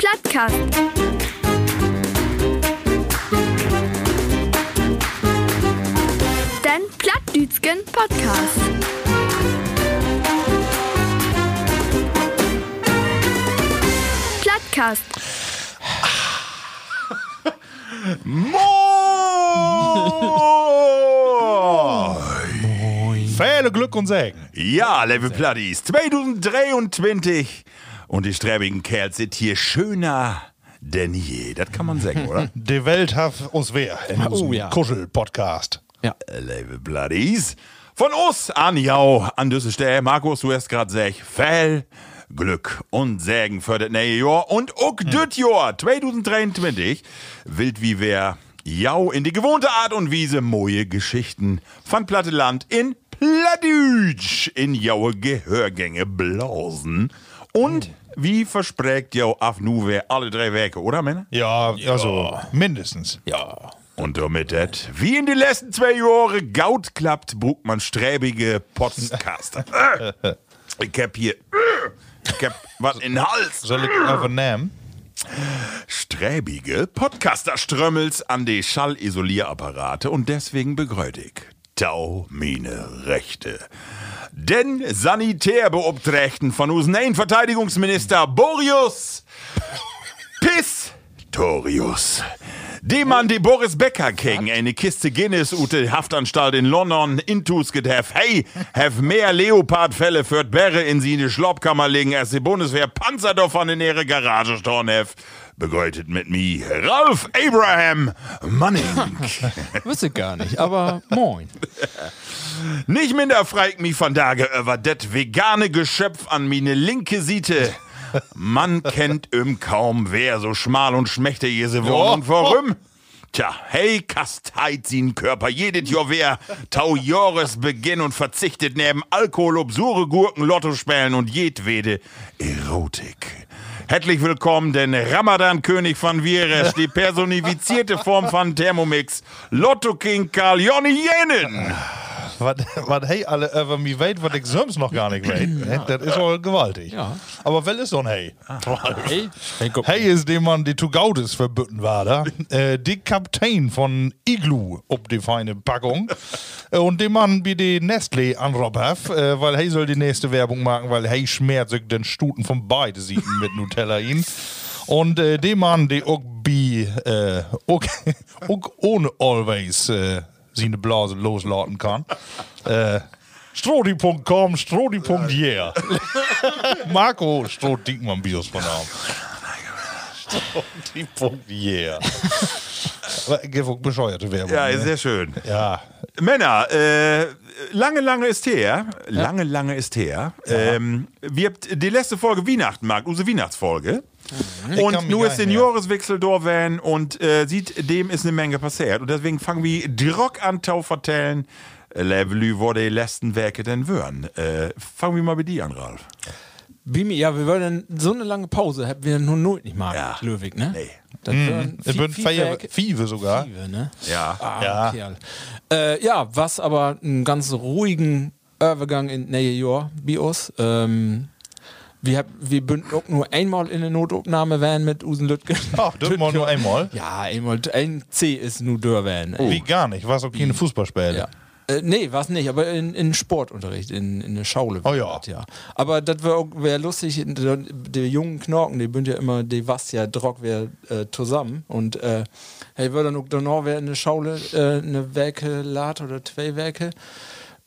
Plattkast. Den Plattdütschen Podcast. Plattkast. Moin! Viele Glück und Segen. Ja, liebe Platties, 2023 und die sträbigen Kerls sind hier schöner denn je. Das kann man sagen, oder? Die Welt hat uns wer in Oh, ja. Kuschel-Podcast. Ja. liebe Platties, von uns an Jau, an diese Stelle, Markus, du hast gerade gesagt, viel Glück und Segen für das neue Jahr und auch das Jahr 2023 wild wie wer Jau in die gewohnte Art und Weise moje Geschichten von Platteland in Plattdütsch in jaue Gehörgänge blasen und wie verspricht Jau af nu wer alle drei Werke, oder Männer? Ja, also mindestens. Ja. Und damit das, wie in den letzten zwei Jahren gaut klappt, brugt man sträbige Podcaster. Ich hab hier, ich hab was in den Hals. Soll ich einfach nehmen? Sträbige Podcaster-Strömmels an die Schallisolierapparate und deswegen begrüßt ich Tau meine Rechte. Denn Sanitärbeobträchten von unseren Verteidigungsminister Boris Pistorius. Dem Mann, die Boris Becker gegen eine Kiste Guinness ute Haftanstalt in London intus get have, hey, have mehr Leopardfälle für Bärre in sie in die Schlappkammer legen, als die Bundeswehr Panzerdorf in ihre Garage storn have. Begleitet mit mir Ralf Abraham Manning. Wüsste gar nicht, aber moin. Nicht minder freut mich von Tage über das vegane Geschöpf an meine linke Seite. Man kennt im kaum wer so schmal und schmächtig ist worden und warum? Tja, hey, kasteit sin Körper jedes Jahr wer tau Jahresbeginn und verzichtet neben Alkohol ob sure Gurken, Lotto spielen und jedwede Erotik. Herzlich willkommen, den Ramadan-König von Vieres, die personifizierte Form von Thermomix, Lotto King Karl Jonny Jenen. Was, hey alle über mich weiß, was ich sonst noch gar nicht weiß. ne? Das ist auch gewaltig. Ja. Aber wer ist so ein Hey? Hey, hey, guck. Hey ist dem Mann, die zu Gaudes verbütten war da. äh, die Kapitän von Igloo ob die feine Packung. Und dem Mann, wie die Nestlé anrob hat, äh, weil hey soll die nächste Werbung machen, weil hey schmerzt sich den Stuten von beide Sieten mit Nutella ihn. Und äh, dem Mann, die auch bi, äh, auch, auch ohne Always äh, seine Blase losladen kann. Äh, Strodi.com, Strodi.yeah. Marco Stroh Diekmann Bios von Namen. Strodi.yeah. Bescheuerte Werbung. Ja, ne? sehr schön. ja. Männer, äh, lange, lange ist her. Lange, lange ist her. Ähm, wir habt die letzte Folge Weihnachten mag, unsere Weihnachtsfolge. Ich kann Und nur ist. Jahreswechsel da werden und äh, sieht, dem ist eine Menge passiert. Und deswegen fangen wir Drock an zu vertellen, äh, Levelü, wo die letzten Werke denn wären. Äh, fangen wir mal mit dir an, Ralf. Bimi, ja, wir wollen so eine lange Pause, hätten wir nur Not nicht mal, Ja. Löwig, ne? Nee. Das Feier, Werke- Fieve sogar. Fieve, ne? Ja. Ah, Ja. Kerl. Äh, ja, was aber einen ganz ruhigen Übergang in neue Jahr bei uns. Ähm, wir, wir bünden auch nur einmal in der Notaufnahme werden mit Usen Lütgen. Ach, das mal nur einmal. Ja, einmal. Ein C ist nur durch werden. Wie gar nicht. War auch keine Fußballspiele. Ja. Äh, nee, was nicht, aber in, in Sportunterricht, in, in der Schaule. Oh ja. das, ja. Aber das wäre wär lustig, die, jungen Knorken, die bünd ja immer, die was ja Drock wär äh, zusammen. Und äh, hey, würde dann auch danach wär in der Schaule äh, eine Werke lat oder zwei Werke.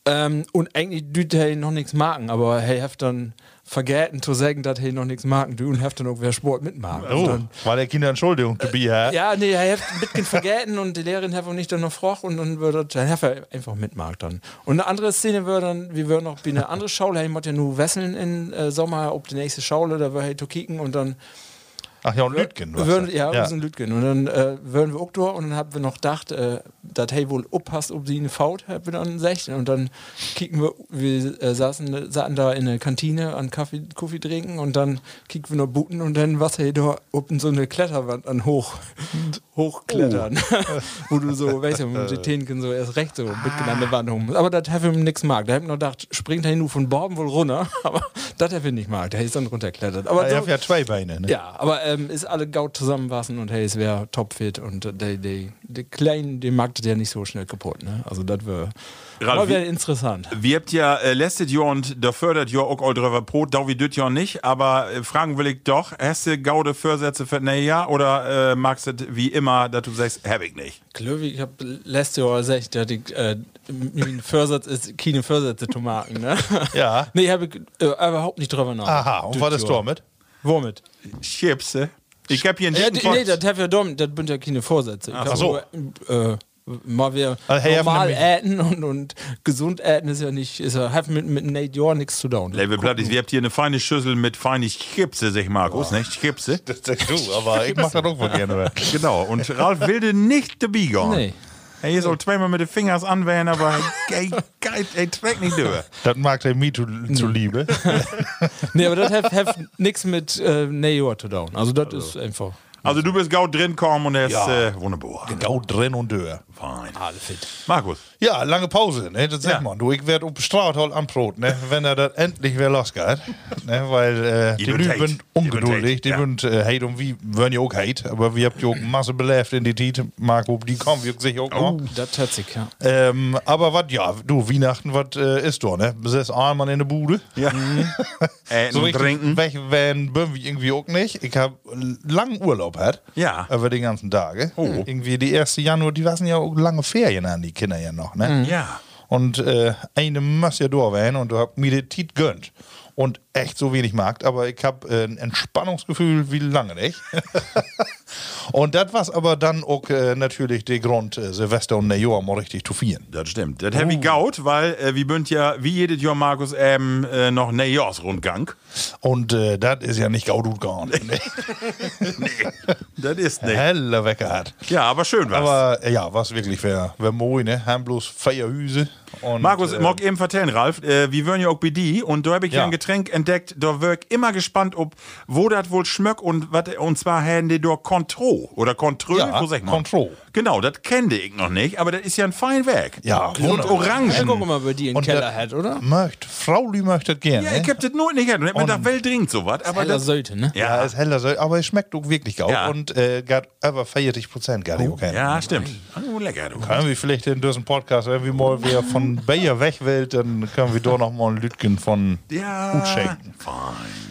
Ähm, und eigentlich düt hey noch nichts machen, aber hey, habt dann vergessen zu sagen, dass hey noch nichts machen, du und habt dann auch wer Sport mitmachen. Oh, dann, war der Kinder Entschuldigung, to be here. ja, nee, er hat ein bisschen vergessen und die Lehrerin hat auch nicht dann noch gefragt und dann würde dann hat er einfach mitmachen dann. Und eine andere Szene würde dann, wir würden noch bei einer andere Schaule, hey, muss ja nur wesseln in äh, Sommer, ob die nächste Schaule, da würde hey zu kicken und dann Ach ja, und Lütgen. würden, ja, ja. sind Lütgen. Und dann äh, würden wir auch durch und dann haben wir noch gedacht, äh, dass hey wohl uppasst, ob sie eine Faut, haben wir dann gesagt. Und dann kicken wir, wir äh, saßen, saßen da in der Kantine an Kaffee, Kaffee trinken und dann kicken wir noch Buten und dann was hey da oben so eine Kletterwand an hoch, hochklettern. Wo du so, weißt du, mit den Tänken so erst recht so mitgen an der Wand hoch. Aber das habe ich nichts mag. Da habe ich noch gedacht, springt er nur von Borben wohl runter. Aber das habe ich nicht mag. Der ist dann runterklettert. Aber Ah, Er hat ja zwei Beine. Ne? ja, aber ähm, ist alle Gaut zusammenwassen und hey, es wäre topfit und äh, die, die, die Kleinen, den mag das ja nicht so schnell kaputt. Ne? Also das wäre Ralf, wär wie- interessant. Wir habt ja äh, letztes Jahr und da fördert ja auch all drüber Brot, da wie düt ja nicht, aber äh, fragen will ich doch, hast du gaude Vorsätze für ne Jahr oder äh, magst du wie immer, dass du sagst, hab ich nicht? Klöwi, ich habe letztes Jahr gesagt, dass ich, äh, mein Vorsatz ist, keine Vorsätze zu machen. Ne? Ja. Nee, habe ich äh, überhaupt nicht drüber nachgedacht. Aha, und Das was ist damit? Womit? Chipse. Ich hab hier einen Ja, nee, das hab ja dumm, das sind ja keine Vorsätze. Ich hab so. nur, äh, mal wieder Also, hey, normal äten und, und gesund äten ist ja nicht, ist ja, hat mit, mit Nate Jahr nichts zu tun. Level Plattis, wir habt hier eine feine Schüssel mit feine Chipse, sag Markus, nicht? Chipse. Das sagst du, aber ich mach das auch mal gerne. Genau, und Ralf wilde nicht dabei gehen. Nee. Er soll zweimal mit den Fingers anwählen, aber er, er, er trägt nicht durch. Das mag der mir zu, zuliebe. Nee, aber das hat, nichts mit äh, Nate Jahr zu tun. Also das ist einfach Also du bist gaut drin kommen und er ist Ja. äh, wunderbar. Gaut drin und dör. Fein. alle fit. Markus. Ja, lange Pause, ne? Das sag Ja. man. Du, ich werd auf Straat halt anbrot, ne? Wenn er das endlich wieder losgeht. Ne? Weil äh, Die Leute sind ungeduldig, die sind äh, hate und wir wollen ja auch hate, aber wir habt ja auch Masse belebt in die Tiet, Marco, die kommen wir sicher auch noch. Das hört sich, ja. Ähm, aber was, ja, du, Weihnachten, was äh, ist da, ne? Sechs Armann in der Bude. Ja. Äh, So richtig trinken. weg werden wir irgendwie auch nicht. Ich habe langen Urlaub gehabt. Ja. Über die ganzen Tage. Oh. Irgendwie die 1. Januar, die waren ja auch lange Ferien an, die Kinder ja noch, ne? Ja. Und äh, eine muss ja da werden und du habt mir die Tit gönnt. Und echt so wenig mag, aber ich habe äh, ein Entspannungsgefühl wie lange nicht. und das war aber dann auch äh, natürlich der Grund, äh, Silvester und Neujahr mal richtig zu feiern. Das stimmt. Das haben wir gaut, weil wir bünd ja wie jedes Jahr, Markus, äh, noch Neujahrsrundgang. Und das ist ja nicht gaudut gegangen. Das ist nicht. Helle Wecker hat. Ja, aber schön was. Aber ja, was wirklich wäre wär mooi, ne? Haben bloß Feierhüse. Und, Markus, äh, mag eben vertellen, Ralf, äh, wir würden ja auch bei die und da habe ich ja. Ein Getränk entdeckt, da ich immer gespannt, ob, wo das wohl schmeckt und wat, und zwar haben die da Contro oder Control, Ja, wo sag mal? Contro. Genau, das kennte ich noch nicht, aber das ist ja ein fein Werk. Ja, und. Orangen. Ja, guck mal, bei dir im Und Keller hat, oder? Möcht, Frau Lü möchte das gerne. Ja, ich hab das nur nicht gehabt und hab mir gedacht, wel trinkt sowas, aber Heller das, Sölte, ne? ja, ja, ist heller, so, aber es schmeckt auch wirklich gut. Ja. Und äh, geht über 40 Prozent gerade okay. ja, stimmt. Oh, lecker, du. Können wir vielleicht in diesem Podcast, wenn wir mal wieder von Bayer weg will, dann können wir da noch mal ein Lütgen von Ja, Hut schenken. fein.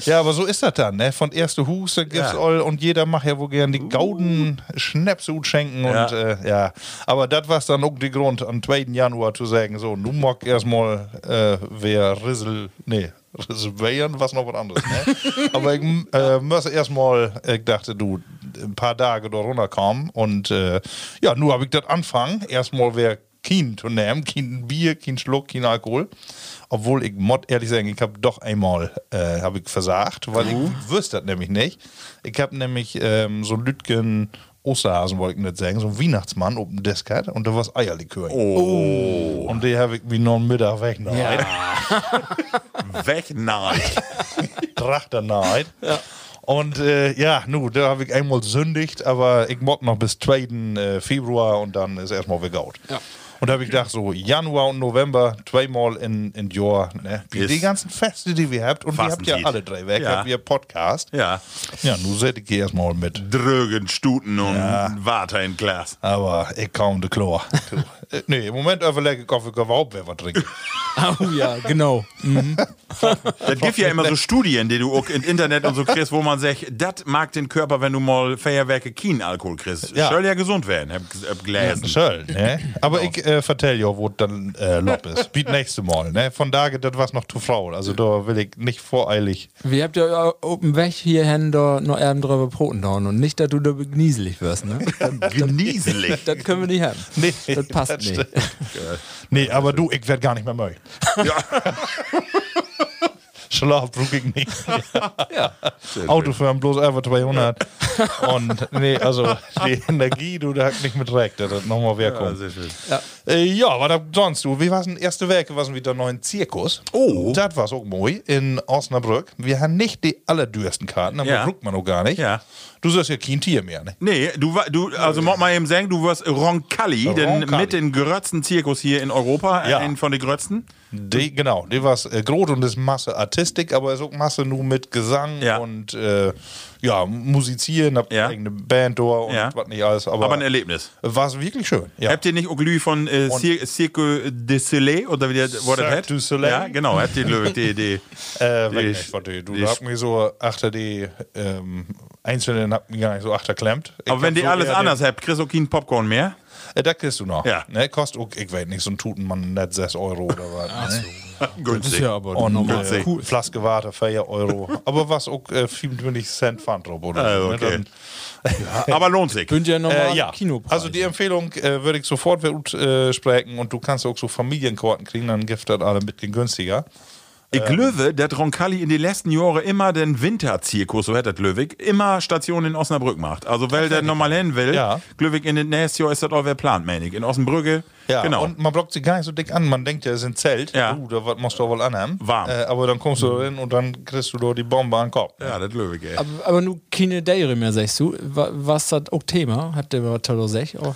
Ja, aber so ist das dann, ne? Von erste Hus, da gibt's Ja. all und jeder macht ja wohl gern die gauden Schnäpse gut schenken Ja. Und äh, ja. Aber das war dann auch der Grund, am 2. Januar zu sagen, so, nun mag erstmal äh, wer Rissel, nee, reservieren, was noch was anderes, ne? aber ich äh, muss erstmal, ich dachte, du, ein paar Tage da runterkommen und äh, ja, nur habe ich das anfangen, erstmal wer kein zu nehmen, kein Bier, kein Schluck, kein Alkohol. Obwohl ich mod ehrlich sagen, ich habe doch einmal äh, habe ich versagt, weil ich wüsste das nämlich nicht. Ich habe nämlich ähm, so Lütgen Osterhasen, wollte ich nicht sagen, so ein Weihnachtsmann auf dem Desk hat und da war Eierlikör. Oh. Und die habe ich wie noch Mittag weg. Ja. Weg, nein. Trachterneid. Ja. Und äh, ja, nu, da habe ich einmal sündigt, aber ich mod noch bis 2. äh, Februar und dann ist erstmal wieder out. Ja. Und da habe ich gedacht, so Januar und November, zweimal in, in Jahr, ne? Wie die ganzen Feste, die wir habt, und ihr habt ja alle drei weg, Ja. habt ihr Podcast. Ja. Ja, nun seid ich erstmal mit. Drögen, Stuten und Water in Glas. Aber ich kaum de Chlor. Äh, nee, im Moment überlege ich, ob ich überhaupt wer was trinken. Oh ja, genau. Das gibt ja immer so Studien, die du auch im Internet und so kriegst, wo man sagt, das mag den Körper, wenn du mal Feuerwerke kein Alkohol kriegst. Ja. Soll ja gesund werden, hab, hab gelesen. Schön, ne? Aber ich äh, vertell ja, wo dann äh, Lob ist. Wie nächste Mal, ne? Von daher, das war noch zu Frau. Also da will ich nicht voreilig. Wir habt ja auf dem Weg hierhin da noch eben drüber Broten down und nicht, dass du da gnieselig wirst, ne? Genießelig. Das können wir nicht haben. Nee, das passt das nicht. Nee, aber du, ich werd gar nicht mehr mögen. ja. Schlaf brauch ich nicht. Ja. Auto für bloß einfach 200. Und nee, also die Energie, du, da hat nicht mit dass das nochmal wer ja, sehr schön. Äh, ja, was sonst du? Wie war's denn erste Werke? Was wieder neuen Zirkus? Oh. Das war's auch moi in Osnabrück. Wir haben nicht die allerdürsten Karten, aber Ja. man noch gar nicht. Ja. Du sagst ja kein Tier mehr, ne? Nee, du, du also mag mal eben sagen, du wirst Roncalli, den Roncalli. mit den grötzten Zirkus hier in Europa, Ja. einen von den grötzten. Die, genau, die war's äh, groß und das Masse. Artistik, aber ist auch Masse nur mit Gesang Ja. und äh, ja, musizieren, hab Ja. eigene Band da und Ja. was nicht alles. Aber, Aber ein Erlebnis. war es wirklich schön. Ja. Habt ihr nicht auch Glüh von äh, Cir Cirque du Soleil oder wie der Wort hat? du Soleil? Ja, genau. Habt ihr Glüh, die, die, Äh, die- du die- da habt mich so achter die ähm, Einzelnen habt mich gar nicht so achterklemmt. Ich Aber wenn die so alles anders habt, kriegst du auch kein Popcorn mehr? Äh, da kriegst du noch. Ja. Ne, kostet auch, ich weiß nicht, so ein Tutenmann net 6 Euro oder was. Ne? Das Günstig. ist ja aber Und normal. äh, Cool. Flaske Water 4 Euro. aber was auch äh, 25 Cent Pfand drauf oder Also, so. ne? okay. Dann, Aber lohnt sich. Bünd ja normal äh, ja, Kinopreise. also die Empfehlung äh, würde ich sofort gut, äh, sprechen und du kannst auch so Familienkarten kriegen, dann gibt das alle ein bisschen günstiger. Ich glaube, dass Roncalli in den letzten Jahren immer den Winterzirkus, so hätte das Löwig, immer Stationen in Osnabrück macht. Also, weil der normal hin will, Ja. Glöwig in den nächsten Jahr ist das auch wer plant, meine ich. In Osnabrücke, Ja, genau. und man blockt sich gar nicht so dick an. Man denkt ja, es ist ein Zelt. Ja. Uh, da was musst du wohl anhaben. Warm. Äh, aber dann kommst du hin und dann kriegst du da die Bombe an den Kopf. ja, das Löwig, ey. aber, aber nur keine Dere mehr, sagst du. Wa- Was das auch Thema? Habt ihr was toll sech? Auch?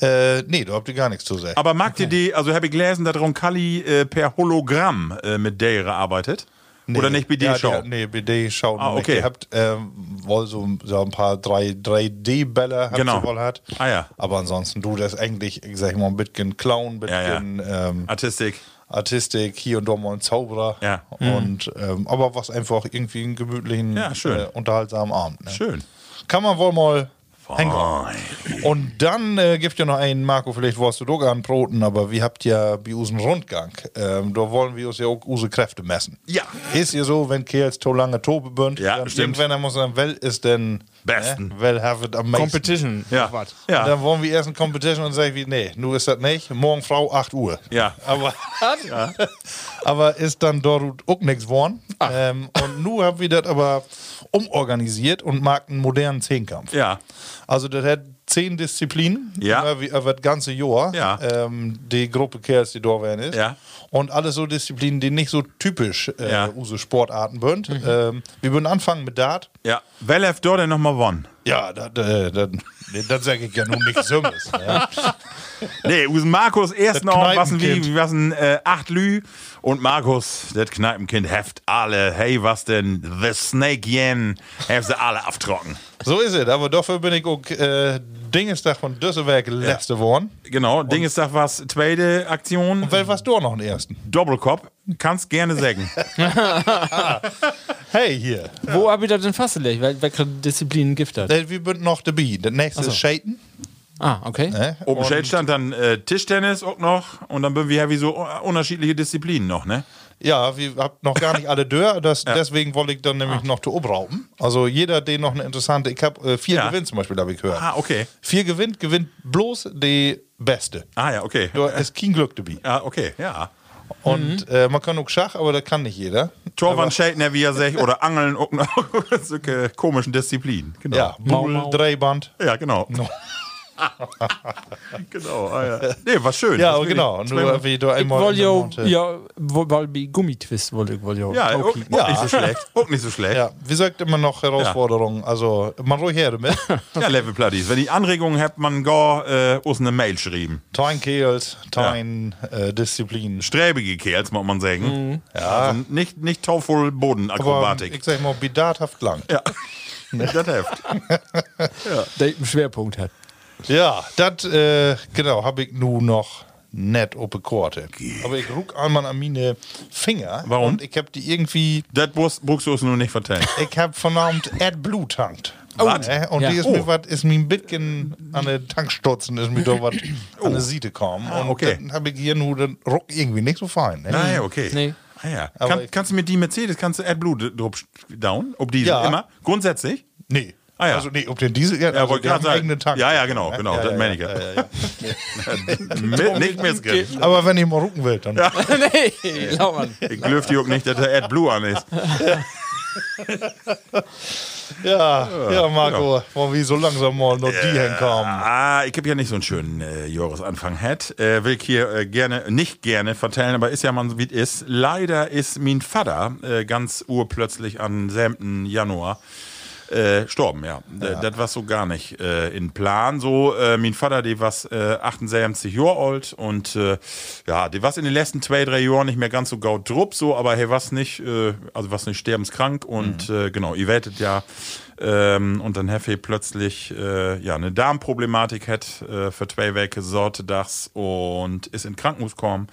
Äh, nee, da habt ihr gar nichts zu sagen. Aber mag ihr die, also habe ich gelesen, dass Roncalli äh, per Hologramm äh, mit Dere arbeitet? Oder nicht bei ja, nee, bei der Show Ah, okay. Ihr habt ähm, wohl so, so ein paar 3, 3D-Bälle habt Genau. ihr wohl hat. Ah, ja. Aber ansonsten, du, das eigentlich, ich sag mal, ein bisschen Clown, ein Ja, ja. bisschen Ähm, Artistik. Artistik, hier und da mal ein Zauberer. Ja. Und, ähm, aber was einfach irgendwie einen gemütlichen, Ja. Äh, unterhaltsamen Abend. Ne? Schön. Kann man wohl mal hängen. Fein. Und dann äh, gibt ja noch einen, Marco, vielleicht warst du doch an Broten, aber wir habt ja bei uns einen Rundgang. Ähm, da wollen wir uns ja auch unsere Kräfte messen. Ja. Ist ja so, wenn Kerls to lange Tobe bünd, Ja, dann stimmt. irgendwann muss man sagen, wel ist denn Besten. Ne, wel have it am meisten. Competition. Ja. Und Ja. Dann wollen wir erst eine Competition und sagen wir, nee, nu ist das nicht. Morgen Frau 8 Uhr. Ja. Aber, aber ist dann dort auch nichts geworden. Ähm, und nu haben wir das aber umorganisiert und mag einen modernen Zehnkampf. Ja. Also das hat zehn Disziplinen Ja. immer wie über das ganze Jahr. Ja. Ähm, die Gruppe Kerls, die da werden ist. Ja. Und alles so Disziplinen, die nicht so typisch äh, Ja. unsere Sportarten sind. Ähm, wir würden anfangen mit Dart. Ja. Wer hat dort denn nochmal gewonnen? Ja, das äh, sage ich ja nun nicht Summes. ja. Nee, us Markus erst noch was wie was ein äh, acht Lü und Markus, das Kneipenkind, heft alle, hey, was denn, The Snake Yen, heft sie alle abtrocken. So ist es, aber dafür bin ich auch äh, Dingestag von Düsselwerk letzte geworden. Genau, Dingestag was zweite Aktion, Und wer warst du auch noch den ersten? Doppelkopf, kannst gerne sagen. Hey, hier. Wo hab ich das denn fastgelegt? Wel- Welche Disziplinen gibt das? Äh, Wir sind noch dabei. Das nächste ist Shaten. Ah, okay. Ne? Oben Und- Schild stand dann äh, Tischtennis auch noch und dann bin wir ja wie so uh, unterschiedliche Disziplinen noch, ne? Ja, wir habt noch gar nicht alle Dörr, das, deswegen wollte ich dann nämlich Ah. noch zu obrauben. Also jeder, den noch eine interessante, ich habe äh, vier Ja. gewinnt zum Beispiel, habe ich gehört. Ah, okay. Vier gewinnt, gewinnt bloß die Beste. Ah ja, okay. Da ist kein Glück dabei. Ja, okay, ja. Und äh, man kann auch Schach, aber das kann nicht jeder. Torwand Schädner, wie er sagt, oder Angeln auch solche komischen Disziplinen. Genau. Ja, Mau, Bull, Mau. Dreiband. Ja, genau. genau, ah, ja. Nee, war schön. Ja, genau. ich- Nur wie du Ich einmal wollte ja, ja, weil bei Gummitwist wollte ich wollte ja Ja, auch nicht so schlecht. Auch nicht so schlecht. Ja, wie sagt immer noch Herausforderungen? Also, man ruhig her damit. Ja, Level Platties. Wenn die Anregungen habt, man gar äh, uns eine Mail schreiben. Tein Kehls, Tein äh, Disziplin. Sträbige Kerls, muss man sagen. Ja. Also nicht, nicht taufvoll Aber Bodenakrobatik. ich sag mal, bidathaft lang. Ja. das hilft. Der einen Schwerpunkt hat. Ja, das, äh, genau, habe ich nun noch nett op Korte. Aber ich ruck einmal an meine Finger. Warum? Und ich hab die irgendwie, Das brauchst du uns nur nicht vertellen. ich hab vernahmt AdBlue tankt. Was? Äh, und Ja. die ist Oh. mir was, ist mir ein bisschen an den Tankstutzen, ist mir da was an der Seite gekommen. Ah, und okay. dann habe ich hier nur den Ruck irgendwie nicht so fein. Ne? Naja, okay. Nee. Ah, ja. Kann, kannst du mit die Mercedes, kannst du AdBlue down? Ob die Ja. immer? Grundsätzlich? Nee. Ah, ja. Also nee, ob den Diesel, ja, also wollte der eigenen Tank. Ja, ja, genau, Ne? genau, Ja, das ja, meine ich ja, ja. ja, ja. Mit, nicht missgehen. Aber wenn ihr mal rucken wollt, dann. nee, Laumann. Ich glöf die auch nicht, dass der AdBlue an ist. Ja, ja, Marco, wollen wir so langsam mal noch die hinkommen. Ah, ich habe ja nicht so einen schönen äh, Jahresanfang hat. Äh, will ich hier äh, gerne, nicht gerne vertellen, aber ist ja mal so wie es ist. Leider ist mein Vater äh, ganz urplötzlich am 7. Januar Äh, storben, ja. D- Das war so gar nicht äh, in Plan. So, äh, mein Vater, die war äh, 78 Jahre alt und äh, ja, die war in den letzten zwei, drei Jahren nicht mehr ganz so gaut drupp, so, aber hey, was nicht, äh, also was nicht sterbenskrank und äh, genau, ihr werdet ja ähm, und dann Heffe plötzlich äh, ja, eine Darmproblematik hat äh, für zwei Wochen Sorte das und ist in Krankenhaus gekommen.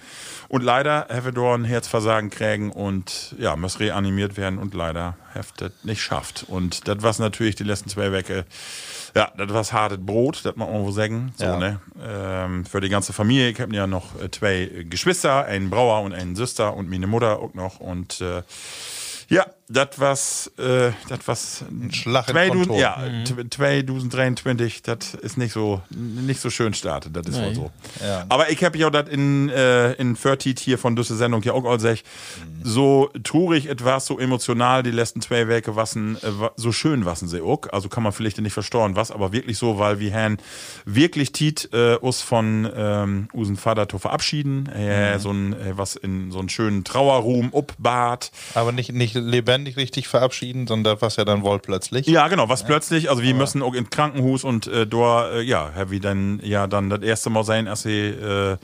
Und leider Heffe dort ein Herzversagen kriegen und ja, muss reanimiert werden und leider heftet nicht schafft. Und das war natürlich die letzten zwei Wochen, ja, das war hartes Brot, das muss man wohl sagen. So, Ja. ne? ähm, für die ganze Familie. Ich habe ja noch äh, zwei Geschwister, einen Brauer und einen Süster und meine Mutter auch noch. Und äh, ja, das was, äh, das was ein Schlag in 2000, Kontor. ja, t- 2023, das ist nicht so nicht so schön startet, das ist wohl so. Ja. Aber ich habe ja das in äh, in 30 hier von dieser Sendung ja auch all sech, so trurig etwas, so emotional die letzten zwei Werke wassen, äh, so schön wassen sie auch. Also kann man vielleicht nicht verstauen, was, aber wirklich so, weil wir haben wirklich Tiet äh, uns von ähm, usen Vater zu verabschieden. Äh, So ein äh, was in so einen schönen Trauerruhm, Uppbad. Aber nicht, nicht lebendig richtig verabschieden, sondern was ja dann wohl plötzlich. Ja, genau, was plötzlich, also wir müssen auch in Krankenhaus und äh, da, äh, ja, wie dann ja dann das erste Mal sein, als sie äh,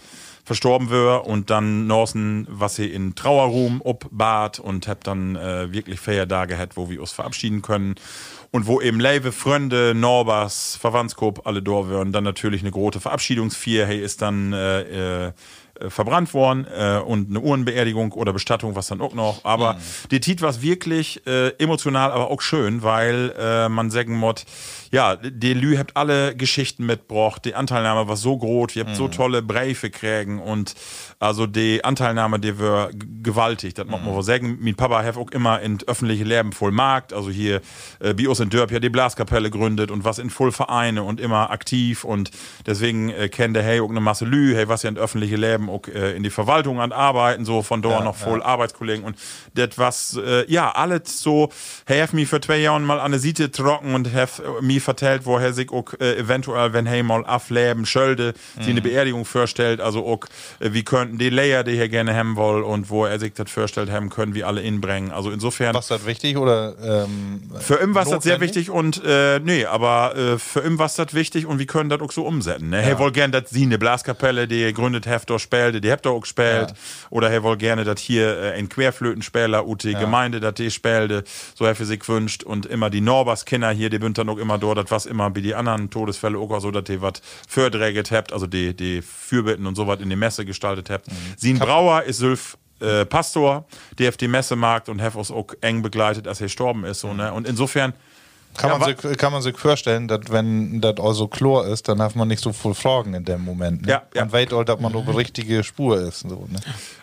verstorben wäre und dann Norsen, was sie in Trauerruhm obbat und hab dann äh, wirklich Feier da gehabt, wo wir uns verabschieden können. Und wo eben Leive, Freunde, Norbers, Verwandtskop alle da wären, dann natürlich eine große Verabschiedungsfeier, hey, ist dann äh, äh, verbrannt worden äh, und eine Uhrenbeerdigung oder Bestattung, was dann auch noch. Aber die Tit war wirklich äh, emotional, aber auch schön, weil äh, man sagen muss, ja, die Lü habt alle Geschichten mitgebracht, die Anteilnahme war so groß, ihr habt so tolle Briefe kriegen. Und also die Anteilnahme, die war gewaltig, das muss man wohl sagen. Mein Papa hat auch immer in öffentliche Leben voll Markt, also hier äh, Bios in Dörp ja die Blaskapelle gründet und was in voll Vereine und immer aktiv. Und deswegen äh, kennt der hey auch eine Masse Lü, hey, was ja in öffentliche Leben auch äh, in die Verwaltung an arbeiten, so von dort noch voll Arbeitskollegen. Und das was, äh, ja, alles so, hey, hab mich für zwei Jahren mal an der Siete trocken und hab äh, mir vertellt, woher sich auch äh, eventuell, wenn hey mal afleben, Schölde, sie eine Beerdigung vorstellt, also auch, äh, wie könnten die Layer, die hier gerne haben wollen und wo er sich das vorstellt haben, können wir alle inbringen. Also insofern. Was das wichtig oder ähm, Für ihn war das sehr wichtig und äh, nee, aber äh, für ihn war das wichtig und wir können das auch so umsetzen. Ne? Er wollte gerne, dass sie eine Blaskapelle, die gründet, habt dort spielt, die ihr auch gespielt. Oder er wollte gerne, dass hier äh, ein Querflötenspieler ut die Gemeinde, dass die spielte, so er für sich wünscht. Und immer die Norbers Kinder hier, die bünd dann auch immer dort, das was immer wie die anderen Todesfälle auch so, dass die was Fördräget habt, also die, die Fürbitten und so was in die Messe gestaltet habt. Sien Brauer ist Sylf äh, Pastor, der auf die Messe markt und uns auch eng begleitet, als er gestorben ist. So, ne? Und insofern, Kann, Ja, man sich, kann man sich vorstellen, dass wenn das auch so Chlor ist, dann hat man nicht so viel Fragen in dem Moment. Ne? Ja, ja. Man weiß auch, dass man auf der richtige Spur ist. So, ne?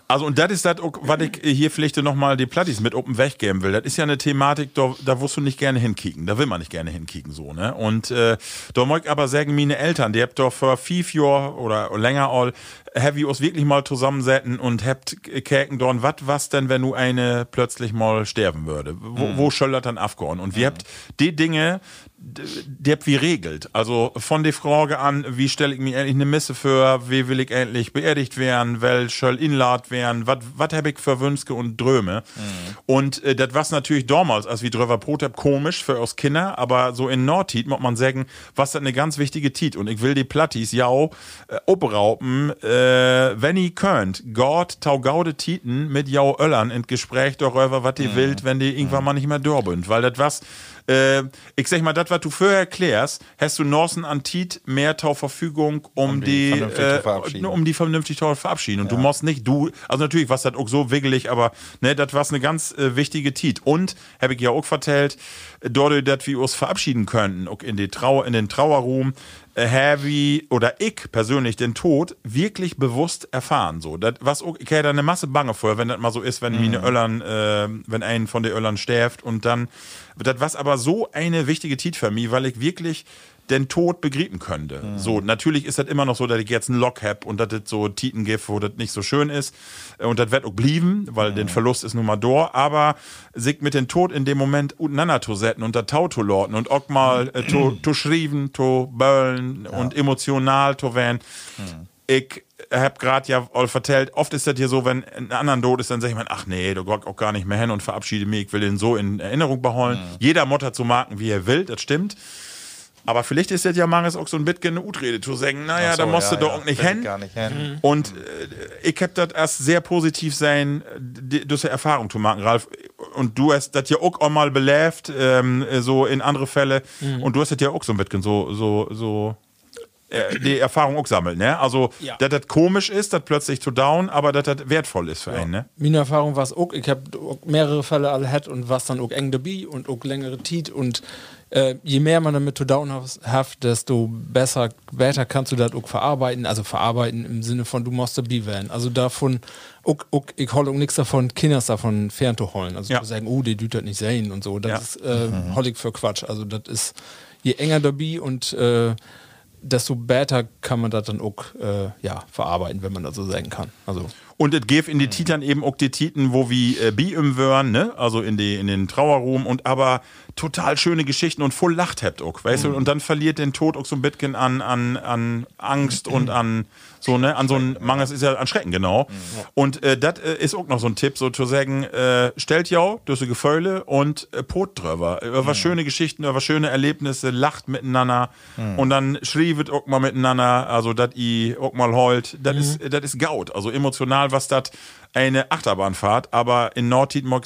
Also und das ist das, was ich hier vielleicht nochmal die Plattis mit oben weggeben will. Das ist ja eine Thematik, da, da wirst du nicht gerne hinkicken. Da will man nicht gerne hinkicken, so, ne? Und äh, da mag ich aber sagen, meine Eltern, die habt doch vor fünf Jahren oder länger all, have ich uns wirklich mal zusammensetzen und habt käken dorn, was was denn, wenn du eine plötzlich mal sterben würde? Wo, wo soll das dann abgehen? Und wir habt die Dinge, d- die habt wie regelt. Also von der Frage an, wie stelle ich mir endlich eine Messe für, wie will ich endlich beerdigt werden, wel soll inlad werden, was habe ich für Wünske und Dröme. Und äh, das war natürlich damals, als wir drüber Brot hab, komisch für uns Kinder, aber so in Nordtit muss man sagen, was das eine ganz wichtige Tit. Und ich will die Plattis ja äh, obraupen, äh, wenn ihr könnt, Gott tau gaude Titen mit jau Öllern in Gespräch darüber, was die wilt, wenn die irgendwann mal nicht mehr sind. Weil das was, äh, ich sag mal, das, was du vorher erklärst, hast du Norsen an Tit mehr Tau Verfügung, um, die die, vernünftig zu äh, um die vernünftig zu verabschieden. Und du musst nicht, du, also natürlich war das auch so wiggelig, aber ne, das war eine ganz äh, wichtige Tit. Und, habe ich ja auch vertellt, dort, dass wir uns verabschieden könnten, auch in, die Trauer, in den Trauerruhm, äh, Heavy oder ich persönlich den Tod wirklich bewusst erfahren. So, das was hätte da eine Masse Bange vor, wenn das mal so ist, wenn eine Öllern, äh, wenn ein von den Öllern sterft und dann, das was aber so eine wichtige Tit für mich, weil ich wirklich den Tod begrieben könnte. So, natürlich ist das immer noch so, dass ich jetzt einen Lock hab und dass das so Titen gibt, wo das nicht so schön ist. Äh, Und das wird auch blieben, weil den Verlust ist nun mal da. Aber sich mit dem Tod in dem Moment untereinander zu setzen und da Tau zu lorten und auch mal äh, zu, zu schrieben, zu böllen und emotional zu werden. Ich hab gerade ja all vertellt, oft ist das hier so, wenn ein anderen tot ist, dann sag ich mir, ach nee, du gehst auch gar nicht mehr hin und verabschiede mich, ich will den so in Erinnerung behalten. Jeder Mutter zu marken, wie er will, das stimmt. Aber vielleicht ist das ja manches auch so ein bisschen eine Utrede zu sagen, naja, so, da musst ja, du doch ja. auch nicht hin. Gar nicht hin. Und äh, ich hab das erst sehr positiv sein, die- durch die Erfahrung zu machen, Ralf. Und du hast das ja auch einmal belebt, ähm, so in andere Fälle. Und du hast das ja auch so ein bisschen so, so, so äh, die Erfahrung auch sammelt, ne? Also, Ja. dass das komisch ist, das plötzlich zu down, aber dass das wertvoll ist für einen, ne? Meine Erfahrung war es auch, ich habe mehrere Fälle alle hat und was dann auch eng dabei und auch längere Zeit und äh, je mehr man damit zu down hat, desto besser, besser kannst du das auch verarbeiten, also verarbeiten im Sinne von du musst dabei werden. Also davon, auch, auch, ich hole auch nichts davon, Kinders davon fernzuholen. Also Ja. zu sagen, oh, die tut das nicht sehen und so, das Ja. ist äh, hol ich für Quatsch. Also das ist, je enger dabei und äh, desto besser kann man das dann auch äh, ja, verarbeiten, wenn man das so sagen kann. Also Und es geht in die Titern eben auch die Titen, wo wie äh, Bi im Wörn, ne? Also in, die, in den Trauerruhm und aber total schöne Geschichten und voll lacht habt auch, weißt du? Und dann verliert den Tod auch so ein bisschen an, an, an Angst und an so, ne? An so ein Mangels ist ja an Schrecken, genau. Und äh, das äh, ist auch noch so ein Tipp, so zu sagen, äh, stellt ja durch die Gefühle und äh, Pot drüber. Über was schöne Geschichten, über schöne Erlebnisse, lacht miteinander und dann schriebet auch mal miteinander, also dass i auch mal heult, das ist, das ist Gaut, also emotional, was das eine Achterbahnfahrt, aber in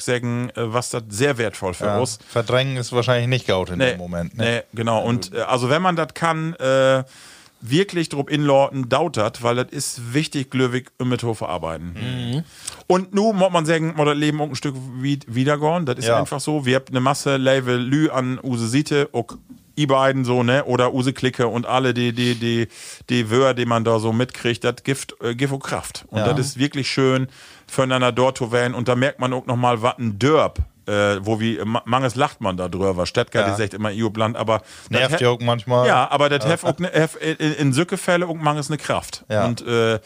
ich sagen, äh, was das sehr wertvoll für Ja. uns. Verdrängen ist wahrscheinlich nicht gaut in dem Moment. Ne? Nee, genau. Und äh, also wenn man das kann, äh, wirklich drauf inlorten, dautert, weil das ist wichtig, glücklich im Methode verarbeiten. Mhm. Und nun muss man sagen, das Leben auch ein Stück wie, wiedergehen. Das ist Ja. einfach so. Wir haben eine Masse Level Lü an Use Siete, i beiden so, ne? Oder Use Klicke und alle die, die, die, die Wörter, die man da so mitkriegt, das gibt, äh, gibt auch Kraft. Und Ja. das ist wirklich schön, füreinander dort zu werden. Und da merkt man auch nochmal, was ein Dörp, äh, wo wie, ma- manches lacht man da drüber. Stettger, Ja. die sagt immer Io-Bland, aber. Nervt ja auch manchmal. ja, aber das hef auch ne, in, in Sückefälle und mangels eine Kraft. Ja. Und äh,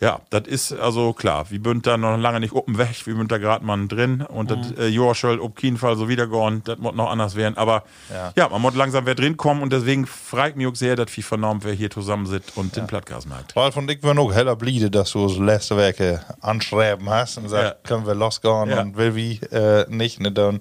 ja, das ist also klar. Wir bünd da noch lange nicht oben weg, wir bünd da gerade mal drin und das äh, Joa soll auf keinen Fall so wiedergehen, das muss noch anders werden. Aber Ja. ja, man muss langsam wer drin kommen und deswegen freut mich auch sehr, dass wir vernommen, wer hier zusammen sitzt und den Plattgas merkt. Ralf und ich waren auch heller bliede, dass du das letzte Werke anschreiben hast und sagst, Ja. können wir losgehen Ja. und will wie äh, nicht. Ne, dann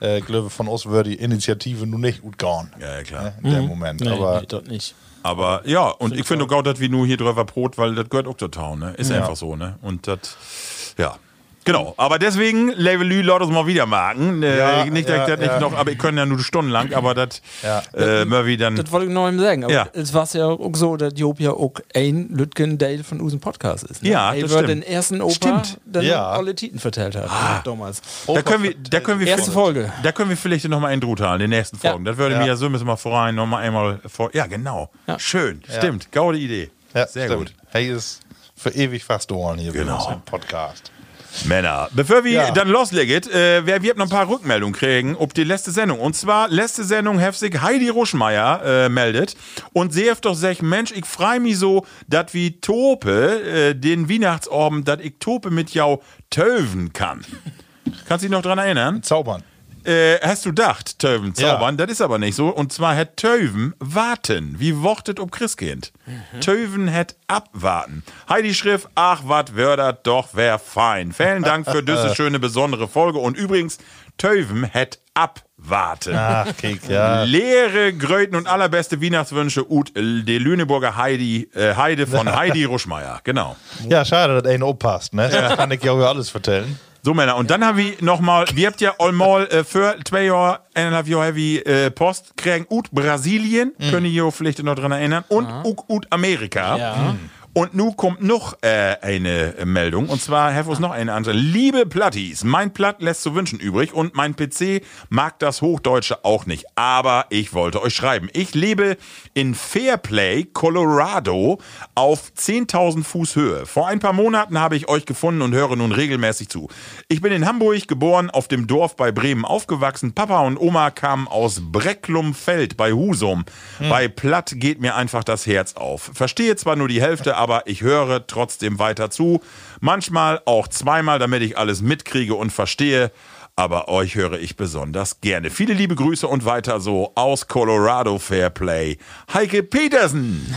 äh, glaube von uns würde die Initiative nun nicht gut gehen. Ja, ja, klar. Ne, in dem Moment. nee, Aber nee, das nicht. Aber ja, und ich finde auch, dass wir nur hier drüber Brot, weil das gehört auch zur Town, ne? Ist einfach so, ne? Und das, ja. Genau, aber deswegen, Level Lü, lass uns mal wieder machen. Äh, Ja, nicht, dass ja, ich das nicht ja. noch, aber ich können ja nur stundenlang, aber das, Ja. äh, Murphy dann. Das wollte ich noch eben sagen. Aber Ja. es war ja auch so, dass Job ja auch ein Lütgen Dale von unserem Podcast ist. Ne? Ja, er das stimmt. den ersten Opa, Stimmt. der Ja. alle Titen vertellt hat. damals. Da können wir, da können wir Erste Folge. Da können wir vielleicht noch mal einen Drut haben, den nächsten Ja. Folgen. Das würde Ja. mir ja so müssen wir vorein noch mal einmal vor. Ja, genau. Ja. Schön. Stimmt. Gaude Idee. ja, Sehr stimmt. gut. Hey ist für ewig fast Ohren hier Genau. bei uns im Podcast. Männer. Bevor wir Ja. dann loslegen, äh, wir, wir haben noch ein paar Rückmeldungen kriegen ob die letzte Sendung. Und zwar, letzte Sendung heftig Heidi Ruschmeier äh, meldet und sie hat doch gesagt, Mensch, ich freu mich so, dass wie Tope, äh, den Weihnachtsorben, dass ich Tope mit jou töven kann. Kannst du dich noch dran erinnern? Zaubern. Äh, hast du gedacht, Töven Ja. zaubern? Das ist aber nicht so. Und zwar hat Töven warten, wie wortet ob Christkind. Töven hat abwarten. Heidi schrift, ach, wat wördert doch, wär fein. Vielen Dank für diese schöne, besondere Folge. Und übrigens, Töven hat abwarten. Ach, Kick, ja. Leere Gröten und allerbeste Weihnachtswünsche ut de Lüneburger Heidi, äh, Heide von Heidi Ruschmeier. Genau. Ja, schade, dass einer oppasst, ne? Das kann ich ja auch alles vertellen. So, Männer, und dann haben wir nochmal, wir habt ja allmal äh, für zwei Jahre, eineinhalb Jahre heavy äh, Post kriegen? Ut Brasilien, können ihr vielleicht noch dran erinnern, und ut, ut Amerika. Ja. Und nun kommt noch äh, eine Meldung, und zwar, Herr Fuss, noch eine andere. Liebe Plattis, mein Platt lässt zu wünschen übrig und mein PC mag das Hochdeutsche auch nicht. Aber ich wollte euch schreiben. Ich lebe in Fairplay, Colorado, auf 10.000 Fuß Höhe. Vor ein paar Monaten habe ich euch gefunden und höre nun regelmäßig zu. Ich bin in Hamburg geboren, auf dem Dorf bei Bremen aufgewachsen. Papa und Oma kamen aus Brecklumfeld bei Husum. Bei Platt geht mir einfach das Herz auf. Verstehe zwar nur die Hälfte, aber ich höre trotzdem weiter zu. Manchmal auch zweimal, damit ich alles mitkriege und verstehe. aber euch höre ich besonders gerne. Viele liebe Grüße und weiter so aus Colorado Fairplay. Heike Petersen.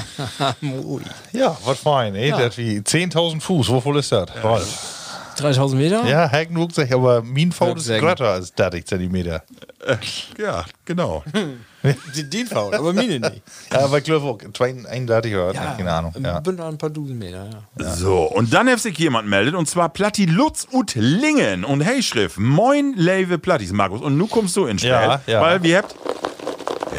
Ja, was fein, ey. Das wie 10.000 Fuß. Wo voll ist das? Ralf? 3000 Meter? Ja, Hagen Rucksack, aber mein ist größer als 30 Zentimeter. Ja, genau. Die, die Faut, aber meine nicht. Ja, aber ich glaube auch 31 oder keine Ahnung. Ja. Bin da ein paar Dusen Meter, ja. So, und dann hat sich jemand meldet, und zwar Platti Lutz und Lingen. Und hey, Schrift, moin, Leve Plattis, Markus. Und nun kommst du ins Spiel, Ja, ja. weil wir habt.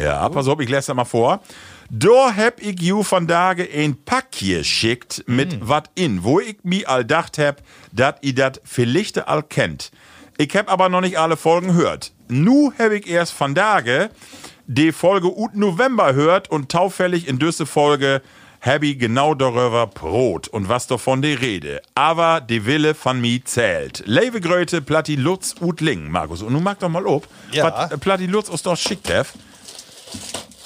Ja, pass auf, ich lese das mal vor. Da hab ich you von Tage ein Packje schickt mit Hm. wat in, wo ich mi all dacht hab, dat i dat vielleicht all kennt. Ich hab aber noch nicht alle Folgen hört. Nu hab ich erst von Tage die Folge ut November hört und taufällig in düsse Folge hab ich genau darüber Brot und was davon die Rede. Aber die Wille von mi zählt. Lewe Gröte, Platti Lutz ut Ling, Markus. Und nun mag doch mal ob, Ja. was Platti Lutz uns doch schickt hef.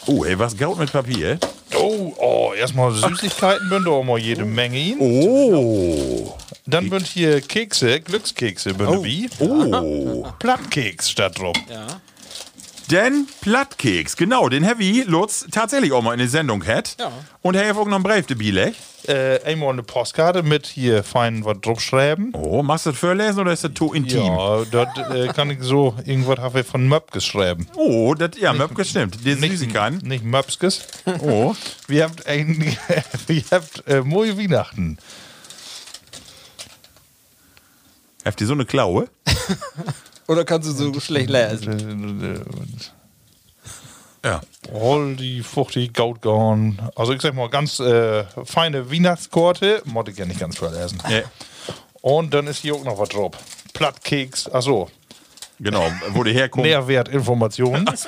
Oh, ey, was gaut mit Papier? Oh, oh, erstmal Süßigkeiten bünd auch mal jede Menge in. Oh. Dann bünd hier Kekse, Glückskekse bünd wie. Oh. Plattkeks statt drauf. Ja. Den Plattkeks, genau, den Heavy Lutz tatsächlich auch mal in die Sendung hat. Ja. Und er hat auch noch einen Brief dabei. Äh, einmal eine Postkarte mit hier fein was draufschreiben. Oh, machst du das vorlesen oder ist das zu intim? Ja, dort äh, kann ich so irgendwas habe ich von Möp geschrieben. Oh, das, ja, Möpke stimmt. Die Nicht, Süßigkeiten. nicht Möpskes. Oh. Wir habt ein, wir habt äh, moje Weihnachten. Habt ihr so eine Klaue? Oder kannst du so schlecht lesen? Ja. All die fruchtig Gautgorn. Also ich sag mal ganz äh, feine Weihnachtskorte. Motte ich ja nicht ganz verlesen. Nee. Und dann ist hier auch noch was drauf. Plattkeks, achso, Genau, wo die herkommt. Nährwertinformationen. das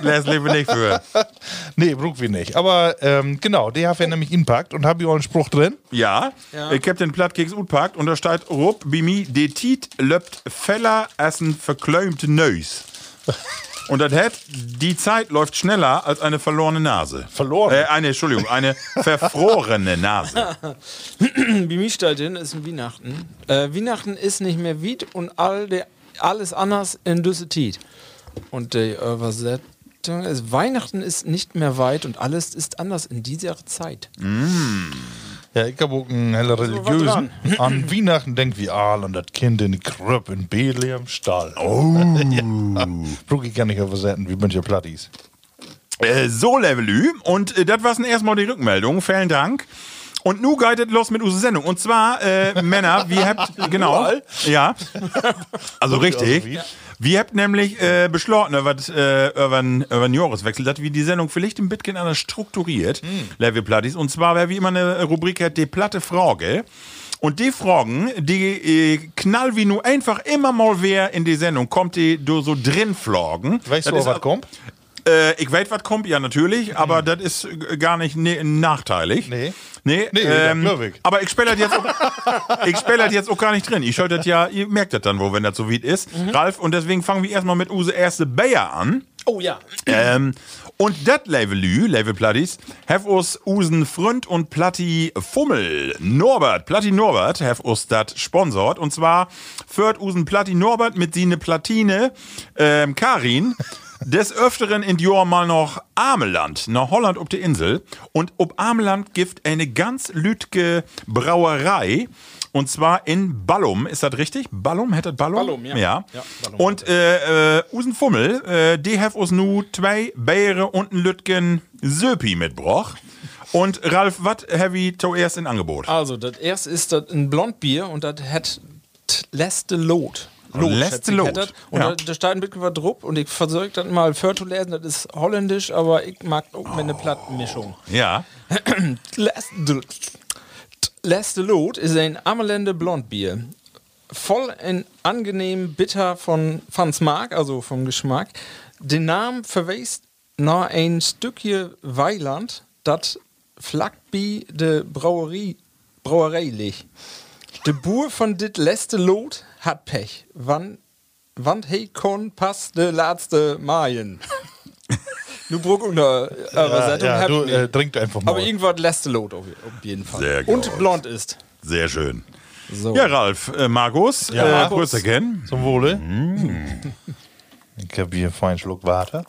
lesen wir nicht für. nee, braucht wir nicht. Aber ähm, genau, die haben wir nämlich inpackt und habe ich auch einen Spruch drin. Ja, ich hab den Plattkeks utpackt und da steht Rupp, Bimi, de Tiet löpt Feller essen verklömte Neus. Und das hat, die Zeit läuft schneller als eine verlorene Nase. Verloren? Äh, eine, Entschuldigung, eine verfrorene Nase. Mich stellt hin, ist ein Weihnachten. Äh, Weihnachten ist nicht mehr Wied und all der, alles anders in Düsse Tiet. Und die Übersetzung ist, Weihnachten ist nicht mehr weit und alles ist anders in dieser Zeit. Ja, ich habe auch einen heller religiösen. An Weihnachten denkt wie Aal und das Kind in die Kröp in Bethlehem Stall. Oh. ja, brauch ich gar nicht übersetzen, wie München Plattis. Äh, so, Levelü. Und äh, das war's erstmal die Rückmeldung. Vielen Dank. Und nu geht es los mit unserer Sendung. Und zwar, äh, Männer, wir habt, genau, ja, also richtig. wie? Wir habt nämlich äh, beschlossen, über, äh, einen- über einen Jahreswechsel, dass wir die Sendung vielleicht ein bisschen anders strukturiert, Level Plattis. Und zwar, wer wie immer eine Rubrik hat, die platte Frage. Und die Fragen, die äh, knall wie nur einfach immer mal wer in die Sendung kommt, die du so drin flogen. Weißt Das du, was kommt? Äh, ich weiß, was kommt, ja, natürlich, aber das ist gar nicht ne nachteilig. Nee. Nee, Nee, ähm, das glaub ich. aber ich spiele das jetzt auch, ich spiele das jetzt auch gar nicht drin. Ich schalte das ja, ihr merkt das dann wohl, wenn das so weit ist, Ralf, und deswegen fangen wir erstmal mit Use erste Bayer an. Oh ja. Ähm, und dat Levelü, Level Plattis, have us usen Freund und Platti Fummel, Norbert, Platti Norbert, have us dat sponsort. Und zwar führt usen Platti Norbert mit sine Platine, ähm, Karin, des Öfteren in Jahr mal noch Ameland, nach Holland ob der Insel. Und ob Ameland gibt eine ganz lütge Brauerei. Und zwar in Ballum, ist das richtig? Ballum, hättet Ballum? Ballum, ja. Ja. Ja, Ballum und äh, äh, Usen Fummel, äh, die have uns nu zwei Bäre und ein Lütgen Söpi mitbroch. Und Ralf, was have ich zuerst in Angebot? Also, das erste ist das ein Blondbier und das hat letzte Lot. Letzte Lot. Und ja. steht ein bisschen was drauf und ich versuche das mal vorzulesen. Das ist holländisch, aber ich mag auch mit einer Plattmischung. Ja. Letzte, Lot ist ein Amelende Blondbier. Voll in angenehm bitter von Fans Mark, also vom Geschmack. Den Namen verweist nach ein Stückchen Weiland, das Flackbi de Brauerie, Brauerei liegt. Der Boer von dit letzte Lot hat Pech. Wann, wann he kon pass de letzte Maien. Nu brauch ich eine Übersetzung. ja, hab du äh, trinkt einfach mal. Aber irgendwas letzte Lot auf, auf jeden Fall. Sehr Und gut. blond ist. Sehr schön. So. Ja, Ralf, äh, Markus, Ja. äh, Grüße kennen. Zum Wohle. Ich habe hier feinen Schluck Water.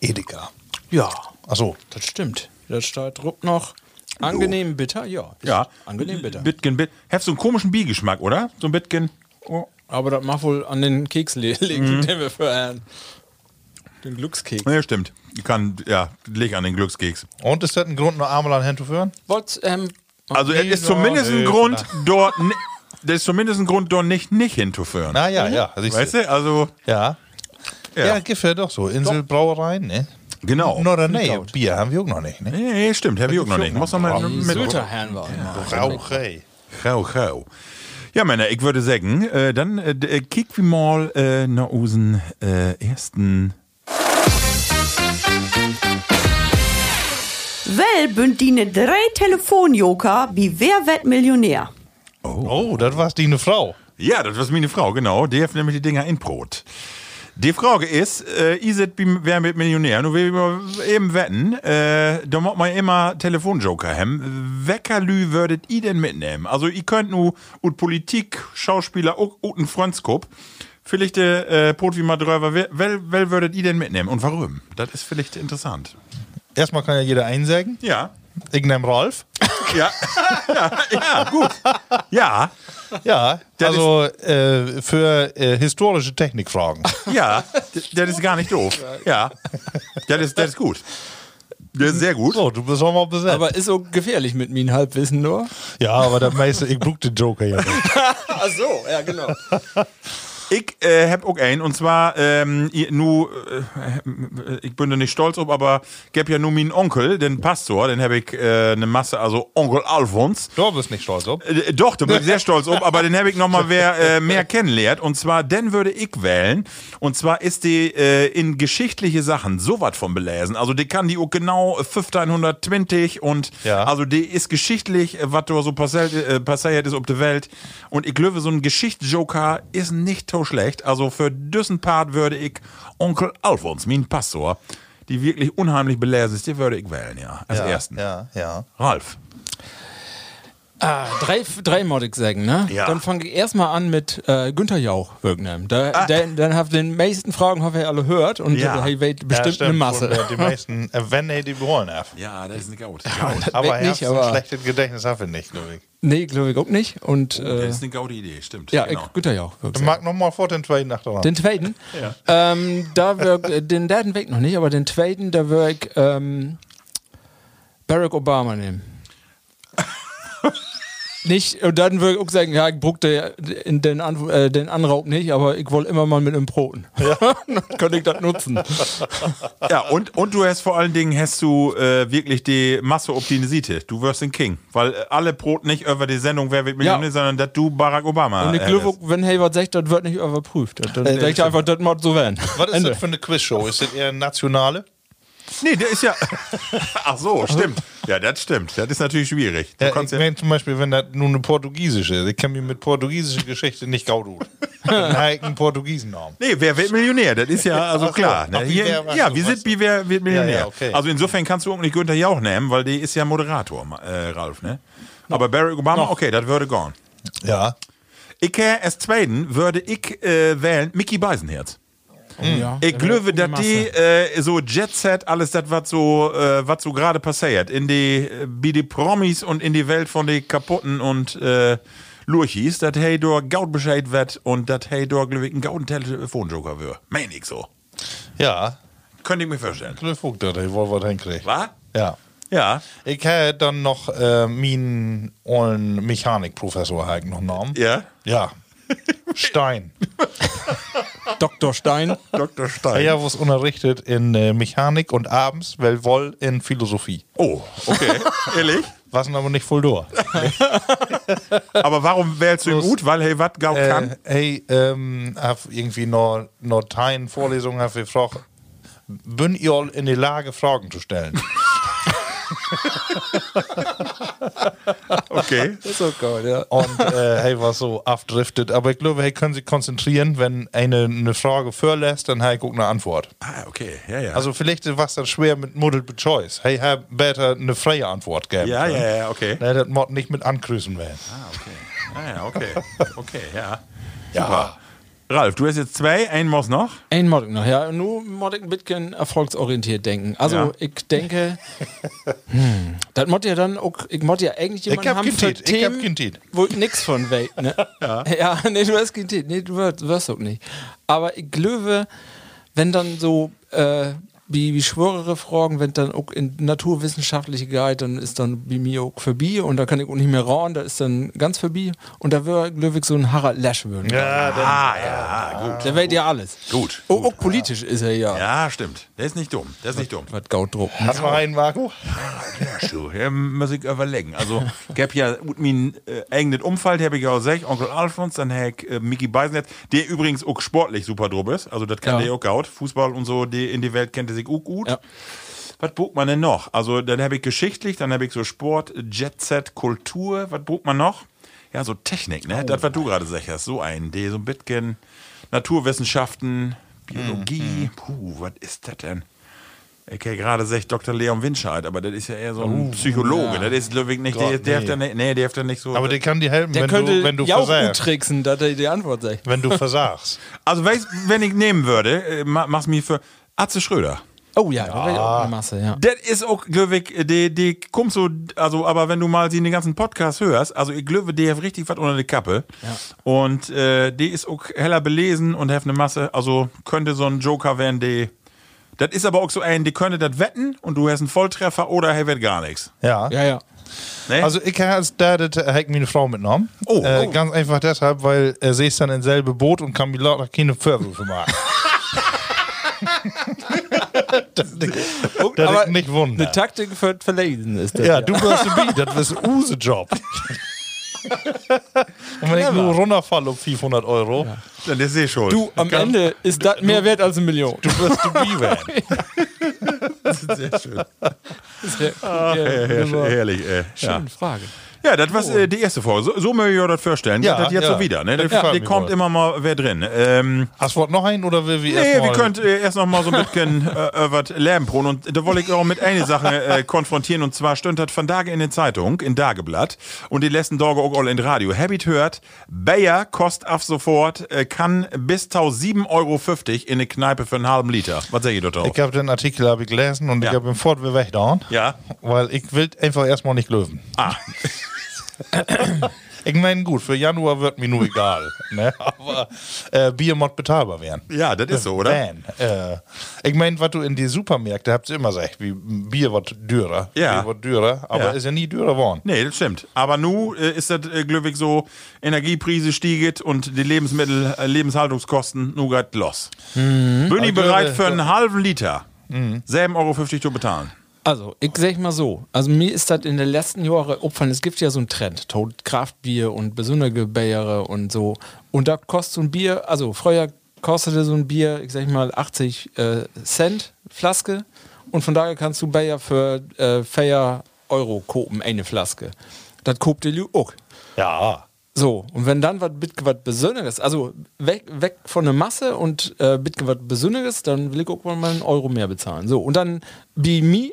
Edeka. Ja, Achso. das stimmt. Das steht druck noch. Angenehm bitter, ja. Ja. Angenehm bitter. Bitgen, bit. Hast so einen komischen Biegeschmack, oder? So ein Bitgen. Oh. Aber das macht wohl an den Keks le- liegen, Mhm. den wir vorher. Den Glückskeks. Ja, stimmt. Ich kann, ja, leg an den Glückskeks. Und ist das ein Grund, noch einmal an Hand zu führen? Wollt, ähm, Also, es ist zumindest ein Grund, dort, das ist zumindest ein Grund, dort nicht, nicht hinzuführen. Na ja, ja. siehst Weißt du? Also, Ja. ja. Ja, gefällt doch so. Inselbrauereien, ne? Genau. Nordder nee, Bier haben wir auch noch nicht, ne? Nee, stimmt, Herr Jürgen noch nicht. Muss noch mal mit. Sylter Herrn war. Rauchei. Rau, rau. Ja, Männer, ich würde sagen, äh, dann äh, äh, kicken wir mal äh, nach unseren äh, ersten. Well bünd die drei Telefonjoker wie Wer wird Millionär? Oh, das war's die eine Frau. Ja, das war meine Frau, genau. Die hat nämlich die Dinger in Brot. Die Frage ist, äh, beim Wer mit Millionär, nur will ich eben wetten, äh, da muss man immer Telefonjoker haben. Weckerlü würdet ihr denn mitnehmen? Also, ihr könnt nur ut Politik, Schauspieler, auch ut ein Freundskup. Vielleicht äh, Brot wie mal drüber, wer, wer, würdet ihr denn mitnehmen und warum? Das ist vielleicht interessant. Erstmal kann ja jeder einsagen. Ja. Ich nehme Rolf. Ja, ja, ja, gut. Ja, Ja, Das also äh, für äh, historische Technikfragen. ja, das ist gar nicht doof. Ja, das ist, das ist gut. Das ist sehr gut. So, du bist auch mal besetzt. Aber ist so gefährlich mit mir Halbwissen nur. ja, aber der meiste, ich brauch den Joker ja nicht. Ach so, ja, genau. Ich äh, hab auch einen, und zwar, ähm, nu, äh, ich bin da nicht stolz auf, aber ich hab ja nur meinen Onkel, den Pastor, den hab ich äh, eine Masse, also Onkel Alfons. Du bist nicht stolz, ob? Äh, doch, da bin ich sehr stolz auf, aber den habe ich noch mal wer, äh, mehr kennenlernt. Und zwar, den würde ich wählen. Und zwar ist die äh, in geschichtliche Sachen so was von belesen. Also die kann die auch genau 1520 und Ja. also die ist geschichtlich, äh, was da so passiert, äh, passiert ist auf der Welt. Und ich glaube, so ein Geschichtsjoker ist nicht so schlecht. Also für diesen Part würde ich Onkel Alfons, mein Pastor, die wirklich unheimlich belesen ist, die würde ich wählen, ja. Als ja, ersten. Ja, ja. Ralf. Ah, drei, drei ich sagen, ne? Ja. Dann fange ich erstmal an mit äh, Günther Jauch, Wirknem. Da, den, dann habt den meisten Fragen hoffe ich alle hört und Ja. ja. ja, bestimmt stimmt, eine Masse. und, äh, Die meisten, äh, wenn er die wollen. Ja, das ist eine Gaut. Aber Weg er nicht, hat so ein aber- schlechtes Gedächtnis, habe ich nicht, glaube ich. Nee, glaube ich auch nicht. Und Das äh, ist eine gaude Idee, stimmt. ja, genau. ich, Günther Jauch. ich mag noch mal vor den zweiten nach. Den zweiten? Ähm, da wär, äh, den dritten Weg noch nicht, aber den zweiten, da würde ich ähm, Barack Obama nehmen. Nicht, und dann würde ich auch sagen, ja, ich bruckte in den, An äh, den Anraub nicht, aber ich wollte immer mal mit einem Broten. Ja. dann könnte ich das nutzen. Ja, und, und du hast vor allen Dingen hast du äh, wirklich die Masse auf die Seite. Du wirst den King. Weil äh, alle Brot nicht über die Sendung Wer wird Millionär, Ja. sondern dass du Barack Obama Und ich äh, glaube, wenn Hayward sagt, das wird nicht überprüft. Dann denke ich einfach, das muss so werden. Was ist Ende. das für eine Quizshow? Ist das eher eine nationale? Nee, der ist ja. Ach so, stimmt. Ja, das stimmt. Das ist natürlich schwierig. Du Ja, ich ja, meine zum Beispiel, wenn das nun eine portugiesische ist. Ich kann mich mit portugiesischer Geschichte nicht ich einen Portugiesennamen. Nee, wer wird Millionär? Das ist ja also Ach klar. Ne? Ach, Hier, wer- ja, so, wir sind wie wer wird Millionär. Ja, okay. Also insofern kannst du auch nicht Günther Jauch nehmen, weil die ist ja Moderator, äh, Ralf. Ne? Aber Barack Obama, okay, das würde gone. Ja. Ich äh, als Zweiten würde ich äh, wählen Mickey Beisenherz. Ja, Ich glaube, dass die äh, so Jet Set, alles das, was so, äh, was so gerade passiert, in die, äh, wie die Promis und in die Welt von den kaputten und äh, Lurchis, dass hey dort Gaut Bescheid wird und dass hey dort, glaube ich, ein gauten Telefonjoker wird. Mein ich so. Ja. Könnte ich mir vorstellen. Glück, dass ich wohl was hinkriege. Was? Ja. Ja. Ich habe dann noch äh, meinen ollen Mechanikprofessor halt noch genommen. Ja. Ja. Stein. Dr. Stein. Dr. Er Stein. ja was unterrichtet in äh, Mechanik und abends, weil wohl in Philosophie. Oh, okay. Ehrlich? Was aber nicht voll durch. Aber warum wählst du ihn gut? Weil hey, was kann? Äh, hey, ähm, hab irgendwie noch, noch Teilen Vorlesungen hab gefragt, bin ihr all in der Lage, Fragen zu stellen? Okay. Das ist so gut, ja. Und äh, hey war so abdriftet. Aber ich glaube, hey können sich konzentrieren, wenn eine, eine Frage vorlässt, dann hey guck eine Antwort. Ah, okay. Ja, ja. Also vielleicht war es dann schwer mit Multiple Choice. Hey, hab besser eine freie Antwort geben. ja, können. ja, ja, okay. Ne, das muss nicht mit angrüßen werden. Ah, okay. Ah, ja, okay. Okay, ja. Super. Ralf, du hast jetzt zwei, einen muss noch. Ein Mod noch, ja. Nur muss ich ein bisschen erfolgsorientiert denken. Also, Ja. ich denke, hm, das muss ja dann auch, ich muss ja eigentlich jemanden hab haben für ich hab Tiet. wo ich nix von weiß. Ne? Ja. ja, nee, du hast kein Tiet. Nee, du wirst, wirst auch nicht. Aber ich glaube, wenn dann so, äh, wie, wie schwörere Fragen, wenn dann auch in naturwissenschaftliche Guide, dann ist dann bei mir auch vorbei und da kann ich auch nicht mehr ran, da ist dann ganz vorbei und da würde, glaube ich, so ein Harald Lesch würden. Ja, dann, Ah, ja, gut. Der weiß ja alles. Gut. Auch, auch politisch ist er ja. Ja, stimmt. Der ist nicht dumm. Der ist nicht dumm. Was Gaut drucken. hast du noch einen, Marco? Ja, ja, muss ich überlegen. Also, ich habe ja mit meinem äh, eigenen Umfeld, habe ich ja auch gesagt, Onkel Alfons, dann habe ich äh, Mickey Beisenherz, der übrigens auch sportlich super drauf ist. Also, das kann Ja. der auch gut. Fußball und so, die in die Welt kennt er sich auch gut. Ja. Was bucht man denn noch? Also, dann habe ich geschichtlich, dann habe ich so Sport, Jet Set, Kultur. Was bucht man noch? Ja, so Technik, ne? Das, was du gerade sagst, so ein, der so ein bisschen Naturwissenschaften, Biologie. Puh, was ist das denn? Ich habe gerade gesagt Dr. Leon Winscheid, aber das ist ja eher so ein Psychologe. Das ist, ich, nicht, der, Gott, der, nee. darf da nicht, nee, der darf da nicht so. Aber der kann dir helfen, Der wenn könnte du, wenn du ja versagst. tricksen, dass er die Antwort sagt. Wenn du versagst. also, wenn ich nehmen würde, äh, ma- mach's mir für Atze Schröder. Oh ja, da wäre auch eine Masse, ja. Das ist auch, glaube ich, die, die kommt so, also, aber wenn du mal sie in den ganzen Podcast hörst, also ich glaube, die hat richtig was unter die Kappe. Und äh, die ist auch heller belesen und hat eine Masse, also könnte so ein Joker werden, die. Das ist aber auch so ein, die könnte das wetten und du hast einen Volltreffer oder hey, wird gar nichts. Ja. Ja, ja. Ne? Also ich habe als da das habe ich meine Frau mitgenommen. Oh, äh, oh. Ganz einfach deshalb, weil äh, sie ist dann in selbe Boot und kann mir lauter keine Vorwürfe machen. das das Aber ist nicht wunder. Eine Taktik für Verlesen ist das. Ja, du wirst dabei, das ist unser Job. und wenn ich nur runterfalle um 500 Euro, Dann ist sie schon. Du, am Ende ist das mehr wert als eine Million. du wirst dabei werden. sehr schön. Sehr, ja, her, her, herrlich, ja. Schöne Frage. Ja, das war äh, die erste Folge. So, so möchte ich euch das vorstellen. Ja, Ja, das jetzt ja. so wieder. Ne? Da mir kommt immer mal wer drin. Ähm, Hast du noch einen oder will wir nee, erst wir mal- könnt äh, erst noch mal so ein bisschen äh, das Lärm proben. Und da wollte ich auch mit einer Sache äh, konfrontieren. Und zwar stimmt das von Tage in den Zeitung, in Dageblatt. Und die letzten Tage auch all in Radio. Habit hört, Bayer kostet ab sofort, äh, kann bis 7,50 Euro in eine Kneipe für einen halben Liter. Was sag ich dort drauf? Ich habe den Artikel hab ich gelesen und Ja. ich habe ihn fort wir wegdauen. Ja. Weil ich will einfach erstmal nicht löwen. Ah, Ich meine, gut, für Januar wird mir nur egal. ne? Aber äh, Bier muss bezahlbar werden. ja, das ist so, oder? Man, äh, ich meine, was du in die Supermärkte habt, immer gesagt, wie Bier wird dürrer. Ja. Bier wird dürrer, aber Ja. ist ja nie dürrer geworden. Nee, das stimmt. Aber nu äh, ist das äh, glücklich so, Energiepreise stiegen und die Lebensmittel, äh, Lebenshaltungskosten nu geht los. Bin ich Also, bereit äh, für einen halben Liter 7,50 Euro zu bezahlen? Also, ich sag mal so. Also, mir ist das in den letzten Jahren opfern. Es gibt ja so einen Trend. Tot Kraftbier und besondere Biere und so. Und da kostet so ein Bier, also, früher kostete so ein Bier, ich sag mal, 80 äh, Cent Flaske. Und von daher kannst du Bier für äh, 4 Euro kopen, eine Flaske. Das kopt ihr auch. Ja. So, und wenn dann was was Besonderes, also weg, weg von der Masse und äh, was Besonderes, dann will ich auch mal einen Euro mehr bezahlen. So, und dann bei mir,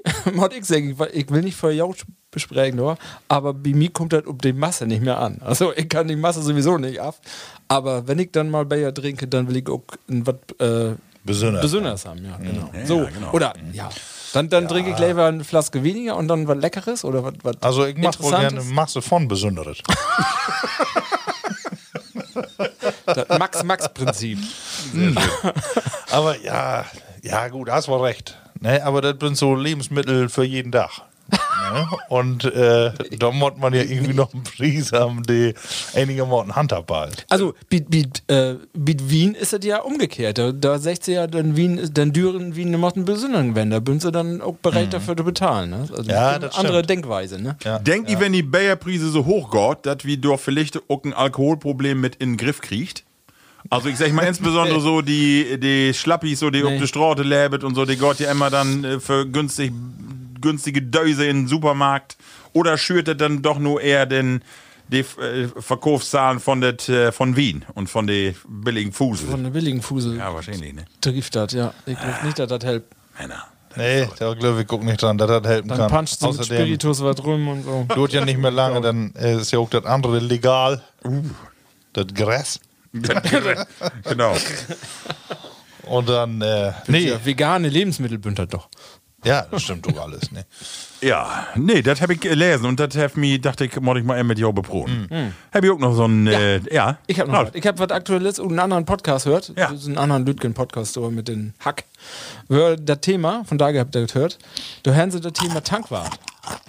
ich sagen, ich, ich will nicht für Jau besprechen, oder? aber bei mir kommt das um die Masse nicht mehr an. Also ich kann die Masse sowieso nicht ab, aber wenn ich dann mal Bayer trinke, dann will ich auch ein was äh, Besonderes. Besonderes haben, ja, genau. Ja, so, genau. oder, ja. Dann, dann trinke ich lieber eine Flaske weniger und dann was Leckeres oder was, was Also ich mache wohl gerne. Masse von Besonderes. Das Max-Max-Prinzip. aber ja, ja gut, hast wohl recht. Ne, aber das sind so Lebensmittel für jeden Tag. Ne? Und äh, da muss man ja irgendwie noch einen Preis haben, die einigermaßen handhabbar ist. Also, mit, mit, äh, mit Wien ist es ja umgekehrt. Da, da sagt sie ja, dann Wien, dann düren Wien macht einen besonderen wenn da sind sie dann auch bereit dafür zu bezahlen. Ne? Also Ja, eine das andere stimmt. Denkweise, ne? Ja. Denkt ihr, wenn die Bayerpreise so hoch geht, dass wir doch vielleicht auch ein Alkoholproblem mit in den Griff kriegt? Also ich sag mal insbesondere so die, die Schlappis, so die Nee. auf die Straße lebt und so, die geht ja immer dann äh, für günstig günstige Döse in den Supermarkt? Oder schürt er dann doch nur eher den, die äh, Verkaufszahlen von, det, äh, von Wien und von den billigen Fusel? Von der billigen Fusel Ja, wahrscheinlich, ne? trifft das, ja. Ich glaube nicht, dass das hilft. Männer. Nee, da glaube ich, guck nicht dran, dass das helfen Dann kann. puncht sie mit Außerdem Spiritus was rum und so. dauert ja nicht mehr lange, dann äh, ist ja auch das andere legal. Uh. Das Gras. genau. Und dann, äh, nee, Ja, vegane Lebensmittel bündert doch. Ja, das stimmt doch alles. Ne? Ja, nee, das habe ich gelesen und das habe mir, dachte ich, muss ich mal mit dir beproben. Mhm. Habe ich auch noch so ein, äh, ja. Ich habe noch was. Ich habe was Aktuelles und einen anderen Podcast gehört. Ja. Das ist ein anderen Lütgen-Podcast so mit den Hack. Das Thema, von da habt ihr gehört, da hören sie das Thema Tankwart.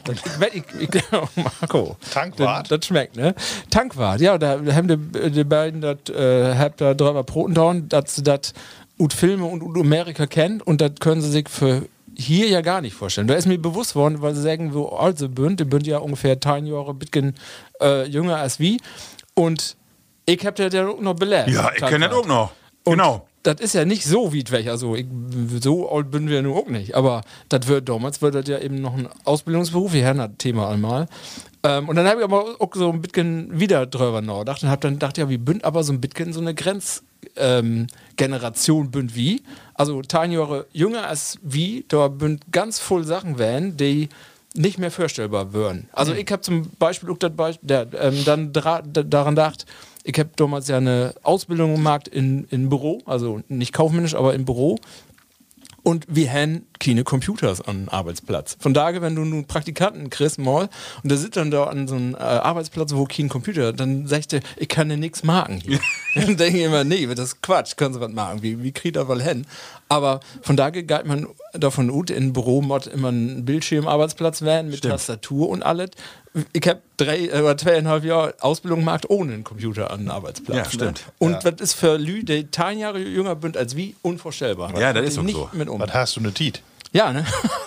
Das, ich, ich, ich, oh, Marco. Tankwart? Das, das schmeckt, ne? Tankwart, ja, da haben die, die beiden das, äh, habt da drüber Proten down, dass sie das ut Filme und ut Amerika kennt und das können sie sich für hier ja gar nicht vorstellen. Da ist mir bewusst worden, weil sie sagen, wo alt sie bünd, die bünd ja ungefähr 10 Jahre bisschen äh, jünger als wie. Und ich hab das ja auch noch belehrt. Ja, ich kenne das auch noch. Und Genau. Das ist ja nicht so weit weg. Also, ich, so alt bin wir nun auch nicht. Aber das wird damals wird das ja eben noch ein Ausbildungsberuf. Wir hören das Thema einmal. Ähm, und dann habe ich aber auch so ein bisschen wieder drüber nachgedacht und habe dann gedacht, ja, wie bünd aber so ein bisschen so eine Grenzgeneration ähm, bünd wie. Also, 10 Jahre jünger als wie, da bünd ganz voll Sachen werden, die nicht mehr vorstellbar wären. Also ich habe zum Beispiel auch das Beispiel, ähm, dann daran gedacht, ich habe damals ja eine Ausbildung gemacht in, in Büro, also nicht kaufmännisch, aber im Büro. Und wir haben keine Computers am Arbeitsplatz. Von daher, wenn du nun Praktikanten kriegst mal und der sitzt dann da an so einem äh, Arbeitsplatz, wo kein Computer, dann sagst du, ich kann dir nichts machen hier. dann denke ich immer, nee, das ist Quatsch, können sie was machen, wie, wie kriegt er wohl hin? Aber von daher geht man davon ut, in Büro mod immer ein Bildschirmarbeitsplatz werden mit Tastatur und alles. Ich habe drei äh, oder zweieinhalb Jahre Ausbildung gemacht ohne einen Computer an einem Arbeitsplatz. Ja, stimmt. Ne? Und das ist für Lü, die 10 Jahre jünger sind als wie, unvorstellbar. Ja, das ist auch nicht so. Mit um. Was hast du eine Tiet? Ja, ne?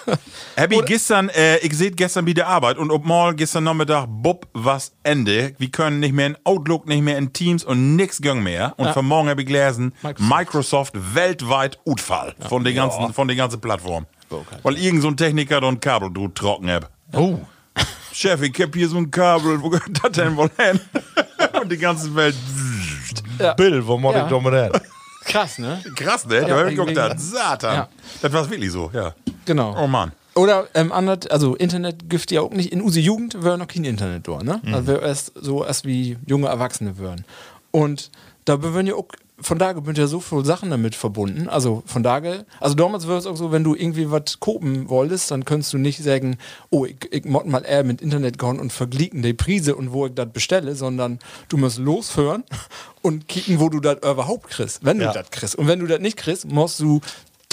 Abby, gestern, äh, ich seht gestern wieder Arbeit und ob mal gestern Nachmittag, Bub, was Ende. Wir können nicht mehr in Outlook, nicht mehr in Teams und nix gang mehr. Und Ja. von morgen habe ich gelesen, Microsoft. Microsoft, weltweit Utfall von den ganzen, von den ganzen Plattformen. Okay. Weil irgend so ein Techniker da ein Kabel drüber trocken hab. Oh, Chef, ich hab hier so ein Kabel, wo geht das denn wohl hin? und die ganze Welt. Bill, wo muss Ja. ich mal hin? Krass, ne? Krass, ne? Da Ja, ich- geguckt, das Satan. Ja. Das war wirklich so, ja. Genau. Oh Mann. Oder ähm, anders, also Internet gibt ja auch nicht. In unsere Jugend wäre noch kein Internet da, ne? Mhm. Also wäre erst so erst wie junge Erwachsene wären. Und da würden ja auch, von daher sind ja so viele Sachen damit verbunden. Also von daher, also damals wäre es auch so, wenn du irgendwie was kopen wolltest, dann könntest du nicht sagen, oh, ich, ich mod mal eher mit Internet gehen und vergleichen die Prise und wo ich das bestelle, sondern du musst losführen und kicken, wo du das überhaupt kriegst, wenn du Ja. das kriegst. Und wenn du das nicht kriegst, musst du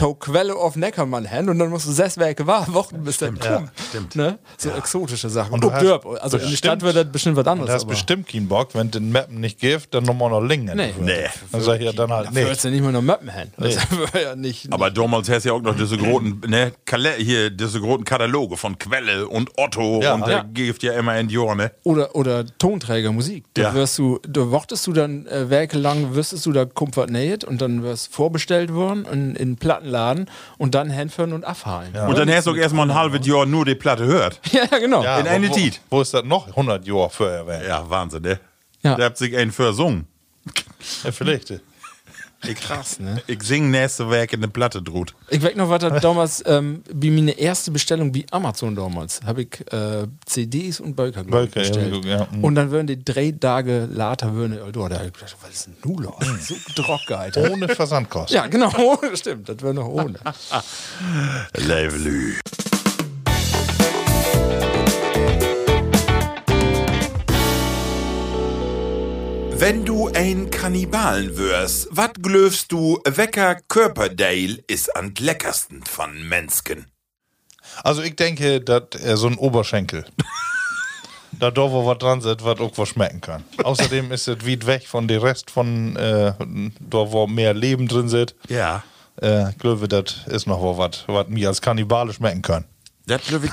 Tau Quelle auf Neckermann hin und dann musst du sechs Werke warten, Wochen bis dann ja, kommt. stimmt. Ne? So exotische Sachen. Und Und hast Dörp. Also in der Stadt wird das bestimmt was Und anderes. du hast aber bestimmt keinen Bock, wenn den Mappen nicht gibt, dann nochmal noch Lingen. Nee. Nee. Dann sag ich ja dann halt da nicht. würdest du nicht mehr noch Mappen hin. Das wäre ja nicht. Aber damals hast du ja auch noch diese großen, ne, Kale hier, diese großen Kataloge von Quelle und Otto Ja. und der Ja. gibt ja immer in die Ohren, ne? oder, oder Tonträger Musik. Da Ja. wirst du, da wartest du dann äh, Werke lang, wirstest du da Comfort näht und dann wirst vorbestellt worden in, in Plattenladen und dann hinführen und abfallen. Ja, Und dann hast du auch erstmal ein halbes Jahr nur die Platte hört. ja, genau. Ja, in eine wo, Tiet. Wo ist das noch? 100 Jahre Feuerwehr. Ja, Wahnsinn, ne? Ja. Der hat sich einen versungen. Ja, vielleicht. Krass, ne? Ich sing nächste Werk in der Platte droht. Ich weiß noch, was das damals, ähm, wie meine erste Bestellung wie Amazon damals, habe ich äh, CDs und Bölker, ich, Bölker, ja, bestellt. ja, mhm. Und dann würden die drei Tage later, würden oh, da hab ich gedacht, was ist denn nun los? So drock, Alter. Ohne Versandkosten. Ja, genau, stimmt, das wäre noch ohne. Levelü. Wenn du ein Kannibalen wirst, wat glöfst du, wecker Körperdeil ist am leckersten von Menschen? Also ich denke, dass äh, so ein Oberschenkel. da da wo was dran sitzt, was auch was schmecken kann. Außerdem ist es weit weg von dem Rest von äh, da wo mehr Leben drin sitzt. Ja. Äh, glaube, das ist noch was, was mir als Kannibale schmecken kann. Das glaub ich,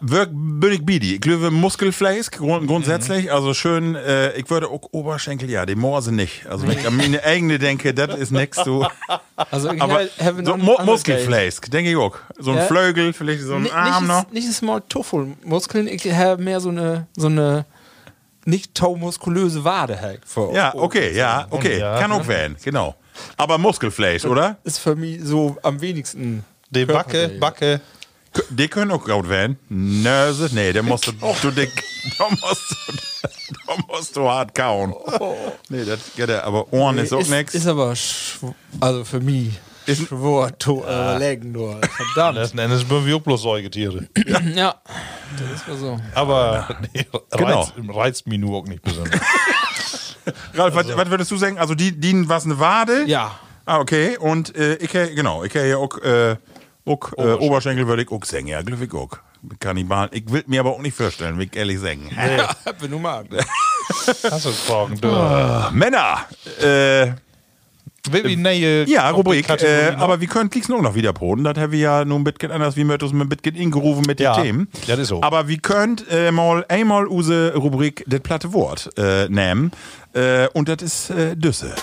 Wirk bin ich bidi. Ich glaube Muskelfleisch grund, grundsätzlich. Also schön, äh, ich würde auch Oberschenkel, ja, die Morse nicht. Also wenn ich an meine eigene denke, das ist nix so. Also Aber so Mu ein Muskelfleisch, denke ich auch. So ein Ja. Flögel, vielleicht so ein Nicht, Arm noch. nicht, nicht das Mal Muskeln, ich habe mehr so eine, so eine nicht taumuskulöse Wade halt. Ja, okay, ja, okay. ja, Kann auch werden, genau. Aber Muskelfleisch, oder? Ist für mich so am wenigsten. Die Backe. Backe. Die können auch gut werden. Nöse, nee, der musst du, du dick, da musst du, da musst du hart kauen. Nee, das geht ja, aber Ohren ist auch nix. Ist aber, also für mich, Ist- schwor, to, äh, legen nur. Verdammt. Das nennen es wir auch bloß Säugetiere. ja, das ist mal so. Aber nee, Genau. reizt, reizt mich nur auch nicht besonders. Ralf, was, was würdest du sagen? Also die dienen was eine Wade? Ja. Ah, okay. Und äh, ich genau, ich ja auch, äh, auch äh, Oberschenkel würde ich auch sagen, ja, glücklich auch. Kannibal. Ich will mir aber auch nicht vorstellen, will ich ehrlich sagen. Wenn du magst. Hast du Fragen? Du. Männer, äh, Will wie neue ja, Rubrik, äh, noch? aber wir können Klicks nur noch wieder proben. Das haben wir ja nun ein bisschen anders, wie wir uns mit ein bisschen ingerufen mit den Ja, Themen. das ist so. Aber wir könnt äh, mal einmal unsere Rubrik das platte Wort äh, nehmen. Äh, und das ist äh, Düsse.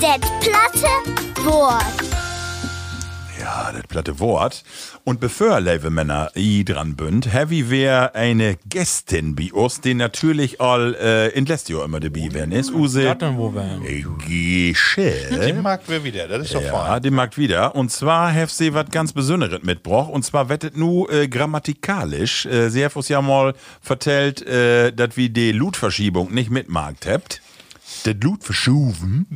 Det platte Wort. Ja, das platte Wort. Und bevor, liebe Männer, i dran bünd, heavy wär eine Gästin bei uns, die natürlich all äh, in Lestio immer dabei werden ist. Use äh, Gesche. Den mag wir wieder, das ist doch Ja, fein. den mag wieder. Und zwar hat sie was ganz Besonderes mitgebracht. Und zwar wettet nu äh, grammatikalisch. Äh, sie hat uns ja mal vertellt, äh, dass wir die Lutverschiebung nicht mitmarkt habt. Das Blut verschuben.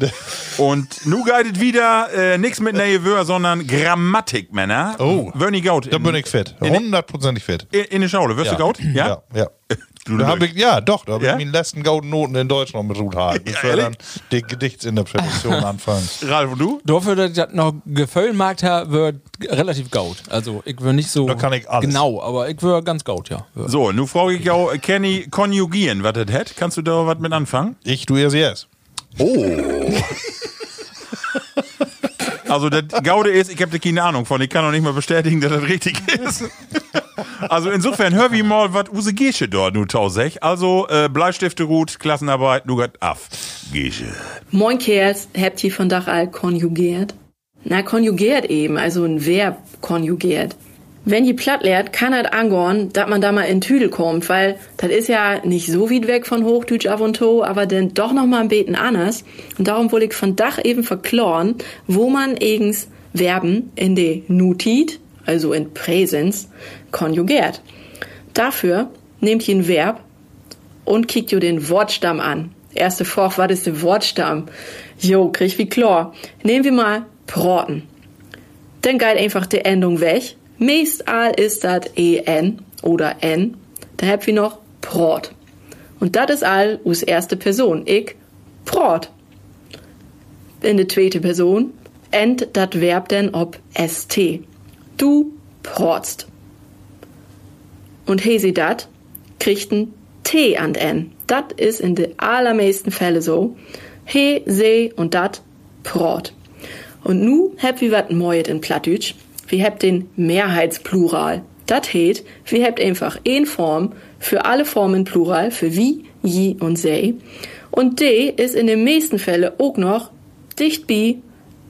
Und nu geidet wieder äh, nichts mit Neuewör, sondern Grammatik, Männer. Oh. Wörni Gaut. Da bin ich fit. Hundertprozentig fit. In, in der Schaule. Wirst du Gaut? Ja. Ja. ja. Du Da hab ich, ja, doch, da habe Ja? ich meine letzten goldenen Noten in Deutsch noch mit Ruth Hagen. Bevor ehrlich? dann die Gedichtsinterpretation anfangen. Ralf, und du? Dafür, dass ich das noch geföllmarkt habe, wird relativ gaut. Also ich will nicht so Da kann ich alles. genau, aber ich will ganz gaut, ja. Wär. So, nu frage ich auch, Kenny, konjugieren, was das hat? Kannst du da was mit anfangen? Ich, du erst jetzt. Also das Gaude ist, ich habe da keine Ahnung von, ich kann auch nicht mal bestätigen, dass das richtig ist. Also insofern, hör wie mal, was Use Gesche dort nu tausech. Also äh, Bleistifte gut, Klassenarbeit, nu gat af. Gesche. Moin Kerls, habt ihr von Dach all konjugiert? Na, konjugiert eben, also ein Verb konjugiert. Wenn ihr platt lehrt, kann das angorn, dass man da mal in Tüdel kommt, weil das ist ja nicht so weit weg von Hochdeutsch ab und to, aber denn doch noch mal ein beten anders. Und darum will ich von Dach eben verkloren, wo man eigens Verben in de Nutit, also in Präsens, konjugiert. Dafür nehmt ihr ein Verb und kickt ihr den Wortstamm an. Erste Frage, was ist der Wortstamm? Jo, krieg wie klar. Nehmen wir mal Proten. Dann geht einfach die Endung weg. Meist all ist das en oder n. Dann habt wir noch Prot. Und das ist all us erste Person. Ich Prot. In der zweite Person end dat Verb denn ob st. Du protst. Und he sie dat, kriegt ein T an N. Dat is in de allermeisten Fälle so. He, se und dat prot. Und nu habt wir wat Neues in Plattdeutsch. Wir habt den Mehrheitsplural. Dat heet, wir habt einfach ein Form für alle Formen Plural, für wie, je und sei. Und de ist in den meisten Fällen auch noch dicht bi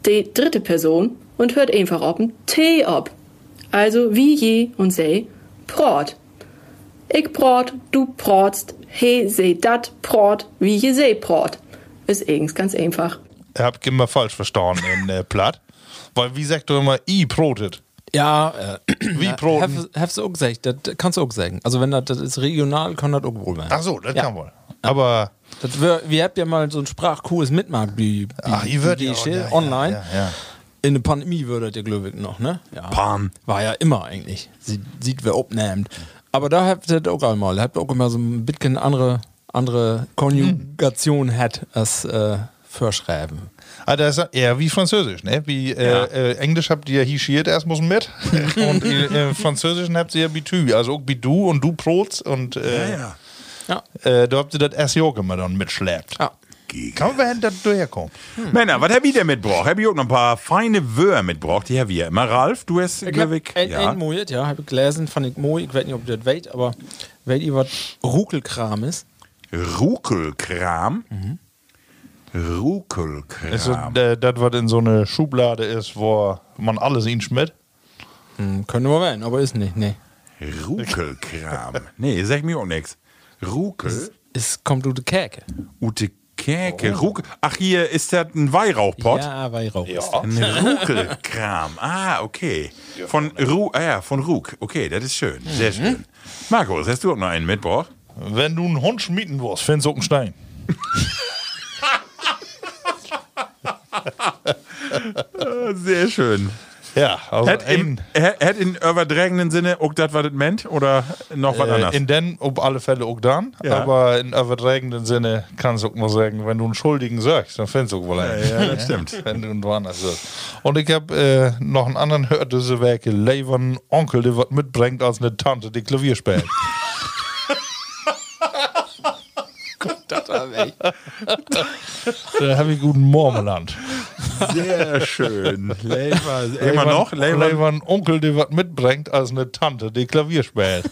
die dritte Person und hört einfach ob ein T ob. Also wie je und sei prot. Ich prot, du protst, he se dat prot, wie je se prot. Ist eigens ganz einfach. Ich hab immer falsch verstanden in äh, Platt. Weil, wie sagt du immer, i protet? Ja, äh, Wie proten? Hast du auch gesagt, das kannst du auch sagen. Also wenn das, das ist regional, kann das auch wohl werden. Ach so, das Ja. kann wohl. Aber, Das wär, wir habt ja mal so ein Sprachkurs mitmacht, wie, wie ach, ihr würdet ja, ja, online. Ja, ja. In der Pandemie würdet ihr, glaube ich, noch, ne? Ja. Pan. War ja immer eigentlich. Sie, sieht, wer abnimmt. Aber da habt ihr auch einmal, habt ihr auch immer so ein bisschen andere, andere Konjugation hat als äh, Verschreiben. Ah, das ist eher wie Französisch, ne? Wie äh, äh, Englisch habt ihr hier schiert erst muss mit und äh, Französischen habt ihr ja wie tü, also auch wie du und du prots und äh, Ja. äh, da habt ihr das erst auch immer dann mitschleppt. Ja. Kann man da durchkommen? Männer, was hab ich denn mitgebracht? Hab ich auch noch ein paar feine Wörter mitgebracht, die hab ich ja immer. Ralf, du hast, Ich glaub hab ich, ein, ja. Moet, ja, hab ich gelesen, fand ich moi, ich weiß nicht, ob ihr das weißt, aber weißt ihr, was Rukelkram ist? Rukelkram. Rukelkram. Ist so, äh, das, was in so eine Schublade ist, wo man alles ihn schmidt? Hm, können wir werden, aber ist nicht, nee. Rukelkram. nee, sag mir auch nix. Rukel. Es kommt Ute Käke. Ute Käke. Rukel. Ach, hier ist das ein Weihrauchpott. Ja, Weihrauch. Ja. Ein Rukelkram. Ah, okay. Von Ru ah, ja, von Ruk. Okay, das ist schön. Sehr schön. Markus, hast du auch noch einen mitgebracht? Wenn du einen Hund schmieden willst, findest du auch einen Stein. Sehr schön. Ja, also Hat, im, hat in übertragenen Sinne auch das, was das meint? Oder noch was äh, anderes? in den auf alle Fälle auch dann, Ja. aber in übertragenden Sinne kannst du auch mal sagen, wenn du einen Schuldigen sagst, dann findest du auch wohl einen. ja, das stimmt. Wenn du einen woanders sagst. Und ich habe äh, noch einen anderen hört diese Werke, Levern Onkel, der was mitbringt als eine Tante, die Klavier spielt. da habe ich guten Mormeland. Sehr schön. Leber. Immer noch? Leber. Levern Onkel, der was mitbringt als eine Tante, die Klavier spielt.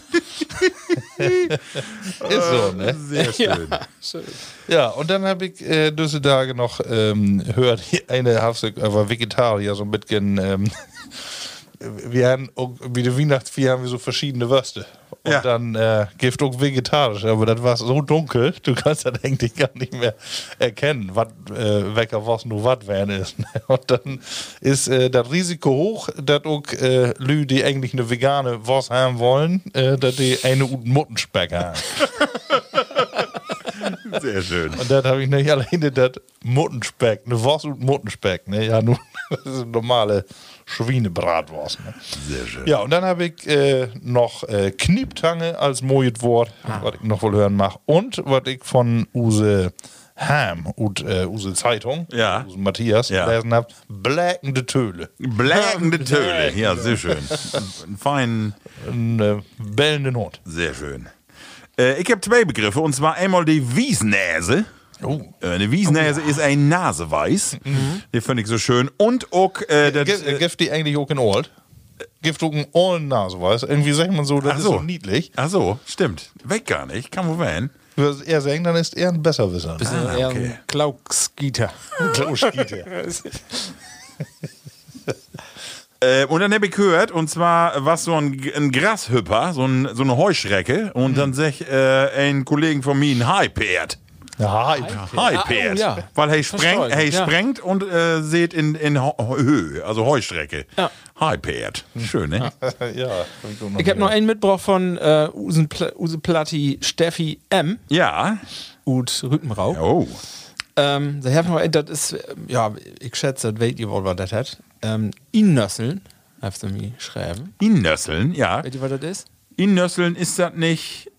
Ist so, ne? Sehr schön. Ja, und dann habe ich äh, diese Tage noch ähm, gehört, eine Hafsig war Vegetarier, so mit gen, ähm, wir haben auch, wie die Weihnachtsvieh haben wir so verschiedene Würste. Und Ja. dann äh, gibt auch vegetarisch, aber das war so dunkel, du kannst das eigentlich gar nicht mehr erkennen, was äh, welcher was nur was werden ist. Und dann ist äh, das Risiko hoch, dass auch äh, Lü, die eigentlich eine vegane Wurst haben wollen, äh, dass die eine guten Muttenspeck haben. Sehr schön. Und dann habe ich nicht alleine das Muttenspeck, eine Wurst und Muttenspeck. Ne? Ja, nun, das ist eine normale Schweinebratwurst. Ne? Sehr schön. Ja, und dann habe ich äh, noch äh, Knieptange als neues Wort, was ich noch wohl hören mache. Und was ich von Use Ham und äh, Use Zeitung, Ja. Use Matthias, Ja. gelesen habe, bläkende Töle. Bläkende Töle. Ja, sehr schön. Ein feinen, Ein äh, bellenden Hund. sehr schön. Äh, ich habe zwei Begriffe, und zwar einmal die Wiesnäse. Oh. Äh, Eine Wiesnäse ist ein Naseweiß. Die finde ich so schön. Und auch äh, das, Gibt äh, gibt die eigentlich auch in Old? Gibt auch in Old Nase, weißt du? Irgendwie sagt man so, das Ach ist so. so niedlich. Ach so, stimmt. Weg gar nicht. Kann wohl werden. Würde er sagen, dann ist er ein Besserwisser. Bist Ah, eher okay. ein Klaukskieter. Äh, und dann habe ich gehört, und zwar was so ein, ein Grashüpper, so, ein, so eine Heuschrecke. Und dann sag äh, ein Kollegen von mir ein Hypert. Ja, Hypert. oh, ja. Weil er sprengt, er ja. sprengt und äh, seht in, in Höhe, also Heuschrecke. Ja. Hypert. Schön, ne? ja. Ich habe noch einen mitgebracht von äh, Usen Pla Use Platti Steffi M. Ja. und Rüttenrau. Oh. Ähm, da hab ich noch das ist, ja, ich schätze, das weet ihr wohl, was das hat. Ähm, Innösseln, hast du mir geschrieben. Innösseln, ja. Weet ihr, was das ist? Innösseln ist das nicht.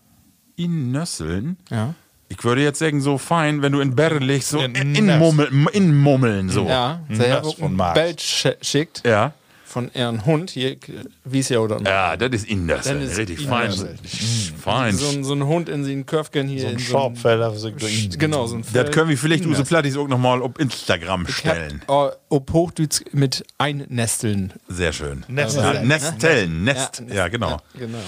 Innösseln? Ja. Ich würde jetzt sagen, so fein, wenn du in Bärde liegst, so In- in. Mummeln, in Mummeln, so. Ja, Hm, auch von Marx. Sch- schickt Ja. Von ihrem Hund, hier, wie es ja oder. Ja, das ist Innösseln. Dann ist Richtig fein. Fein. So, ein, so ein Hund in den Köpfchen hier. So ein in Schraubfeller, was ich da Sch- ihnen- Genau, so ein Das können wir vielleicht. Use Plattis auch nochmal auf Instagram Ich hab, stellen. oh, ob Hochdütz mit Einnesteln. Sehr schön. Nesteln. Ja, Nesteln. Nest. Ja, Ja, genau. Genau.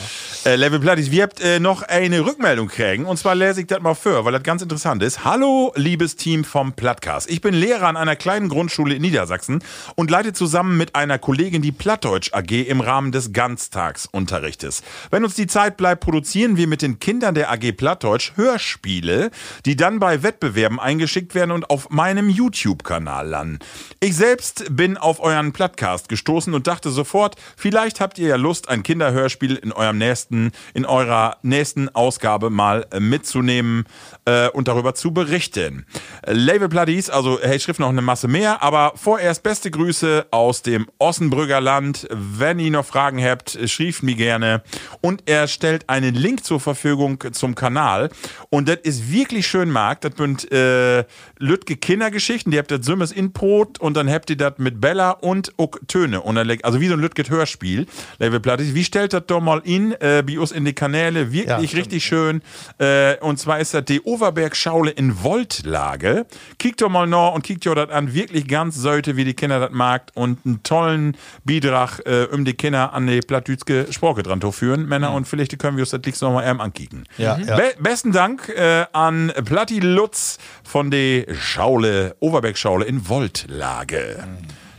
Äh, Level Plattis, wir habt äh, noch eine Rückmeldung kriegen. Und zwar lese ich das mal vor, weil das ganz interessant ist. Hallo, liebes Team vom Plattcast. Ich bin Lehrer an einer kleinen Grundschule in Niedersachsen und leite zusammen mit einer Kollegin die Plattdeutsch AG im Rahmen des Ganztagsunterrichtes. Wenn uns die Zeit bleibt, produzieren wir mit den Kindern der AG Plattdeutsch Hörspiele, die dann bei Wettbewerben eingeschickt werden und auf meinem YouTube-Kanal landen. Ich selbst bin auf euren Plattcast gestoßen und dachte sofort, vielleicht habt ihr ja Lust, ein Kinderhörspiel in eurem nächsten, in eurer nächsten Ausgabe mal äh, mitzunehmen äh, und darüber zu berichten. Label Bloodies, also hey, Schrift noch eine Masse mehr, aber vorerst beste Grüße aus dem Ossenbrügger Land. Wenn ihr noch Fragen habt, schrieft mir gerne. Und er stellt einen Link zur Verfügung zum Kanal. Und das ist wirklich schön, Marc. Das sind äh, Lütke Kindergeschichten. Die habt das Sümmes Input und dann habt ihr das mit Bella und auch Töne. Und dann, also wie so ein Lütke Hörspiel. Wie stellt das doch mal in, äh, bei uns in die Kanäle? Wirklich Ja, richtig schön. Äh, und zwar ist das die Overberg-Schaule in Voltlage. Kickt doch mal noch und kickt euch das an. Wirklich ganz sollte, wie die Kinder das mag. Und einen tollen Beitrag, äh, um die Kinder an die plattdütske Sprache dran zu führen. Männer, und vielleicht können wir uns das nächste mal ähm ankicken. Ja, ja. Be besten Dank äh, an Platti Lutz von der Schaule, Overberg-Schaule in Voltlage.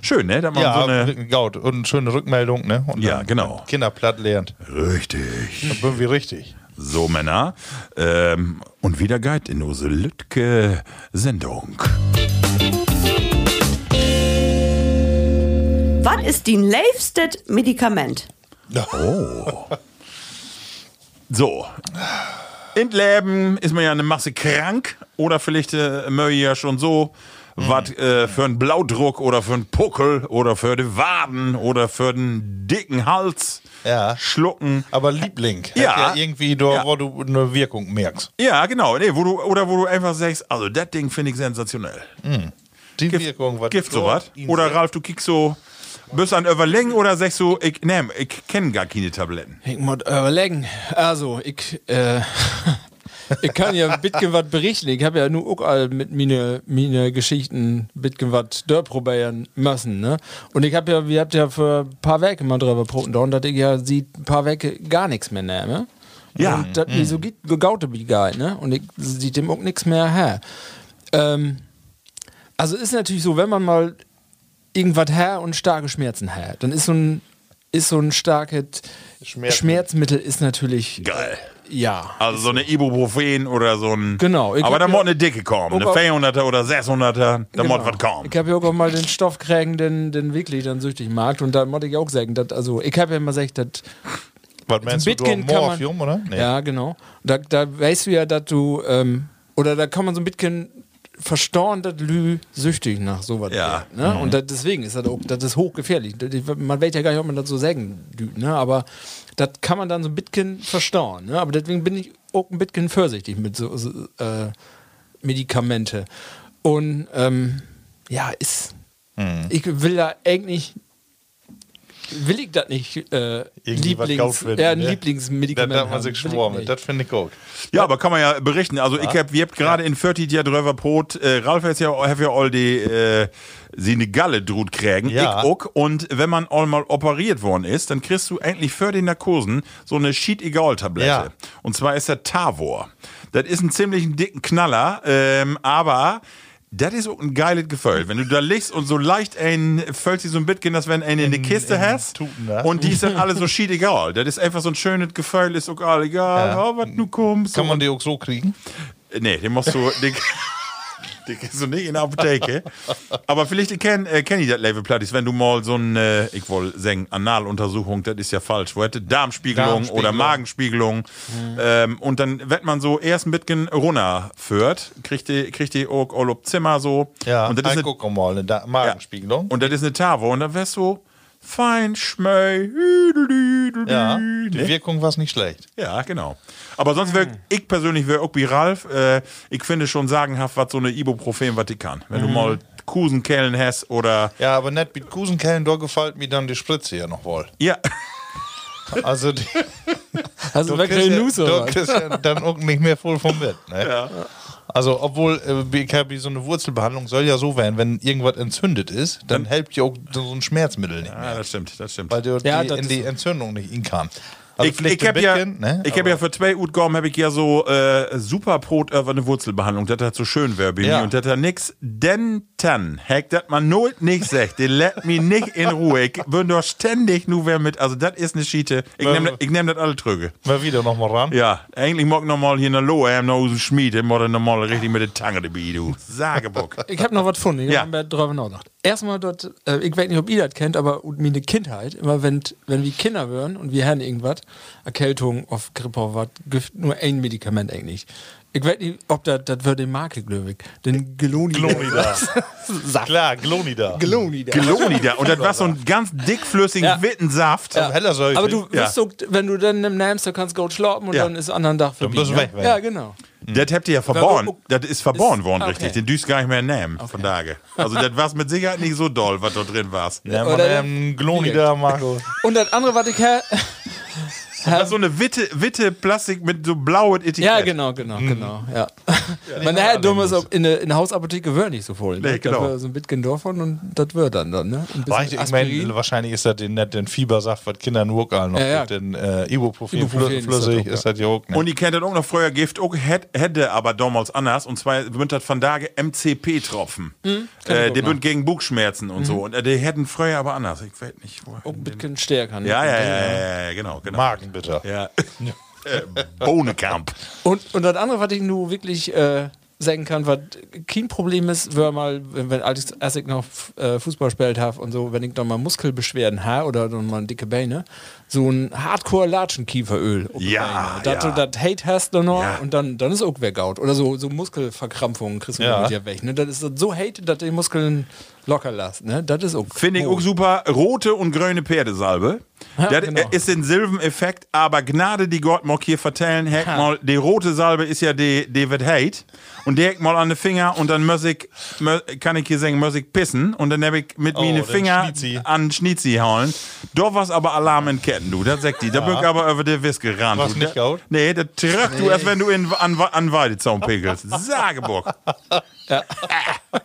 Schön, ne? Da man Ja, so eine. Gaut. Und eine schöne Rückmeldung, ne? Und Ja, genau. Kinder platt lernt. Richtig. Dann wir richtig. So, Männer. Ähm, und wieder Guide in unsere Lütke Was ist dein liebstes Medikament? So. In Leben ist man ja eine Masse krank oder vielleicht äh, möchte ja schon so was äh, für einen Blaudruck oder für einen Puckel oder für die Waden oder für den dicken Hals Ja. schlucken. Aber Liebling. hat Ja. irgendwie da, Ja. wo du eine Wirkung merkst. Ja, genau. Nee, wo du, oder wo du einfach sagst, also das Ding finde ich sensationell. Die Wirkung, was Gift so sowas? Oder. Ralf, du kickst so, bist an Überlängen oder sagst du, ich, nee, ich kenne gar keine Tabletten. Ich muss überlegen. Also, ich, äh, ich kann ja ein bisschen was berichten. Ich habe ja nur auch all mit meine, meine Geschichten ein bisschen was durchprobieren müssen. Ne? Und ich habe ja, wir habt ja für ein paar Werke mal drüber proten, da, dass ich ja sieht ein paar Werke gar nichts mehr nehme. Ja. Und das mir so geht, gegaute wie geil, ne? Und ich sieht dem auch nichts mehr her. Ähm, also ist natürlich so, wenn man mal irgendwas her und starke Schmerzen her, dann ist so ein, ist so ein starkes Schmerzmittel. Schmerzmittel ist natürlich Geil. ja. Also so eine Ibuprofen oder so ein. Genau, Aber da ja- muss eine dicke kommen. Eine Auch- 400er oder 600er, da muss was kommen. Ich habe ja auch mal den Stoff kriegen, den, den wirklich dann süchtig mag. Und da muss ich auch sagen, dass, also ich habe ja immer gesagt, dass Was meinst du, Bitcoin du Morphium, oder? Nee. Ja, genau. Da, da weißt du ja, dass du, ähm, oder da kann man so ein bisschen verstorben, dass Lü süchtig nach sowas Ja. ne? Und da, deswegen ist das auch, das ist hochgefährlich. Das- Man weiß ja gar nicht, ob man das so sagen ne? Aber das kann man dann so ein bisschen verstorben, ne? Aber deswegen bin ich auch ein bisschen vorsichtig mit so, so äh, Medikamente. Und ähm, ja, ist. Hm. Ich will da eigentlich. Will ich das nicht äh, Lieblings, ja, ein ne? Lieblingsmedikament Da hat man sich Will ich schworen mit. Das finde ich gut. Ja, aber kann man ja berichten. Also ich hab, wir habt gerade in 40 Jahren drüber Brot, äh, Ralf hat ja, hat ja all die, äh, sie eine Galle drut kriegen. Ja. Ich auch. Und wenn man einmal operiert worden ist, dann kriegst du eigentlich für die Narkosen so eine Sheet-Egal-Tablette. Ja. Und zwar ist das Tavor. Das ist ein ziemlich dicken Knaller, ähm, aber das ist auch ein geiles Gefühl. Wenn du da liegst und so leicht ein, fällt sie so ein bisschen, dass wenn einen in die Kiste in hast Tuten, ne? und die ist dann alle so shit egal. Das ist einfach so ein schönes Gefühl, ist auch egal, Ja. oh, was du kommst. Kann man die auch so kriegen? Nee, den musst du. Den, den kriegst du nicht in der Apotheke. Aber vielleicht kenn, äh, kenn ich das Level Plattis, wenn du mal so eine, ich wollte sagen, Analuntersuchung, das ist ja falsch. Wo hätte Darmspiegelung, Darmspiegelung. oder Magenspiegelung. Ähm, und dann wird man so erst ein bisschen runterführt, kriegt die, kriegt die auch all auf Zimmer so. Ja, und das ist eine, guck mal, eine Da- Magenspiegelung. und das ist eine Tavo. Und dann wärst du fein, schmei, ja, die Wirkung war nicht schlecht. Ja, genau. Aber sonst wäre ich persönlich wäre auch wie Ralf, äh, ich finde schon sagenhaft, was so eine Ibuprofen, kann. Wenn du mal Kusenkellen hast oder. Ja, aber nicht mit Kusenkellen, da gefällt mir dann die Spritze ja noch wohl. Ja, Also, die, Also du wirklich kriegst ja, News du oder? kriegst ja dann auch nicht mehr voll vom mit. Ne? Also, obwohl, äh, ich hab so eine Wurzelbehandlung soll ja so werden, wenn irgendwas entzündet ist, dann hilft ja auch so ein Schmerzmittel nicht ja, mehr. das stimmt, das stimmt. Weil du Ja, die, in die. Entzündung nicht in kann. Also ich ich habe ja, ne? ich hab Aber- ja für zwei Utgaum habe ich ja so äh, super Brot über eine Wurzelbehandlung. Das hat so schön wäre bei Ja. mir. Und das hat nix. Denn dann, heck, das man nur nicht sagt. Die lässt mich nicht in Ruhe. Ich bin doch ständig nur wer mit. Also, das ist eine Schiete. Ich nehme ich nehm das alle Trüge. Mal wieder noch mal ran. Ja, eigentlich mag ich noch mal hier in der Lohe, ähm, noch dem Schmied, ich muss noch mal richtig mit der Tange dabei, du. Sagebock. Ich habe noch was gefunden, ich Ja. habe drüber nachgedacht. Erstmal dort, äh, ich weiß nicht, ob ihr das kennt, aber meine Kindheit, immer wenn, wenn wir Kinder wären und wir hören irgendwas, Erkältung, auf Grippe, auf was, gibt nur ein Medikament eigentlich. Ich weiß nicht, ob das, das wird den Marke, glaube ich. Den Gelonida. Glonida. Saft. Klar, Glonida. Gelonida. Glonida. Und das war so ein ganz dickflüssigen Ja. Wittensaft. Ja. Aber du Ja. wirst so, wenn du dann nimmst, dann kannst du gut schlafen und Ja. dann ist anderen Tag Dann vorbei. bist du weg, weg. Ja, genau. Das habt ihr ja verborgen. Das ist verborgen worden, okay. richtig. Den düst gar nicht mehr nehmen von Tage. Also, das war mit Sicherheit nicht so doll, was da drin war. Ja, man, ähm, Glonida, Marco. Und das andere, was ich her. Ist so eine Witte, Witte Plastik mit so blauem Etikett. Ja, genau, genau, genau. Ja. Man ja, dumm ist, in der, in der Hausapotheke wird nicht so voll. Ne? Nee, genau. Da wird so ein bisschen davon und das wird dann dann, ne? Ich meine, wahrscheinlich ist das den, nicht den Fiebersaft, was Kinder nur allen noch Ja, ja. gibt. Den äh, Ibuprofen, Ibuprofen flüssig das auch, ist das ja auch. Ne? Und ihr kennt das auch noch früher Gift, auch hätt- hätte aber damals anders. Und zwar wird das von Tage MCP-Tropfen. Hm, ich äh, die noch. sind gegen Bugschmerzen und so. Und äh, die hätten früher aber anders. Ich weiß nicht, wo. Auch ein bisschen stärker. Ne? Ja, ja, ja, ja, ja, genau, genau. Magenbitter. Ja. äh, Bohnekamp. Und, und das andere, was ich nur wirklich äh, sagen kann, was kein Problem ist, wenn mal, wenn, wenn als ich, als ich noch äh, Fußball gespielt habe und so, wenn ich dann mal Muskelbeschwerden habe oder dann mal dicke Beine, so ein Hardcore-Latschenkieferöl. Ja. Dass ja. du das Hate hast du noch Ja. und dann, dann ist auch weggaut. Oder so, so Muskelverkrampfungen kriegst du Ja. mit dir weg. Ne? Das ist so hate, dass die Muskeln locker lässt. Ne? Das ist auch. Finde ich auch super. Rote und grüne Pferdesalbe. Ja, das genau. ist den Silbeneffekt, aber Gnade, die Gott mag hier vertellen, heck mal, die rote Salbe ist ja die, die wird hate. Und heck mal an den Finger und dann muss ich, kann ich hier sagen, muss ich pissen und dann hab ich mit Oh, den Finger Schnietzi. an Schnietzi hauen. Da war's aber Alarm in Ketten, du. Das sagt die. Da bin ich aber über die Wiske ran. War's du. nicht gaut? Nee, das tragt du, als wenn du in, an, an Weidezaun pickelst. Sageburg.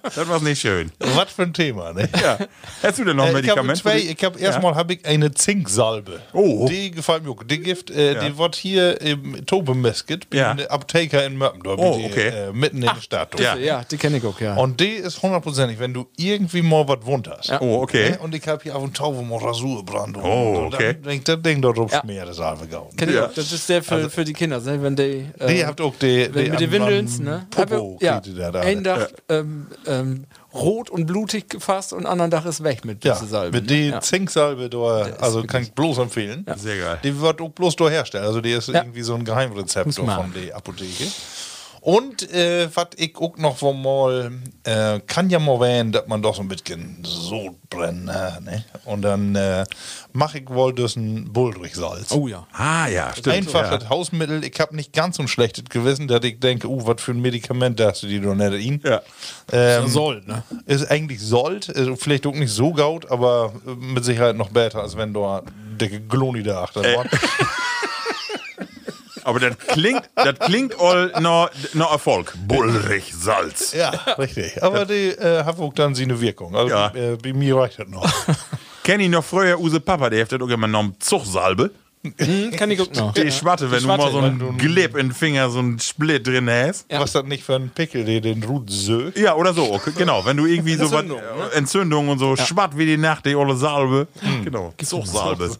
Das war's nicht schön. Was für ein Thema, ne? Ja. Hast du denn noch ein Äh, ich habe Medikament? zwei, ich habe erstmal habe ich eine Zinksalbe. Oh. Die gefällt mir auch. Die Gift, äh, die wird hier im Tobemesket, Ja. in der Apotheker in Möppen, da Oh, die, okay. äh, mitten in der Stadt. Ja. Ja, die kenne ich auch, ja. Und die ist hundertprozentig, wenn du irgendwie mal was wund hast. Ja. Oh, okay. Ne? Und ich habe hier auf dem Taufe mal Rasurbrand. Oh, okay. Dann denk, das Ding da drauf Ja. schmieren, das Salbe Ja. Das ist der für, für die Kinder, ne? wenn die. Äh, Die habt auch die, wenn die mit den am ne? Popo ja, die da, da. ein Dach ähm, ähm, rot und blutig gefasst und anderen Dach ist weg mit Ja, dieser Salbe. mit die ne? ja. Zinksalbe, da, also kann ich bloß empfehlen. Sehr geil. Die wird auch bloß da herstellen. Also die ist Ja. irgendwie so ein Geheimrezept von der Apotheke. Und äh, was ich auch noch von mal, äh, kann ja mal werden, dass man doch so ein bisschen so brennt. Ne? Und dann äh, mache ich wohl das ein Bullrichsalz. Oh ja. Ah, ja, stimmt. Einfach ja. das Hausmittel. Ich habe nicht ganz so ein schlechtes Gewissen, dass ich denke, uh, was für ein Medikament hast du die doch nicht in. Ja. Ähm, Soll, ne? ist eigentlich sollt, also vielleicht auch nicht so gaut, aber äh, mit Sicherheit noch besser, als wenn da dicke Gloni da achter war. Aber das klingt, das klingt all noch, noch Erfolg. Bullrich Salz. ja, richtig. Aber die äh, hat auch dann seine Wirkung. Also Ja. äh, bei mir reicht das noch. Kenn ich noch früher Use Papa, der hat auch immer genommen Zugsalbe. Hm, kann ich noch. Die Schwatte, wenn Die du mal Schwatte, so wenn ein Glib in den Finger, so ein Split drin hast. Ja. Was das nicht für ein Pickel, der den Rut sögt. Ja, oder so. Okay, Genau, wenn du irgendwie so was, Entzündung, ne? Entzündung und so schwatt wie die Nacht, die olle Salbe. Genau, Zugsalbe.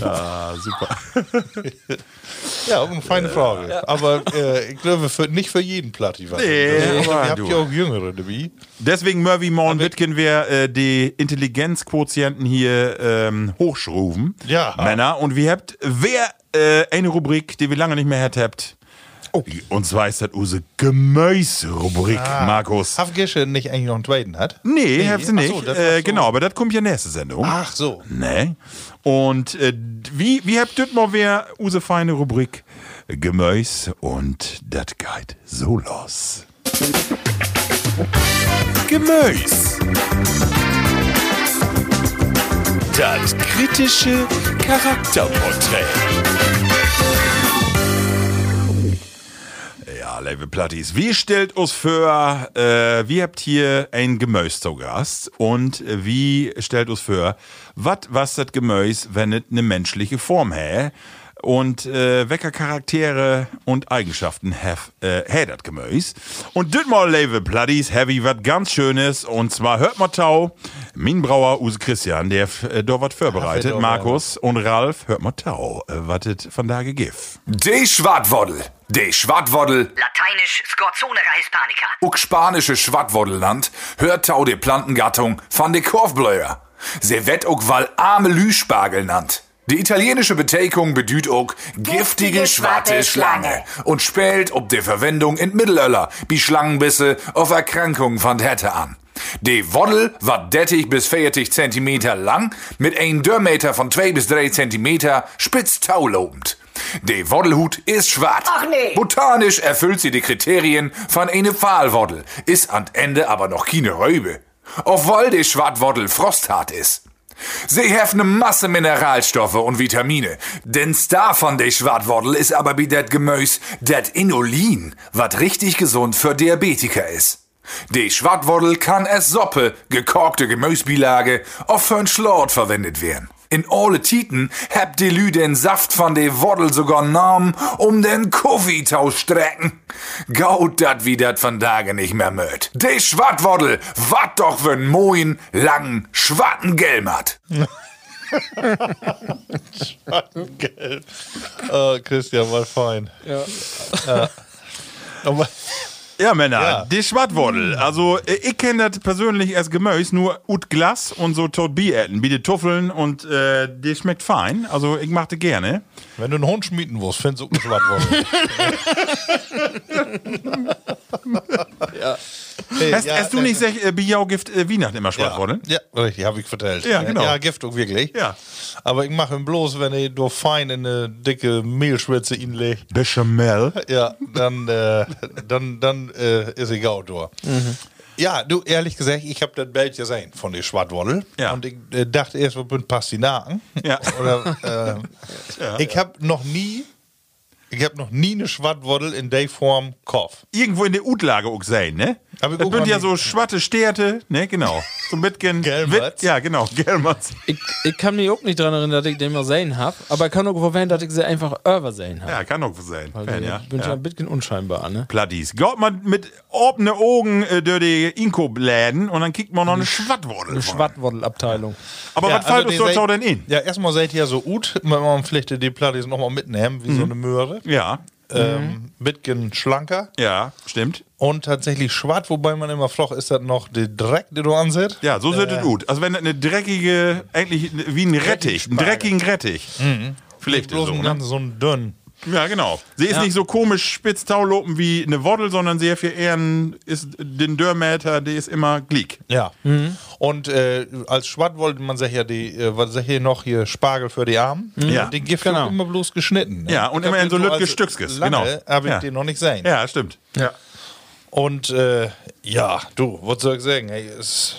Ja, super. Ja, eine feine Frage. Aber äh, ich glaube, für, nicht für jeden Platti. Was Nee, also, aber ihr habt ja auch Jüngere dabei. Deswegen, Murphy Morn Wittgen, wir äh, die Intelligenzquotienten hier ähm, hochschrufen. Ja. Männer. Und wir habt, wer äh, eine Rubrik, die wir lange nicht mehr habt, habt. Und zwar ist das unsere Gemüse-Rubrik, Markus. Hafgische nicht eigentlich noch einen zweiten hat? Nee, habt ihr Ach nicht. so, äh, so. Genau, aber das kommt ja nächste Sendung. Ach so. Nee. Und äh, wie, wie habt ihr mal wer unsere feine Rubrik Gemüse und das geht so los. Gemüse. Das kritische Charakterporträt. Ja, liebe Plattis, wie stellt uns vor, äh, wie habt hier ein Gemüse zu Gast und äh, wie stellt uns vor, wat was das Gemüse, wenn es eine menschliche Form hä? Und äh, welche Charaktere und Eigenschaften hef, äh, hä das Gemüse? Und dit mal, liebe Plattis, heavy wat ganz Schönes und zwar hört mal tau, mein Brauer Use Christian, der äh, da wat vorbereitet, doch, Markus und Ralf, hört mal tau, äh, wat it von da gegif. De Schwattwoddel. De Schwattwoddel, Lateinisch Scorzonera hispanica. uck spanische Schwattwoddelland, hört tau de Plantengattung van de Korfblöer. Se wett uck wal arme Lüspargel nannt. Die italienische Beteiligung bedüht auch giftige schwarze Schlange und spielt ob der Verwendung in Mittelöller, wie Schlangenbisse auf Erkrankungen von Hätte an. Die Woddel war 30 bis 40 Zentimeter lang, mit einem Dörrmeter von 2 bis 3 Zentimeter spitz taulobend. Die Woddelhut ist schwarz. Ach nee. Botanisch erfüllt sie die Kriterien von eine Pfahlwoddel, ist an Ende aber noch keine Röbe. Obwohl die Schwartwoddel frosthart ist. Sie haben eine Masse Mineralstoffe und Vitamine. Denn Star von der Schwartwoddel ist aber wie das Gemüse, das Inulin, was richtig gesund für Diabetiker ist. Die Schwartwoddel kann als Suppe, gekochte Gemüsebeilage, auch für ein Schlort verwendet werden. In alle Titen habt die Lü den Saft von de Woddel sogar genommen, um den Kaffee strecken. Gaut dat wie dat von Tage nicht mehr möt. De Schwartwoddel, wat doch für moin, langen, schwarten Gelmat. Gelb. Äh, Christian, war fein. Ja. Ja. Ja, Männer, Ja. die Schwattwordel. Also, äh, ich kenne das persönlich als Gemüse nur ut Glas und so tot Bieretten, wie die Tuffeln und äh, die schmeckt fein. Also, ich mache das gerne. wenn du einen Hund schmieden musst, findest du auch ein Schwattwort. Ja. Hey, hast, hast du nicht sech, äh, Biaugift äh, Weihnachten immer Ja, Schwattwordel? ja, richtig, habe ich vertellt. Ja, genau. Ja, Gift auch wirklich. Ja. Aber ich mache ihn bloß, wenn ich nur fein in eine dicke Mehlschwitze ihn lege. Bechamel. Ja, dann, äh, dann, dann äh, ist egal, du. Ja, du, ehrlich gesagt, ich habe das Bild gesehen von der Schwattwoddel. Ja. Und ich äh, dachte erst, wir sind Pastinaken. Ja. Oder, äh, Ich habe noch nie, ich habe noch nie eine Schwattwoddel in der Form gekauft. Irgendwo in der Utlage auch sein, ne? Aber das sind ja so schwatte Sterte, ne? Genau. So mitgen. Gelmats. Ja, genau. Gelmats. Ich, ich kann mich auch nicht daran erinnern, dass ich den mal sehen habe, aber ich kann auch verwenden, dass ich sie einfach übersehen habe. Ja, kann auch sein. Weil Fan, ich ja. bin schon ja. ein bisschen unscheinbar, ne? Plattis. Geht man mit offenen Augen äh, durch die Inkop-Läden und dann kriegt man noch eine Schwattwordel. Eine. Schwattwoddelabteilung. Aber Ja, was fällt also uns dort denn in? Ja, erstmal seid ihr so gut, man man pflichte die Plattis nochmal mitnehmen, wie so eine Möhre. Ja, Ähm, bisschen schlanker ja, stimmt. und tatsächlich schwarz, wobei man immer fragt, ist das noch der Dreck, den du ansetzt? Ja, so sieht es gut. Also wenn das eine dreckige, eigentlich wie ein Rettich, einen dreckigen Rettich. Vielleicht bloß so, ein ne? ganz so ein dünn. Ja, genau. Sie ist nicht so komisch spitz taulopen wie eine Woddel, sondern sehr viel eher ein, ist den Dörrmäter, der ist immer gliek. Ja. Und äh, als Schwatt wollte man sich ja die, äh, was sag ich noch hier, Spargel für die Armen. Ja. Den Gift Genau. immer bloß geschnitten. ne? Ja, und immer in so Lütke Stückskes, genau. Habe ich Ja. den noch nicht gesehen. Ja, stimmt. Ja. Und äh, ja, du, was soll ich sagen? Hey, ist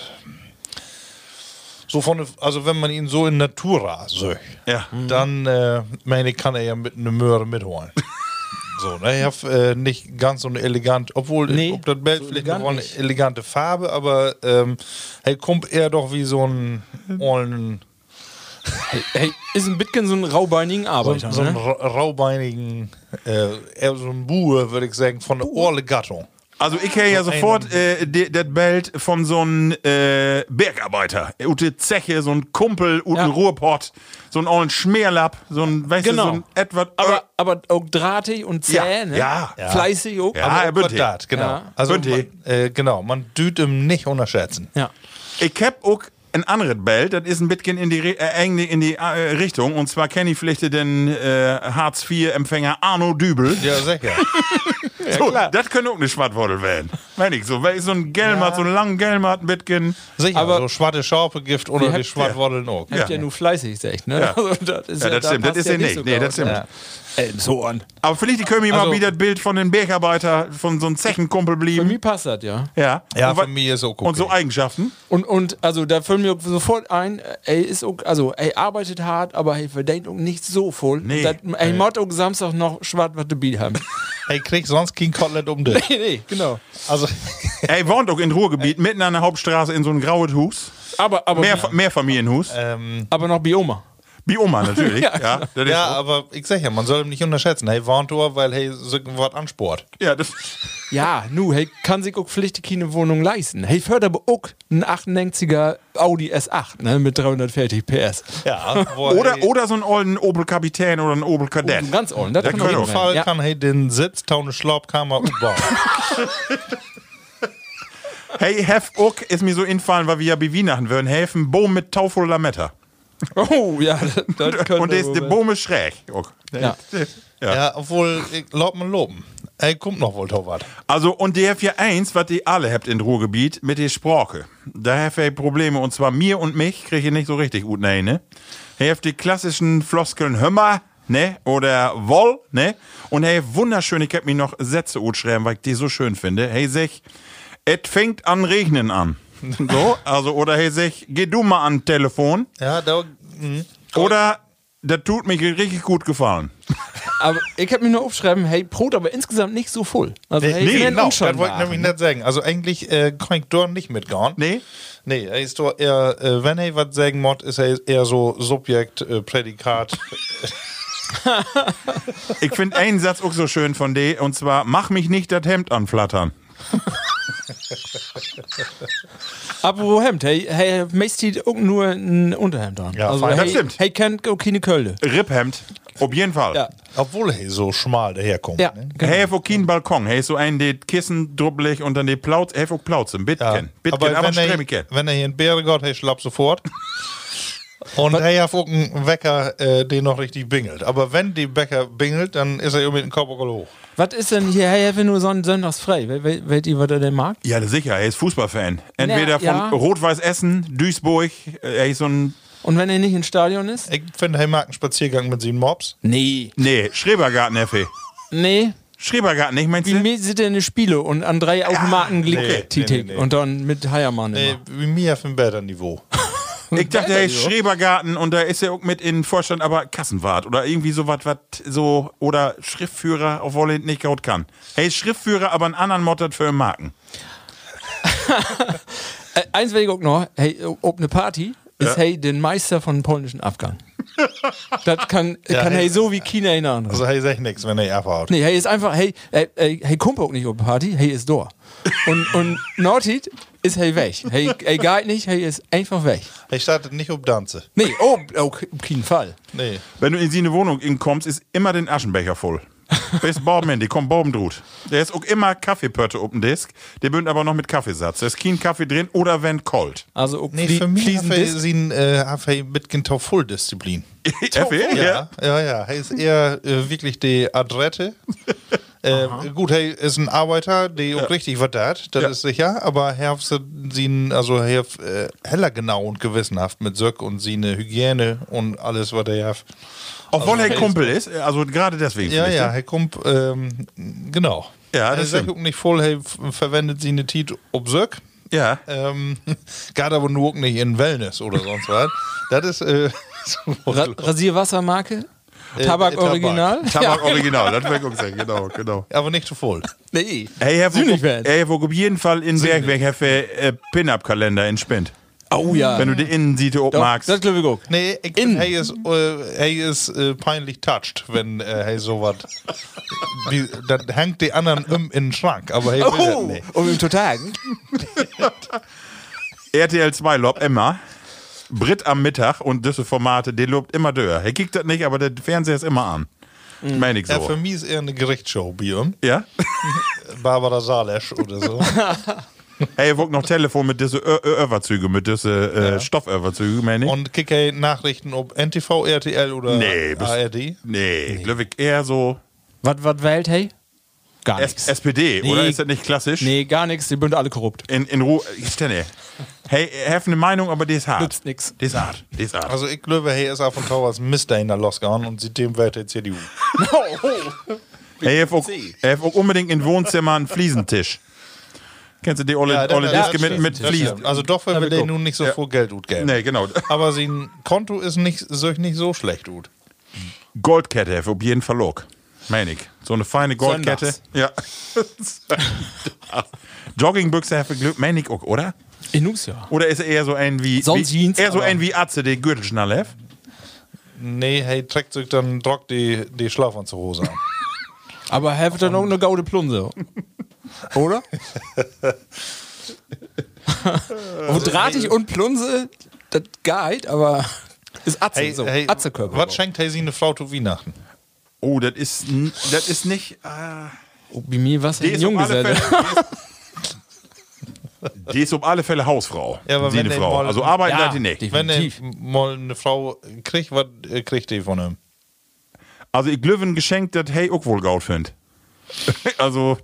so von, also wenn man ihn so in Natura söch, Ja. dann äh, meine kann er ja mit einer Möhre mitholen. so, ne? Ich hab äh, nicht ganz so eine elegant, obwohl Nee, ob das Bild so vielleicht elegant noch eine elegante Farbe, aber ähm, hey, kommt eher doch wie so ein ollen, Hey, hey, ist ein bisschen so ein raubeinigen so, Arbeiter, so einen ne? ra raubeinigen, äh, eher so ein Buhe, würde ich sagen, von der Orle Gattung. Also ich kenne ja So sofort äh, das Bild von so einem äh, Bergarbeiter. Ute Zeche, so ein Kumpel, Ute Ja. Ruhrpott, so ein ollen Schmierlapp, so ein, weißt Genau. du, so ein etwas... Aber, aber auch drahtig und zäh, Ja, ne? ja, ja. Fleißig auch. Ja, Aber- er bünd Das, genau. Ja. Also man, äh, genau, man düht ihm nicht unterschätzen. ja. Ich hab auch ein anderes Bild, das ist ein bisschen in die, äh, in die äh, Richtung. Und zwar kenne ich vielleicht den äh, Hartz-IV-Empfänger Arno Dübel. Ja, sicher. so, das könnte auch eine Schwattwordel werden. Meine ich so. Weil so ein Gelmat, so ein langen Gelmat, ein bisschen. sicher. Aber- so schwarze Schaufelgift oder habt- die Schwartwoddeln auch. Habt ja. nur fleißig, sagt, ne? Ja. Also, das ist Ja, das da stimmt. Das ist ja ja nicht. so Nee, das stimmt. Ja. Ey, so an. Aber vielleicht die können mir mal Also- wieder das Bild von den Bergarbeiter, von so einem Zechenkumpel Für blieben. mich passt das, ja. Ja. Ja, und, für mich ist auch okay. und so Eigenschaften. Und, und also da fällt mir sofort ein, er ist auch, also er arbeitet hart, aber er verdient auch nicht so voll. Nee. Das, er muss auch Samstag noch schwarz was Bier haben. Hey, krieg sonst kein Kotelett um dich. nee, nee, genau. Also, Er wohnt auch in Ruhrgebiet, mitten an der Hauptstraße in so einem graues Hus. Aber, aber, Mehr, Mehrfamilienhus. ähm, aber noch Bioma. Wie Oma natürlich. ja, Ja, ist ja, so. aber ich sag ja, man soll ihn nicht unterschätzen. Hey, warnt nur, weil hey, so ein Wort ansport. ja, das, Ja, nu, er kann sich auch pflichtig keine Wohnung leisten. Er fördert aber auch einen 98er Audi S8 ne, mit 340 PS. Ja, wo oder, hey, oder so einen ollen Opel Kapitän oder einen Opel Kadett. Oh, Ganz ordentlich. Das Der kann auf jeden. Fall Ja. kann hey den Sitz, taune Schlaubkammer umbauen. Hey, Hef auch ist mir so infallen, weil wir ja bei Weihnachten würden helfen, Boom mit Taufel Lametta. Oh, ja, das, das Und der ist der Boom ist schräg. Auch. Ja. Ja, obwohl, ich lob mal loben. Ey, kommt noch wohl to was. Also, und der hat ja eins, was die alle habt in Ruhrgebiet, mit der Sprache. Da habt ihr Probleme, und zwar mir und mich, kriege ich nicht so richtig gut nein, ne? Ihr habt die klassischen Floskeln Hömmer, ne? Oder Woll, ne? Und hey, wunderschön, ich hab mir noch Sätze schreiben, weil ich die so schön finde. Hey, sag, et fängt an regnen an. So, also, oder hey, sag, geh du mal an Telefon. Ja, da. mhm. Oder, das tut mir richtig gut gefallen. Aber ich habe mir nur aufschreiben, hey, Brot, aber insgesamt nicht so voll. Also, hey, nee, genau, das wollte ich nämlich nicht sagen. Also eigentlich äh, kann ich dort nicht mitgehen. Nee? Nee, er ist doch eher, äh, wenn er was sagen muss, ist er eher so Subjekt, äh, Prädikat. Ich finde einen Satz auch so schön von D, und zwar, mach mich nicht das Hemd anflattern. Apropos Hemd, hey, hey, auch nur ein Unterhemd an. Ja, also, fein. hey, Das stimmt. Hey, kennt auch keine Kölle. Ripphemd, auf jeden Fall. Ja. Obwohl er so schmal daherkommt. Ja, Ne? genau. Hey, wo kein Balkon, hey, so ein, der Kissen drubbelig und dann die Plauz, hey, wo Plauz im Bitken. Bitken, aber, wenn, er, wenn er hier in Bäre geht, hey, schlapp sofort. Und er hat auch einen Wecker, äh, den noch richtig bingelt. Aber wenn die Bäcker bingelt, dann ist er irgendwie mit dem Kopf hoch. Was ist denn hier, hey, haben wir nur so sonntags frei? Weißt ihr, was er denn mag? Ja, sicher, er ist Fußballfan. Entweder von ja. Rot-Weiß Essen, Duisburg, äh, er ist so ein, Und wenn er nicht ins Stadion ist? Ich finde, er mag einen Spaziergang mit seinen Mobs. Nee. nee, Schrebergarten, Effe. Nee. Schrebergarten, nicht, meinst Wie du? mir sind denn eine Spiele und an drei Automaten nee, Glick nee, nee, nee. und dann mit Heiermann Nee, immer. wie mir auf dem Bäder-Niveau. Ich dachte, er ist Schrebergarten und da ist er auch mit in Vorstand, aber Kassenwart oder irgendwie sowas, was so, oder Schriftführer, obwohl er nicht gut kann. Er ist Schriftführer, aber einen anderen Motto für Marken. Äh, eins will ich auch noch, hey, ob eine Party ist Ja. hey den Meister von polnischen Abgang. das kann, kann hey. hey so wie China in andere. Also, er sagt nichts, wenn er abhaut. Nee, hey ist einfach, hey, hey, hey, hey kommt auch nicht auf Party, hey ist da. Und, und Nordit ist hey weg. Hey, hey geht nicht, hey ist einfach weg. Er startet nicht auf Danze. Nee, oh, oh, auf keinen Fall. Nee. Wenn du in seine Wohnung kommst, ist immer den Aschenbecher voll. Bis Borben, die kommt Borben drut. Der ist auch immer Kaffeepötte auf dem Disk. Der bünd aber noch mit Kaffeesatz. Da ist kein Kaffee drin oder wenn kalt. Also auch Nee, für mich hat er Fliesendisk. sie äh, hat er mit Fulldisziplin. Effe? Ja, ja, ja. Er ist eher äh, wirklich die Adrette. äh, gut, er ist ein Arbeiter, der auch richtig was hat, das Ja. ist sicher, aber er hat sie, also hat, äh, heller genau und gewissenhaft mit Söck und seine Hygiene und alles, was er hat. Obwohl Also, er Kumpel ist, also gerade deswegen. Ja, ja, ne? Herr Kump, ähm, genau. Ja, das er sagt stimmt. auch nicht voll, er f- verwendet sie eine Tit ob Söck. Ja. Ähm, geht aber nur auch nicht in Wellness oder sonst was. Das ist äh, so Ra Rasierwassermarke? Äh, Tabak. Original? Tabak Original, das wäre sagen, genau, genau. aber nicht zu voll. Nee. Hey, Herr hey, Vogel, auf jeden Fall in Bergwerk, Herr äh, Pin-Up-Kalender in Spind. Oh ja. Wenn du die Innensiete Doch, magst. Das glaube ich auch. Nee, ich In. finde, er ist, äh, er ist äh, peinlich touched, wenn äh, er sowas. Dann hängt die anderen um in den Schrank, aber er will das Oh, nicht. um ihm zu tagen. RTL 2 lobt immer. Brit am Mittag und diese Formate, die lobt immer dör. Er kickt das nicht, aber der Fernseher ist immer an. Meine ich Ja, für so. mich ist eher eine Gerichtsshow ihm. Ja? Barbara Salesch oder so. Hey, wo noch Telefon mit diese Överzüge, mit diese äh, Stofföverzüge, meine ich. Und kicke Nachrichten ob NTV, RTL oder Nee, ARD. Nee, glaube ich eher so Was, was wählt, hey? Gar nichts. SPD, Nee. oder ist das nicht klassisch? Nee, gar nichts. Die sind alle korrupt. In, in Ruhe, ich stelle. Hey, er hat eine Meinung, aber die ist hart. Nützt nix. Die ist hart, die ist hart. Also ich glaube, er ist zu als Mister in der losgegangen und seitdem wird er CDU. Hey, er hat auch, er hat auch unbedingt im Wohnzimmer einen Fliesentisch. Kennst du die olle, Ja, olle ja, mit, mit Fliesen? Also doch, weil wir den nun nicht so viel Geld ausgeben. Nee, genau. Aber sein Konto ist nicht, sich nicht so schlecht gut. Goldkette hat auf jeden Fall auch. Meine ich. So eine feine Goldkette. Ja. Joggingbüchse hat Glück, meine ich auch, oder? In Nus, ja. Oder ist er eher so ein wie. Sonst wie, Jeans, Eher so ein wie Atze, der Gürtelschnalle hat? Nee, hey, trägt sich dann Drock die, die Schlafanzughose an. Aber er hat dann auch eine gaude Plunse. Oder? Wo drahtig und Plunse, das geht, aber ist Atze, hey, so. hey, Atzekörper. was schenkt hey sie eine Frau zu Weihnachten? Oh, das ist, das ist nicht. Äh, Oh, bei mir was die ein ist auf alle Junggeselle. Fälle. Die ist auf alle Fälle Hausfrau. Ja, aber Sie wenn eine die Frau. mal- also arbeiten Ja, die nicht. die- Wenn er Definitiv. mal eine Frau kriegt, was äh, kriegt die von ihm? Also ich glaube ein Geschenk, das hey auch wohl gaut findet. also,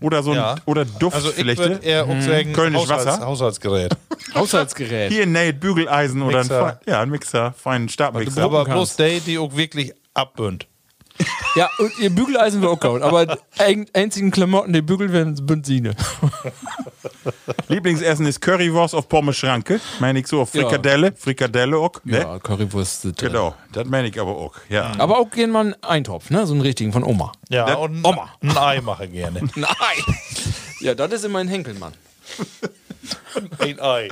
oder so ein, Ja. oder Duft Also ich würde eher auch sagen, Kölnisch Haushalts Wasser? Haushaltsgerät. Haushaltsgerät. Hier ein näht Bügeleisen oder ein, Mixer. Ja, ein Mixer, feinen Stabmixer. Aber bloß die, die auch wirklich abbünd. Ja, und ihr Bügeleisen wird auch gehauen. Aber die ein, einzigen Klamotten, die bügeln werden, sind Sine. Lieblingsessen ist Currywurst auf Pommes Schranke. Meine ich so auf Ja. Frikadelle. Frikadelle auch. Ne? Ja, Currywurst. sind, äh, Genau, das meine ich aber auch. Ja. Aber auch gern mal einen Eintopf, ne? So einen richtigen von Oma. Ja, Das- und Oma. ein Ei mache gerne. Nein! Ja, das ist immer ein Henkelmann. ein Ei.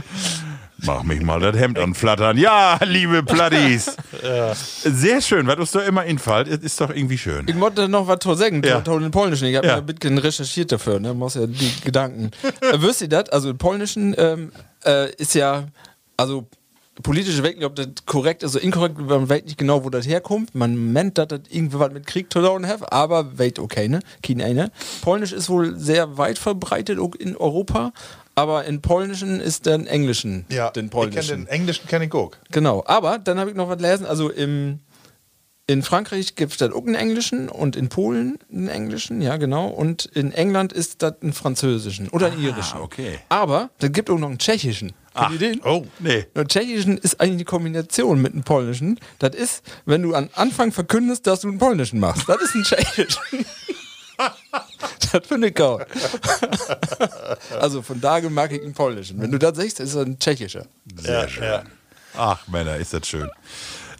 Mach mich mal das Hemd anflattern. Ja, liebe Platties. Sehr schön, was uns da immer infällt. Es ist doch irgendwie schön. Ich wollte noch was zu sagen, Ja. ja. den Polnischen. Ich habe Ja. ja. ein bisschen recherchiert dafür, ne? Muss ja die Gedanken. äh, wisst ihr das? Also, im Polnischen ähm, äh, ist ja, also politische Weg, ob das korrekt ist oder inkorrekt, man weiß nicht genau, wo das herkommt. Man meint, dass das irgendwie was mit Krieg zu tun hat, aber wait, okay, ne? Keine eine. Polnisch ist wohl sehr weit verbreitet in Europa, aber in Polnischen ist dann Englischen Ja, den ich Polnischen. den Englischen kenne ich auch. Genau, aber dann habe ich noch was gelesen. Also im, in Frankreich gibt es dann auch einen Englischen und in Polen einen Englischen, ja genau. Und in England ist das einen Französischen oder einen Irischen. okay. Aber dann gibt es auch noch einen Tschechischen. Den? Oh. Nee. Und Tschechischen ist eigentlich eine Kombination mit einem Polnischen. Das ist, wenn du am Anfang verkündest, dass du einen Polnischen machst. Das ist ein Tschechischen. das finde ich geil. also von daher mag ich einen Polnischen. Wenn du das siehst, ist es ein Tschechischer. Sehr schön. Ach, Männer, ist das schön.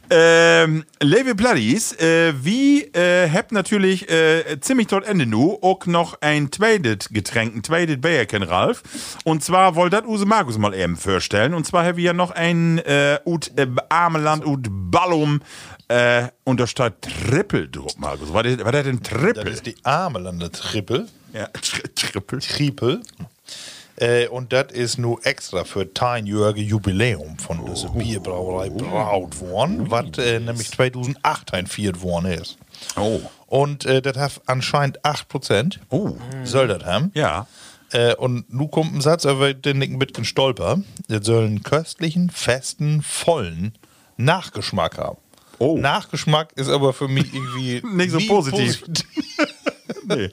Ähm, Levi Platties, äh, wie äh, habt natürlich äh, ziemlich dort Ende nu auch noch ein zweites Getränk, ein zweites Bärchen, Ralf. Und zwar wollte das Use Markus mal eben vorstellen. Und zwar haben wir ja noch ein äh, ut äh, Ameland ut Ballum äh, und da steht Triple drauf, Markus. Was was ist denn Das Triple? ist die Amelande Triple. ja, Tri Triple. Triple. Äh, und das ist nur extra für 10-jährige Jubiläum von dieser Bierbrauerei braut worden, was äh, nämlich 2008 einführt worden ist. Oh. Und äh, das hat anscheinend 8%. Oh. Soll das haben. Ja. Äh, und nun kommt ein Satz, aber den ein bisschen stolper. Das soll einen köstlichen, festen, vollen Nachgeschmack haben. Oh. Nachgeschmack ist aber für mich irgendwie Nicht so nie positiv. nee.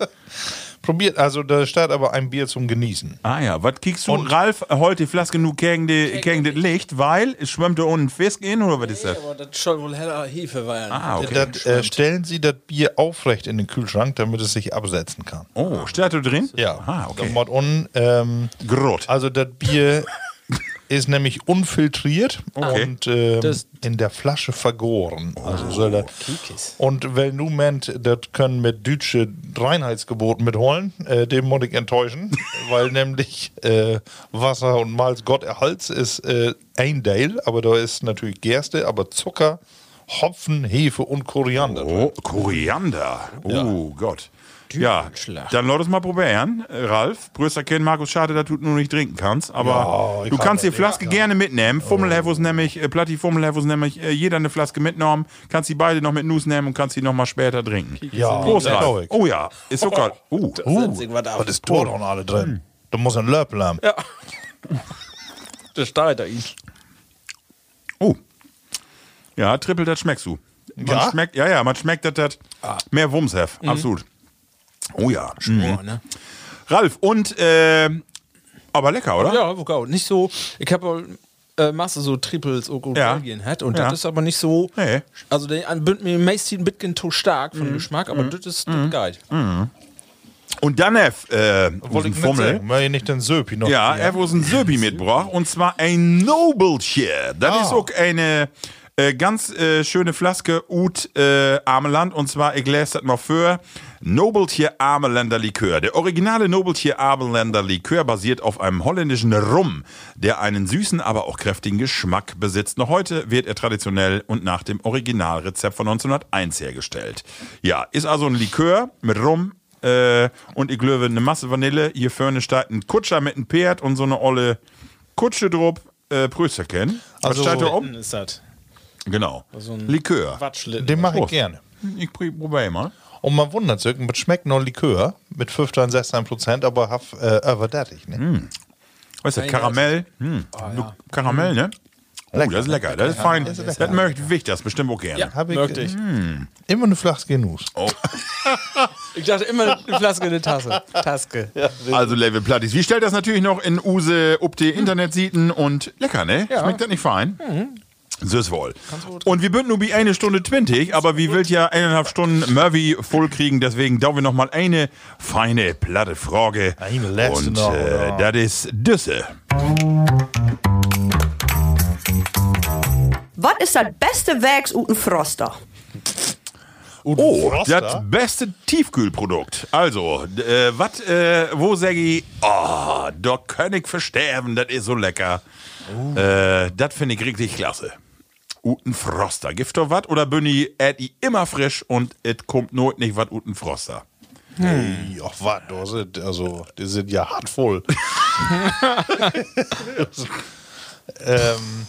Probiert, also da steht aber ein Bier zum Genießen. Ah ja, was kriegst du, Und- Ralf, heute die Flaske nur gegen, die, gegen das Licht, weil es schwimmt da unten Fisk in oder was ist das? aber das soll wohl heller Hefe sein. Ah, okay. Das, äh, stellen Sie das Bier aufrecht in den Kühlschrank, damit es sich absetzen kann. Oh, steht da drin? Ja, Ah, okay. Dann macht unten, ähm, Grot. also das Bier ist nämlich unfiltriert Okay. und ähm, in der Flasche vergoren. Also soll das. Und weil nu meint, das können mit deutsche Reinheitsgeboten mitholen, äh, dem muss ich enttäuschen, weil nämlich äh, Wasser und Malz Gott erhalts ist äh, ein Teil, aber da ist natürlich Gerste, aber Zucker, Hopfen, Hefe und Koriander. drin. Oh, Koriander. Oh Gott. Ja, dann lass es mal probieren, äh, Ralf. Größter Kind, Markus, schade, dass du nur nicht trinken kannst. Aber Ja, du kann kannst die das, Flaske ja. gerne mitnehmen. Fummelhefus nämlich, äh, Platti Fummelhefus nämlich, äh, jeder eine Flaske mitgenommen. Kannst die beide noch mit Nuss nehmen und kannst die noch mal später trinken. Ja, Prost, das Ralf. Oh ja, ist sogar. Uh, Uh, was ist da noch alle drin? Da muss ein Löffel haben. Ja. Das steht da ihn. Oh. Ja, Triple, das schmeckst du. Man Ja? schmeckt, ja, ja, man schmeckt, dass das Ah. mehr Wumms hat. Absolut. Oh ja. Mhm. Oh, ne? Ralf, und, äh, aber lecker, oder? Ja, wo auch. Nicht so. Ich habe äh, Masse so Triples auch gut Ja. Belgien hat und Ja. das ist aber nicht so. Nee. Also der bünd mir meist ein bisschen zu stark von Geschmack, aber das ist mhm. geil. Und dann, äh, Wollte unseren ich nicht Fummel. weil ihr nicht den Söpi noch. Ja, er hat uns ein Söbi mitgebracht. Und zwar ein Nobelchen. Das Ah. ist auch eine äh, ganz äh, schöne Flaske Ut äh, Ameland. Und zwar, ich lese das mal für. Nobeltier Ameländer Likör. Der originale Nobeltier Ameländer Likör basiert auf einem holländischen Rum, der einen süßen, aber auch kräftigen Geschmack besitzt. Noch heute wird er traditionell und nach dem Originalrezept von 1901 hergestellt. Ja, ist also ein Likör mit Rum, äh, und ich glaube, eine Masse Vanille. Hier vorne steht ein Kutscher mit einem Pferd und so eine olle Kutsche drauf. Äh, Prösterchen. Was Also- steht da um? ist das. Genau. ein Likör. Den mache ich Prost. gerne. Ich probiere mal. Und man wundert sich, es schmeckt noch Likör mit 15, 16 Prozent, aber haf, äh, überdattig. Ne? Was ist das? Karamell? Hm. Du- Karamell, ne? Oh, das ist lecker. Das ist fein. Das möchte ich das bestimmt auch gerne. Hab ich Möchte ich. immer eine Flasche Genuss. Ich dachte immer eine Flaske, eine Tasse. Taske. Also Level Plattis. Wie stellt das natürlich noch in Use ob die Internetseiten und lecker, ne? Schmeckt das nicht fein? Süß wohl. Und wir bünden nur wie eine Stunde 20, aber wir will ja eineinhalb Stunden Murphy voll kriegen, deswegen da wir noch mal eine feine platte Frage. Eine letzte Und noch, äh, das ist Düsse. Was ist das beste Werks uten Froster? Oh, das beste Tiefkühlprodukt. Also, äh, was, äh, wo sag ich, oh, da kann ich versterben, das ist so lecker. Äh, das finde ich richtig klasse. Uten Froster. Gift doch was oder bin ich immer frisch und es kommt not nicht was Uten Froster? Hey, ach was, da sind, also, die sind ja hart voll. ähm,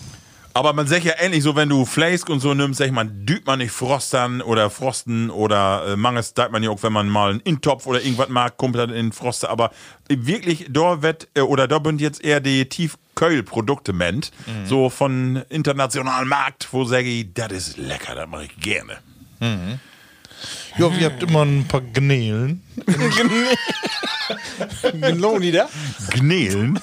Aber man sagt ja ähnlich so, wenn du Fleisk und so nimmst, sag ich mal, düht man nicht Frostern oder Frosten oder äh, mangels deit man ja auch, wenn man mal einen Intopf oder irgendwas mag, kommt dann in Froster. Aber wirklich, da wird, äh, oder da sind jetzt eher die Tiefköhl-Produkte ment, so von internationalen Markt, wo sag ich, das ist lecker, das mache ich gerne. ja, wir habt immer ein paar Gnälen. Meloni da? Gnälen.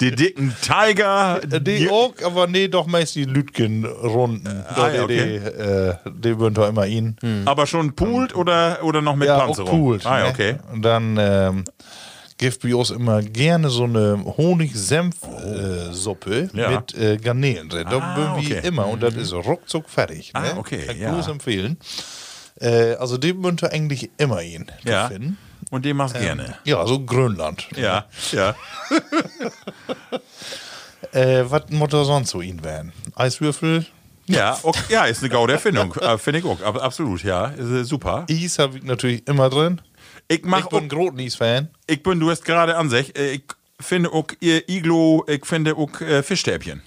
die dicken Tiger. Die auch, aber nee, doch meist die Lütgen-Runden. Ah, die, ja, okay. die, äh, die würden doch immer ihn. Aber schon poolt oder, oder noch mit ja, auch Panzerung? cool. Ah, ja, ne? okay. Und dann ähm, gibt bei uns immer gerne so eine Honig-Senf-Suppe Ja. mit äh, Garnelen drin. Da Ah, okay. immer und das ist ruckzuck fertig. Ah, ne? okay, Kann ich ja. empfehlen. Äh, also den wir eigentlich immer ihn Ja. finden. Und den machst gerne. Ja, so Grönland. Ja, ja. Äh, was muss er sonst so ihn werden? Eiswürfel, Ja, ok, ja, ist eine gaude Erfindung. Äh, Finde ich auch. ab- Absolut, ja. Ist, äh, super. Eis habe ich natürlich immer drin. Ich mach ich bin Eis-Fan. ich bin, du hast gerade an sich, äh, ich finde auch Iglo, ich finde auch äh, Fischstäbchen.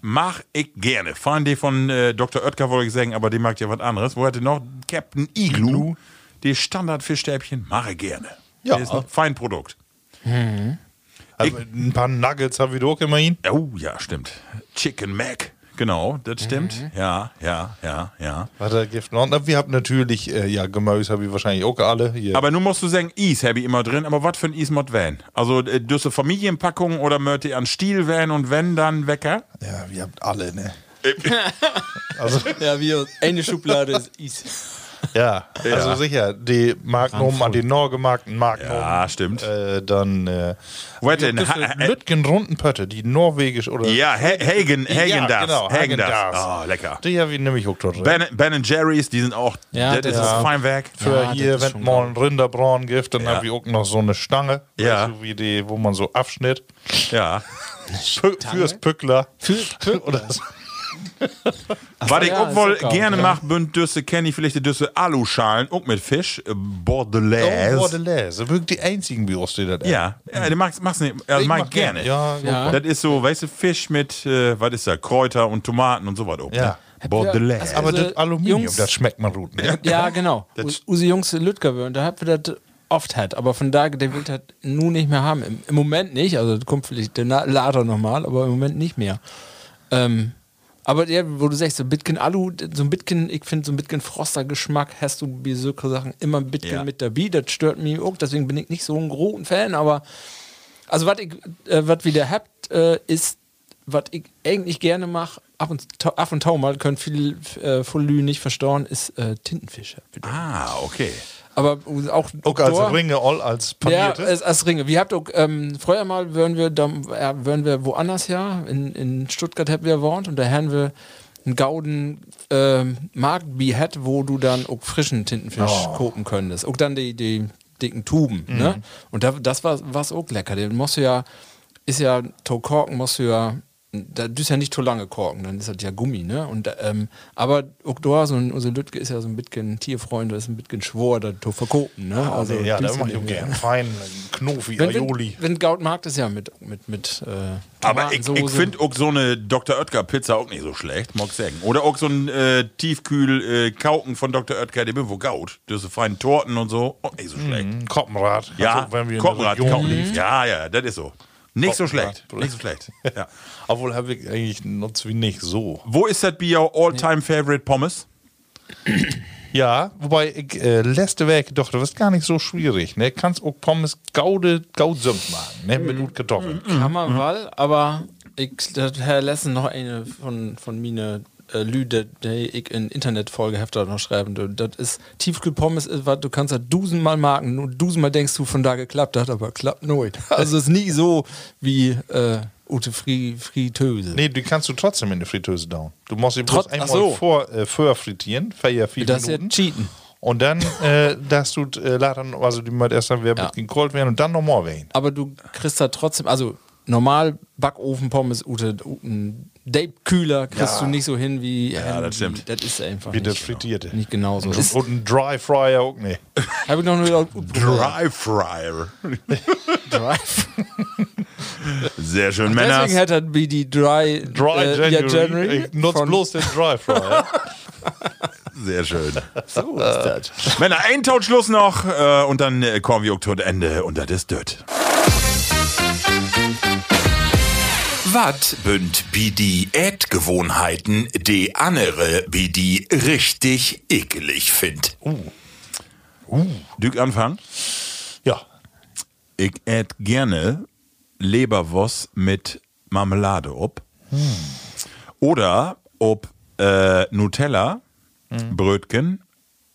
Mach ich gerne. Fahren die von äh, Dr. Oetker, wollte ich sagen, aber die mag ja was anderes. Wo hatte noch Captain Iglu? Die Standard-Fischstäbchen mache ich gerne. Ja. Das ist ein Feinprodukt. Also ein paar Nuggets habe ich auch immerhin. Oh, ja, stimmt. Chicken Mac. Genau, das stimmt. Ja, ja, ja, ja. Warte, Gift noch. Wir haben natürlich, äh, ja, Gemüse habe ich wahrscheinlich auch alle. Hier. Aber nun musst du sagen, Eis habe ich immer drin, aber was für ein Eis mod van? Also, äh, düsse Familienpackung oder möchte ihr an Stiel van und wenn dann Wecker? ja, wir habt alle, ne? Ja, wir, eine Schublade ist Is. Ja, also sicher, die Magnum an die Norgemarkten Magnum. Ja, stimmt. Äh, dann, äh, Lütgen runden Pötte, die norwegisch oder. Ja, Ha- Hagen, Hagen Ja, das. genau, Hagen das. das. Oh, lecker. Die habe ich nämlich auch drin. Ben, ben Jerry's, die sind auch, Ja, das, das ist das ist- Feinwerk. Für Ja, hier, wenn ein Rinderbraun gibt, dann Ja. habe ich auch noch so eine Stange. Ja. du, wie die, wo man so abschnitt. Ja. Fürs Pückler. Für, für, Oder so. Was ich ja, auch wohl gerne geil, mache, bünd Düsse, kenne ich vielleicht die Düsse Aluschalen, auch mit Fisch. äh, Bordelaise. Oh, Bordelaise. Wirklich die einzigen bei uns, die das Ja, ja, den magst, magst nicht, äh, Ich mag mach gerne. Ja, Ja. Das ist so, weißt du, Fisch mit, äh, was ist da, Kräuter und Tomaten und so was. auch, Ja. Ne? Bordelaise. Also, Aber das Aluminium, Jungs- das schmeckt man gut. Ne? Ja, genau. U- Unsere Jungs in Lütger, da haben wir das oft hat, aber von da, der will das nun nicht mehr haben. Im, im Moment nicht, also das kommt vielleicht der later nochmal, aber im Moment nicht mehr. Ähm, aber ja, wo du sagst, so Bitcoin Alu, so ein Bitcoin, ich finde so ein Bitcoin Froster Geschmack hast du bei so Sachen immer ein Bitcoin Ja. mit dabei, das stört mich auch, deswegen bin ich nicht so ein großer Fan, aber also was ich, äh, was wieder habt, äh, ist, was ich eigentlich gerne mache, ab und, ab und tau mal, können viele äh, von Lü nicht verstauen, ist äh, Tintenfische. ah, okay. Aber auch, Auch als Ringe, all als ja, panierte. als, als Ringe. Wir habt auch, ähm, früher mal wären wir, da, äh, wären wir woanders ja, in, in Stuttgart hätten wir gewohnt und da hätten wir einen gauden ähm, Markt wie hat, wo du dann auch frischen Tintenfisch kopen könntest. Auch dann die, die dicken Tuben. Ne? Und da, das war was auch lecker. Den musst du ja, ist ja, to korken musst du ja, da du ja nicht zu lange korken, dann ist das ja Gummi, ne? Und, ähm, aber auch da, so ein, unser Lütke ist ja so ein bisschen Tierfreund, das ist ein bisschen schwor, da zu verkopen, ne? also, ja, tust das du mache ich auch gerne. Fein, Knofi, Wenn, Aioli. wenn, wenn Gaut mag das ja mit, mit, mit äh, Aber ich, ich finde auch so eine Dr. Oetker Pizza auch nicht so schlecht, mag ich sagen. Oder auch so ein äh, Tiefkühl äh, Kauken von Dr. Oetker, der bin wo Gaut. Diese feinen Torten und so, auch nicht so schlecht. Ein Koppenrad. Ja, Also, wenn wir Koppenrad, in der Region Kauken. lief. Ja, ja, das ist so. Nicht so schlecht. ja. Nicht so schlecht. Ja. Obwohl habe ich eigentlich nutze wie nicht so. Wo ist das bei your all-time favorite Pommes? Ja, wobei ich äh, letzte Woche doch, das ist gar nicht so schwierig. Ne? Kannst auch Pommes gaude, gaudsumpf machen, ne? Mit gut Kartoffeln. Kann man mal, aber ich Lessen noch eine von, von mir äh, Lüde, die ich in Internetfolge hefter noch schreiben. du. Das ist Tiefkühlpommes, ist, was du kannst das dusenmal marken, nur dusenmal denkst du von da geklappt hat, aber klappt nicht. Also es ist nie so wie äh, Ute Fri Fritteuse. Nee, die kannst du trotzdem in die Fritteuse down. Du musst sie bloß Trotz- einmal so. vor, äh, vorher frittieren, ja vier Das ist ja Minuten. cheaten. Und dann, äh, dass du äh, later, also die mal erst dann wieder Ja. gekocht werden und dann nochmal wehen. aber du kriegst da trotzdem, also normal Backofenpommes, Ute, ein Date-Kühler kriegst du nicht so hin wie. Ja, das stimmt. Das ist einfach. Wie nicht, das frittierte. Nicht genauso. Und, Ist, und ein Dry Fryer auch nicht. Habe ich noch nur Dry Fryer. Drive. Sehr schön, Deswegen Männer. hat er wie die Dry, Dry äh, January. Ja, January Ich nutze bloß den Dry Fryer. Sehr schön. So ist das. Männer, ein Tauschschluss noch äh, und dann äh, kommen wir auch zu Ende und das ist dött. Wat bünd wie die Ätgewohnheiten, die andere wie die richtig ekelig find? Dück anfangen. Ja. Ich ät gerne Leberwurst mit Marmelade ob. Oder ob äh, Nutella, Brötchen,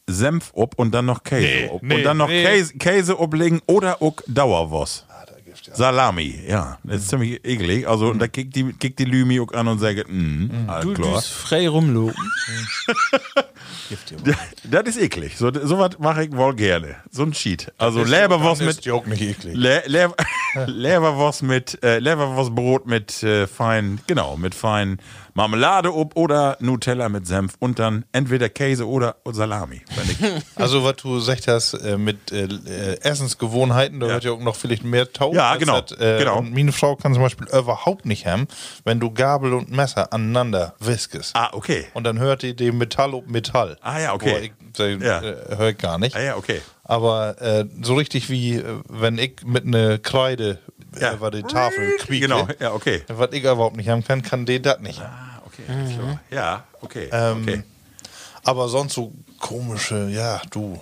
Senf ob und dann noch Käse Nee, ob. nee, und dann noch nee. Käse, Käse oblegen oder auch Dauerwurst. Salami, ja. Das ist ziemlich eklig. Also, und da kickt die, kickt die Lümi auch an und sagt, mm, alles Du, du klar. bist frei rumlopen. Das ist eklig. So, so was mache ich wohl gerne. So ein Cheat. Also Leberwurst mit auch nicht eklig. Le Leber Leberwurst mit äh, Leberwurstbrot mit äh, fein, genau, mit fein Marmelade ob oder Nutella mit Senf und dann entweder Käse oder Salami. Also, was du gesagt hast äh, mit äh, äh, Essensgewohnheiten, da Ja. wird ja auch noch vielleicht mehr Tau. Ja, genau, Das, äh, genau. Und meine Frau kann zum Beispiel überhaupt nicht haben, wenn du Gabel und Messer aneinander wiskest. ah, okay. Und dann hört ihr den Metall ob Metall. Ah, ja, okay. Ich, Ja. äh, hör ich gar nicht. Ah, ja, okay. Aber äh, so richtig wie äh, wenn ich mit einer Kreide Ja. äh, über die Tafel quieke, Genau, ja, okay. was ich überhaupt nicht haben kann, kann der das nicht haben. Ah, okay. klar. Ja, okay. Ähm, okay. Aber sonst so komische, ja, du.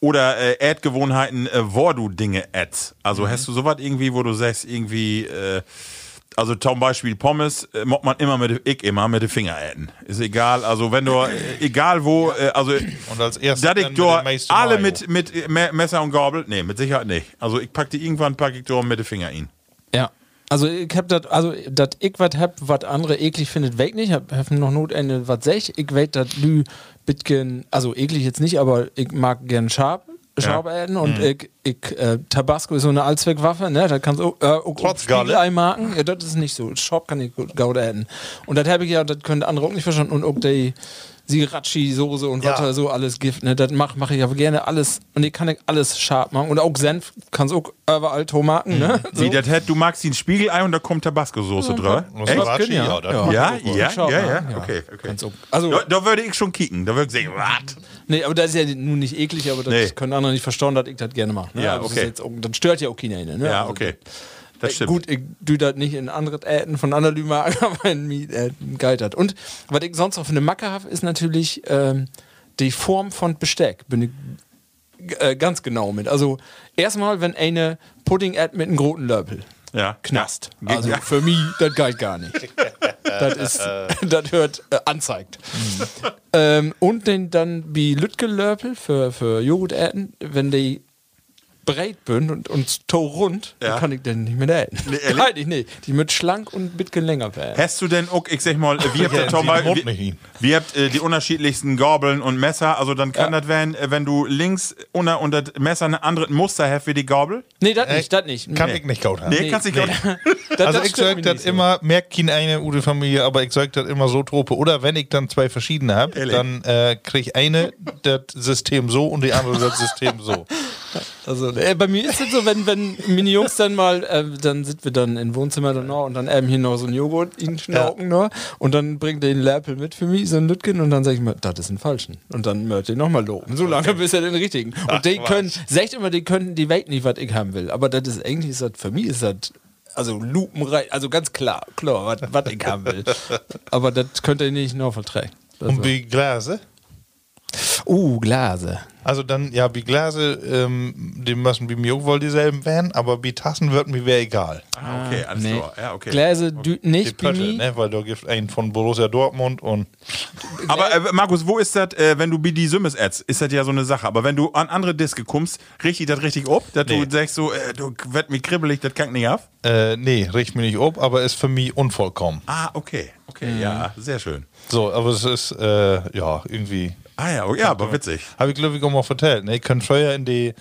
Oder äh, Ätgewohnheiten, äh, wo du Dinge ätst. Also Mhm. hast du sowas irgendwie, wo du sagst, irgendwie, äh, also zum Beispiel Pommes, äh, muss man immer mit, ich immer mit den Finger äten. Ist egal, also wenn du, äh, egal wo, äh, also, Und als erstes dass ich dann mit dort alle mit, mit äh, Me- Messer und Gabel, nee, mit Sicherheit nicht. Also ich pack die irgendwann, pack ich dort mit den Finger in. Ja. Also ich hab das, also dat ich was hab, was andere eklig findet, weg nicht. Hab, hab noch Notende was sech. Ich weet dat Lü bitgen, also eklig jetzt nicht, aber ich mag gern scharf. Scharf Ja. und ich, ich äh, Tabasco ist so eine Allzweckwaffe, ne? Da kannst du äh, auch Trotz Galle? marken. Ja, das ist nicht so. Scharf kann ich gut enden. Und das habe ich ja, das können andere auch nicht verstanden. Und auch die Srirachi-Soße und was Ja. da so alles Gift, ne? Das mache mach ich aber gerne alles. Und ich kann alles scharf machen. Und auch Senf kannst du auch überall Tomaten, ne? So. Wie, das du magst den Spiegelei und da kommt Tabasco-Soße drüber. Und Echt? Srirachi, Ja. ja, das Ja. Ja, ja, Schau ja, ja, ja. okay, okay. Also- da, da würde ich schon kicken, da würde ich sagen, was? Nee, aber das ist ja nun nicht eklig, aber das Nee. können andere nicht verstauen, dass ich das gerne mache. Ne? Ja, Also das okay. jetzt das stört ja auch keiner. Ne? Ja, Also, okay. Das äh, stimmt. Gut, ich tue das nicht in andere Äten von anderen Lümer, aber in mir äh, das. Und was ich sonst noch für eine Macke habe, ist natürlich ähm, die Form von Besteck. Bin ich äh, ganz genau mit. Also erstmal, wenn eine Pudding ät mit einem großen Löffel. Ja. Knast. Also Ja. für mich, das galt gar nicht. das ist, das hört äh, anzeigt. ähm, und den dann wie Lütgelörpel für, für Joghurtäten, wenn die breit bin und, und to rund, Ja. dann kann ich den nicht mehr äten. Nee? Nein, ich nicht. Die mit schlank und ein bisschen länger werden. Hast du denn auch, ich sag mal, wie habt nicht hin. wie habt äh, die unterschiedlichsten Gabeln und Messer? Also dann kann Ja. das werden, äh, wenn du links unter und das Messer ein anderes Muster hast wie die Gabel? Nee, das nicht, das nicht. Kann nee. ich nicht gaut haben. Nee, kannst du nicht. Das, Also das ich mich das so. immer, merkt kein eine Ude Familie, aber ich sag das immer so trope. Oder wenn ich dann zwei verschiedene habe, dann äh, krieg ich eine das System so und die andere das System so. Also äh, bei mir ist es so, wenn, wenn meine Jungs dann mal, äh, dann sind wir dann im Wohnzimmer dann noch und dann eben hier noch so ein Joghurt ihn schnauken noch und dann bringt er den Lerpel mit für mich, so ein Lütgen und dann sag ich mir, das ist ein falschen. Und dann möchte ich nochmal loben. So lange bis er den richtigen. Und die Ach, können, sagt immer, die können die Welt nicht, was ich haben will. Aber das ist eigentlich, ist das, für mich ist das also lupenreich, also ganz klar, klar, was ich haben will. Aber das könnt ihr nicht noch verträgen. Und wie Gläser? Uh, Glase. Also dann, ja, wie Gläser, ähm, die müssen wie mir auch wohl dieselben werden, aber wie Tassen wird mir wäre egal. Ah, okay, alles Nee. klar. Ja, okay. Gläser Die nicht wie Pötte, mir. ne? Weil da gibt einen von Borussia Dortmund und Aber äh, Markus, wo ist das, äh, wenn du bei die Summes ätzt, ist das ja so eine Sache. Aber wenn du an andere Diske kommst, richtig das richtig ob, dass Nee. du sagst so, äh, du wird mir kribbelig, das kann ich nicht auf. äh, nee, riecht mich nicht ob, aber ist für mich unvollkommen. Ah, okay, okay, ja, sehr schön. So, aber es ist, äh, ja, irgendwie. Ah ja, oh, ja, aber witzig. Habe ich glaube ich auch mal erzählt. Ne? Ich kann früher in die,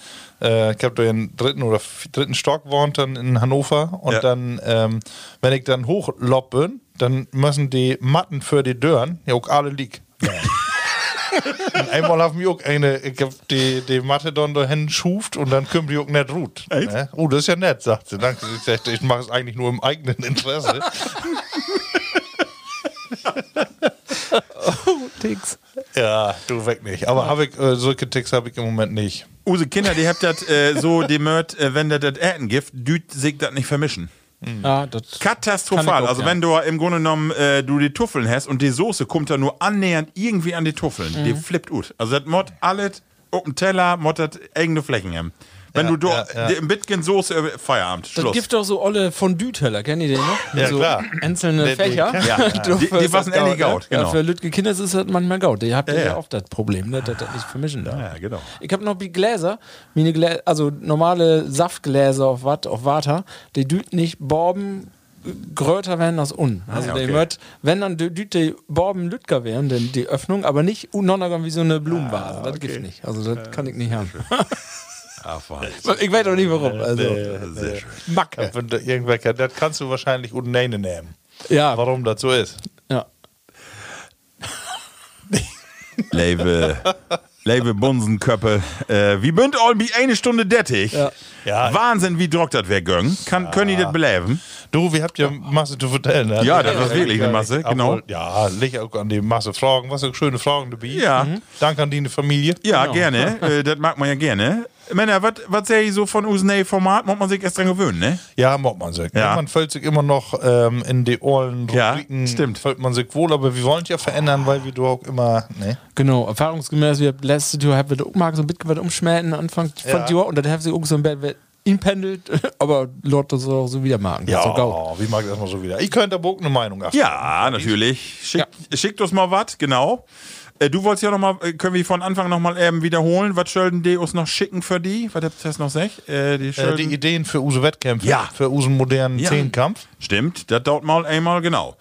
äh, ich habe da im dritten oder dritten Stock gewohnt dann in Hannover und Ja. dann, ähm, wenn ich dann hochlopp bin, dann müssen die Matten für die Dörren ja auch alle liegen. und einmal haben wir auch eine, ich hab die, die Matte dann dahin schuft und dann können wir auch nicht ruht. Ne? Oh, das ist ja nett, sagt sie. Danke. Ich sagte, ich mache es eigentlich nur im eigenen Interesse. Ticks. Ja, du weg nicht. Aber habe ich, äh, solche Ticks habe ich im Moment nicht. Use Kinder, die habt das äh, so, die Mört, äh, wenn das das Ätengift, düt sich das nicht vermischen. Ja, das Katastrophal. Auch, also ja. wenn du im Grunde genommen äh, du die Tuffeln hast und die Soße kommt da nur annähernd irgendwie an die Tuffeln, die Mhm. flippt ut. Also das mod alles auf dem Teller, mod das eigene Flächen haben. Wenn Ja, du ja, ja. die- im Bitgen Soße äh, Feierabend, Das Schluss. gibt doch so olle Fondue-Teller, kennt ihr den noch? Mit Ja, so klar. einzelne Die- die Fächer. ich, ja. Dafür Die- die das passen ähnlich ne? Gaut, genau. Ja, für Lütke Kinders ist das manchmal Gaut. Ihr habt ja, Ja, ja. auch das Problem, ne, dass das nicht vermischen darf. ja, genau. Ich habe noch wie Gläser, meine Glä also normale Saftgläser auf Watt, auf Water, die düt nicht Borben größer werden als un. Also ja, der okay. wird, wenn dann die Borben lütger werden, denn die Öffnung, aber nicht unonnergang wie so eine Blumenvase. das gibt nicht. Also das kann ich nicht haben. Fein. ich weiß auch nicht warum. Also Sehr schön. Macke. Irgendwer, das kannst du wahrscheinlich unten nehmen. Ja, Warum das so ist. ja. Lebe, lebe Bunsenköppe. Äh, wie bünd all wie eine Stunde dettig. Ja. Ja. Wahnsinn, wie druckt das wer göng. Kann, Können die das beleben? Du, wir habt ja Masse zu vertellen. Ne? Ja, das war wirklich eine Masse, genau. Obwohl, Ja, leg auch an die Masse Fragen. Was für schöne Fragen dabei. Ja. Mhm. Danke an deine Familie. Ja, gerne. Äh, das mag man ja gerne. Männer, was sehe ich so von unserem Format? Muss man sich erst dran gewöhnen, ne? Ja, macht man sich. Ja. Man fühlt sich immer noch ähm, in die Ohren Ja, Rubriken, stimmt. fühlt man sich wohl, aber wir wollen es ja verändern, weil wir doch auch immer, ne? Genau, erfahrungsgemäß, wir letztes Jahr haben wir auch mal so ein bisschen umschmelzen Anfang von Ja. Jahr und dann haben sie auch so ein bisschen inpendelt, aber Lord das auch so wieder machen. Ja, so gaut. wie mag ich das mal so wieder? Ich könnte aber auch eine Meinung ab. Ja, natürlich. Schick, Schickt uns mal was, genau. Äh, du wolltest ja noch mal, äh, können wir von Anfang noch mal ähm, wiederholen, was Schölden die uns noch schicken für die? Was habt ihr das noch sech? Äh, die Äh, die Ideen für unsere Wettkämpfe, Ja. für unseren modernen Ja. Zehnkampf. Stimmt, das dauert mal einmal genau.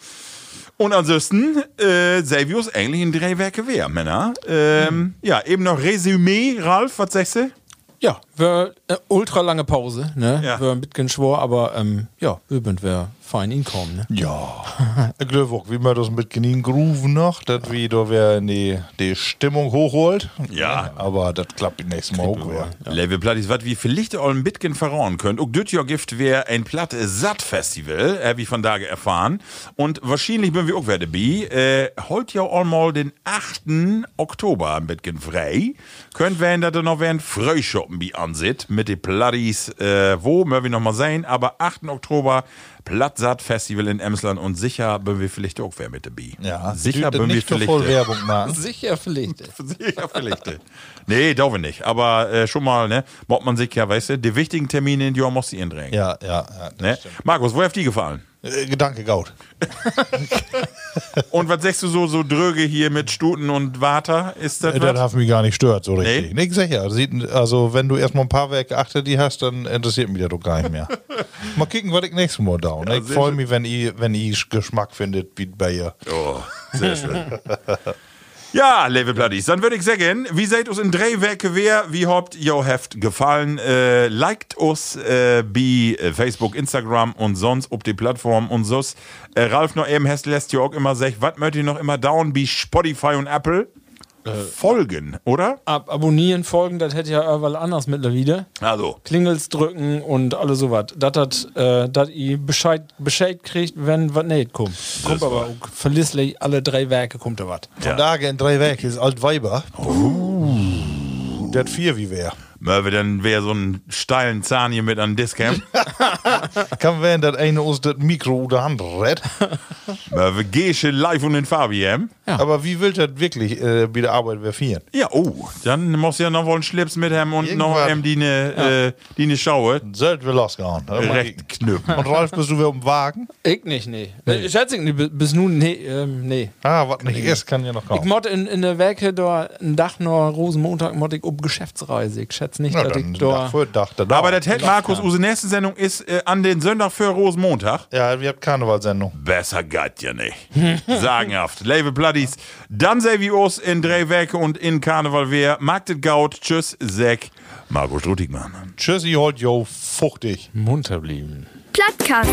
Und ansonsten äh, uns eigentlich in drei Werke wer, Männer. Ähm, Ja, eben noch Resümee, Ralf, was sagst du? Ja, wir äh, ultra lange Pause, ne? Ja. Wir ein bisschen schwor, aber ähm, ja, wir sind wir fein inkommen, ne? Ja, ich glaube auch, wie man das mit genügend Grooven noch, dass wir da wer die, die Stimmung hochholt. Ja. Aber das klappt das nächste Mal auch wieder. Level Plattis, was wir vielleicht auch ein bisschen verrauen könnt. Auch das Jahr gibt wir ein Platte Satt-Festival, habe ich von da erfahren. Und wahrscheinlich bin wir auch wieder dabei. Äh, heute ja auch mal den 8. Oktober ein bisschen frei. Könnt wir da noch werden Frühschoppen bei ansieht mit den Plattis. Äh, wo, mögen noch mal sein. Aber 8. Oktober Plattsaat-Festival in Emsland und sicher bin wir vielleicht auch wer mit dabei. Ja, sicher bin wir so vielleicht. voll Werbung machen. Sicher vielleicht. Sicher vielleicht. nee, darf ich nicht. Aber äh, schon mal, ne, macht man sich ja, weißt du, die wichtigen Termine in die muss sie indrängen. Ja, ja, ja. Ne? Markus, wo hat die gefallen? Äh, Gedanke gaut. Und was sagst du so, so dröge hier mit Stuten und Water? Ist das Äh, Das hat mich gar nicht stört, so richtig. Nee? Nee, sicher. Also, wenn du erstmal ein paar Werke achter die hast, dann interessiert mich das doch gar nicht mehr. mal kicken, was ich nächstes Mal da. Ne? ich sehr freue mich, wenn ihr, wenn ihr Geschmack findet, wie bei ihr. Oh, sehr schön. Ja, Level Bloodies, dann würde ich sagen, wie seid uns in drei Werke wer, wie habt ihr Heft gefallen? Äh, liked uns äh, bei äh, Facebook, Instagram und sonst auf die Plattform und so. Äh, Ralf noch eben hast lässt ja auch immer sagen, was möchtet ihr noch immer down wie Spotify und Apple? Folgen, oder? Ab abonnieren, folgen, das hätte ja überall anders mittlerweile. Also, Klingels drücken und alles sowas. Das äh, dass ihr Bescheid, Bescheid kriegt, wenn was nicht kommt. Kommt aber auch verlässlich alle drei Werke kommt da was. Von daher in drei Werke ist Altweiber. Oh. Der hat vier wie wer. Möwe dann wäre so einen steilen Zahn hier mit an Discam. Kann werden, dass einer aus das Mikro oder Hand rett. Möwe Gesche live und in Fabian. Aber wie will das wirklich äh, bei der Arbeit verfieren? Ja, oh, dann muss ja noch wohl einen Schlips mit haben und noch Irgendwas. ähm, die ne, äh, die ne Schaue. Sollte wir losgehen. Ich- Recht knüppen. Und Ralf, bist du wieder im Wagen? Ich nicht, nee. nee. Schätze ich nicht, bi- bis nun, nee, ähm, nee. Ah, was nicht ist, kann ja noch Ich kommen. mod in, in der Werke da ein Dach noch Rosenmontag mod ich um Geschäftsreise. Ich schätze nicht, Dach da. für Dach, da Aber das hätte Markus, unsere nächste Sendung ist äh, an den Sonntag für Rosenmontag. Ja, wir haben Karnevalsendung. Besser geht ja nicht. Sagenhaft. Liebe Bloodies, dann sehen wir uns in drei Werke und in Karneval wer. Magdet Gaut, tschüss, Zack, Markus Strutigmann. Tschüssi, holt jo, fuchtig. Munter blieben. Plattkast.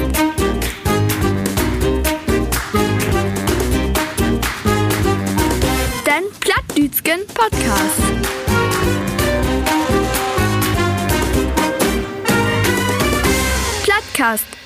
Den Plattdütschen Podcast. Plattkast.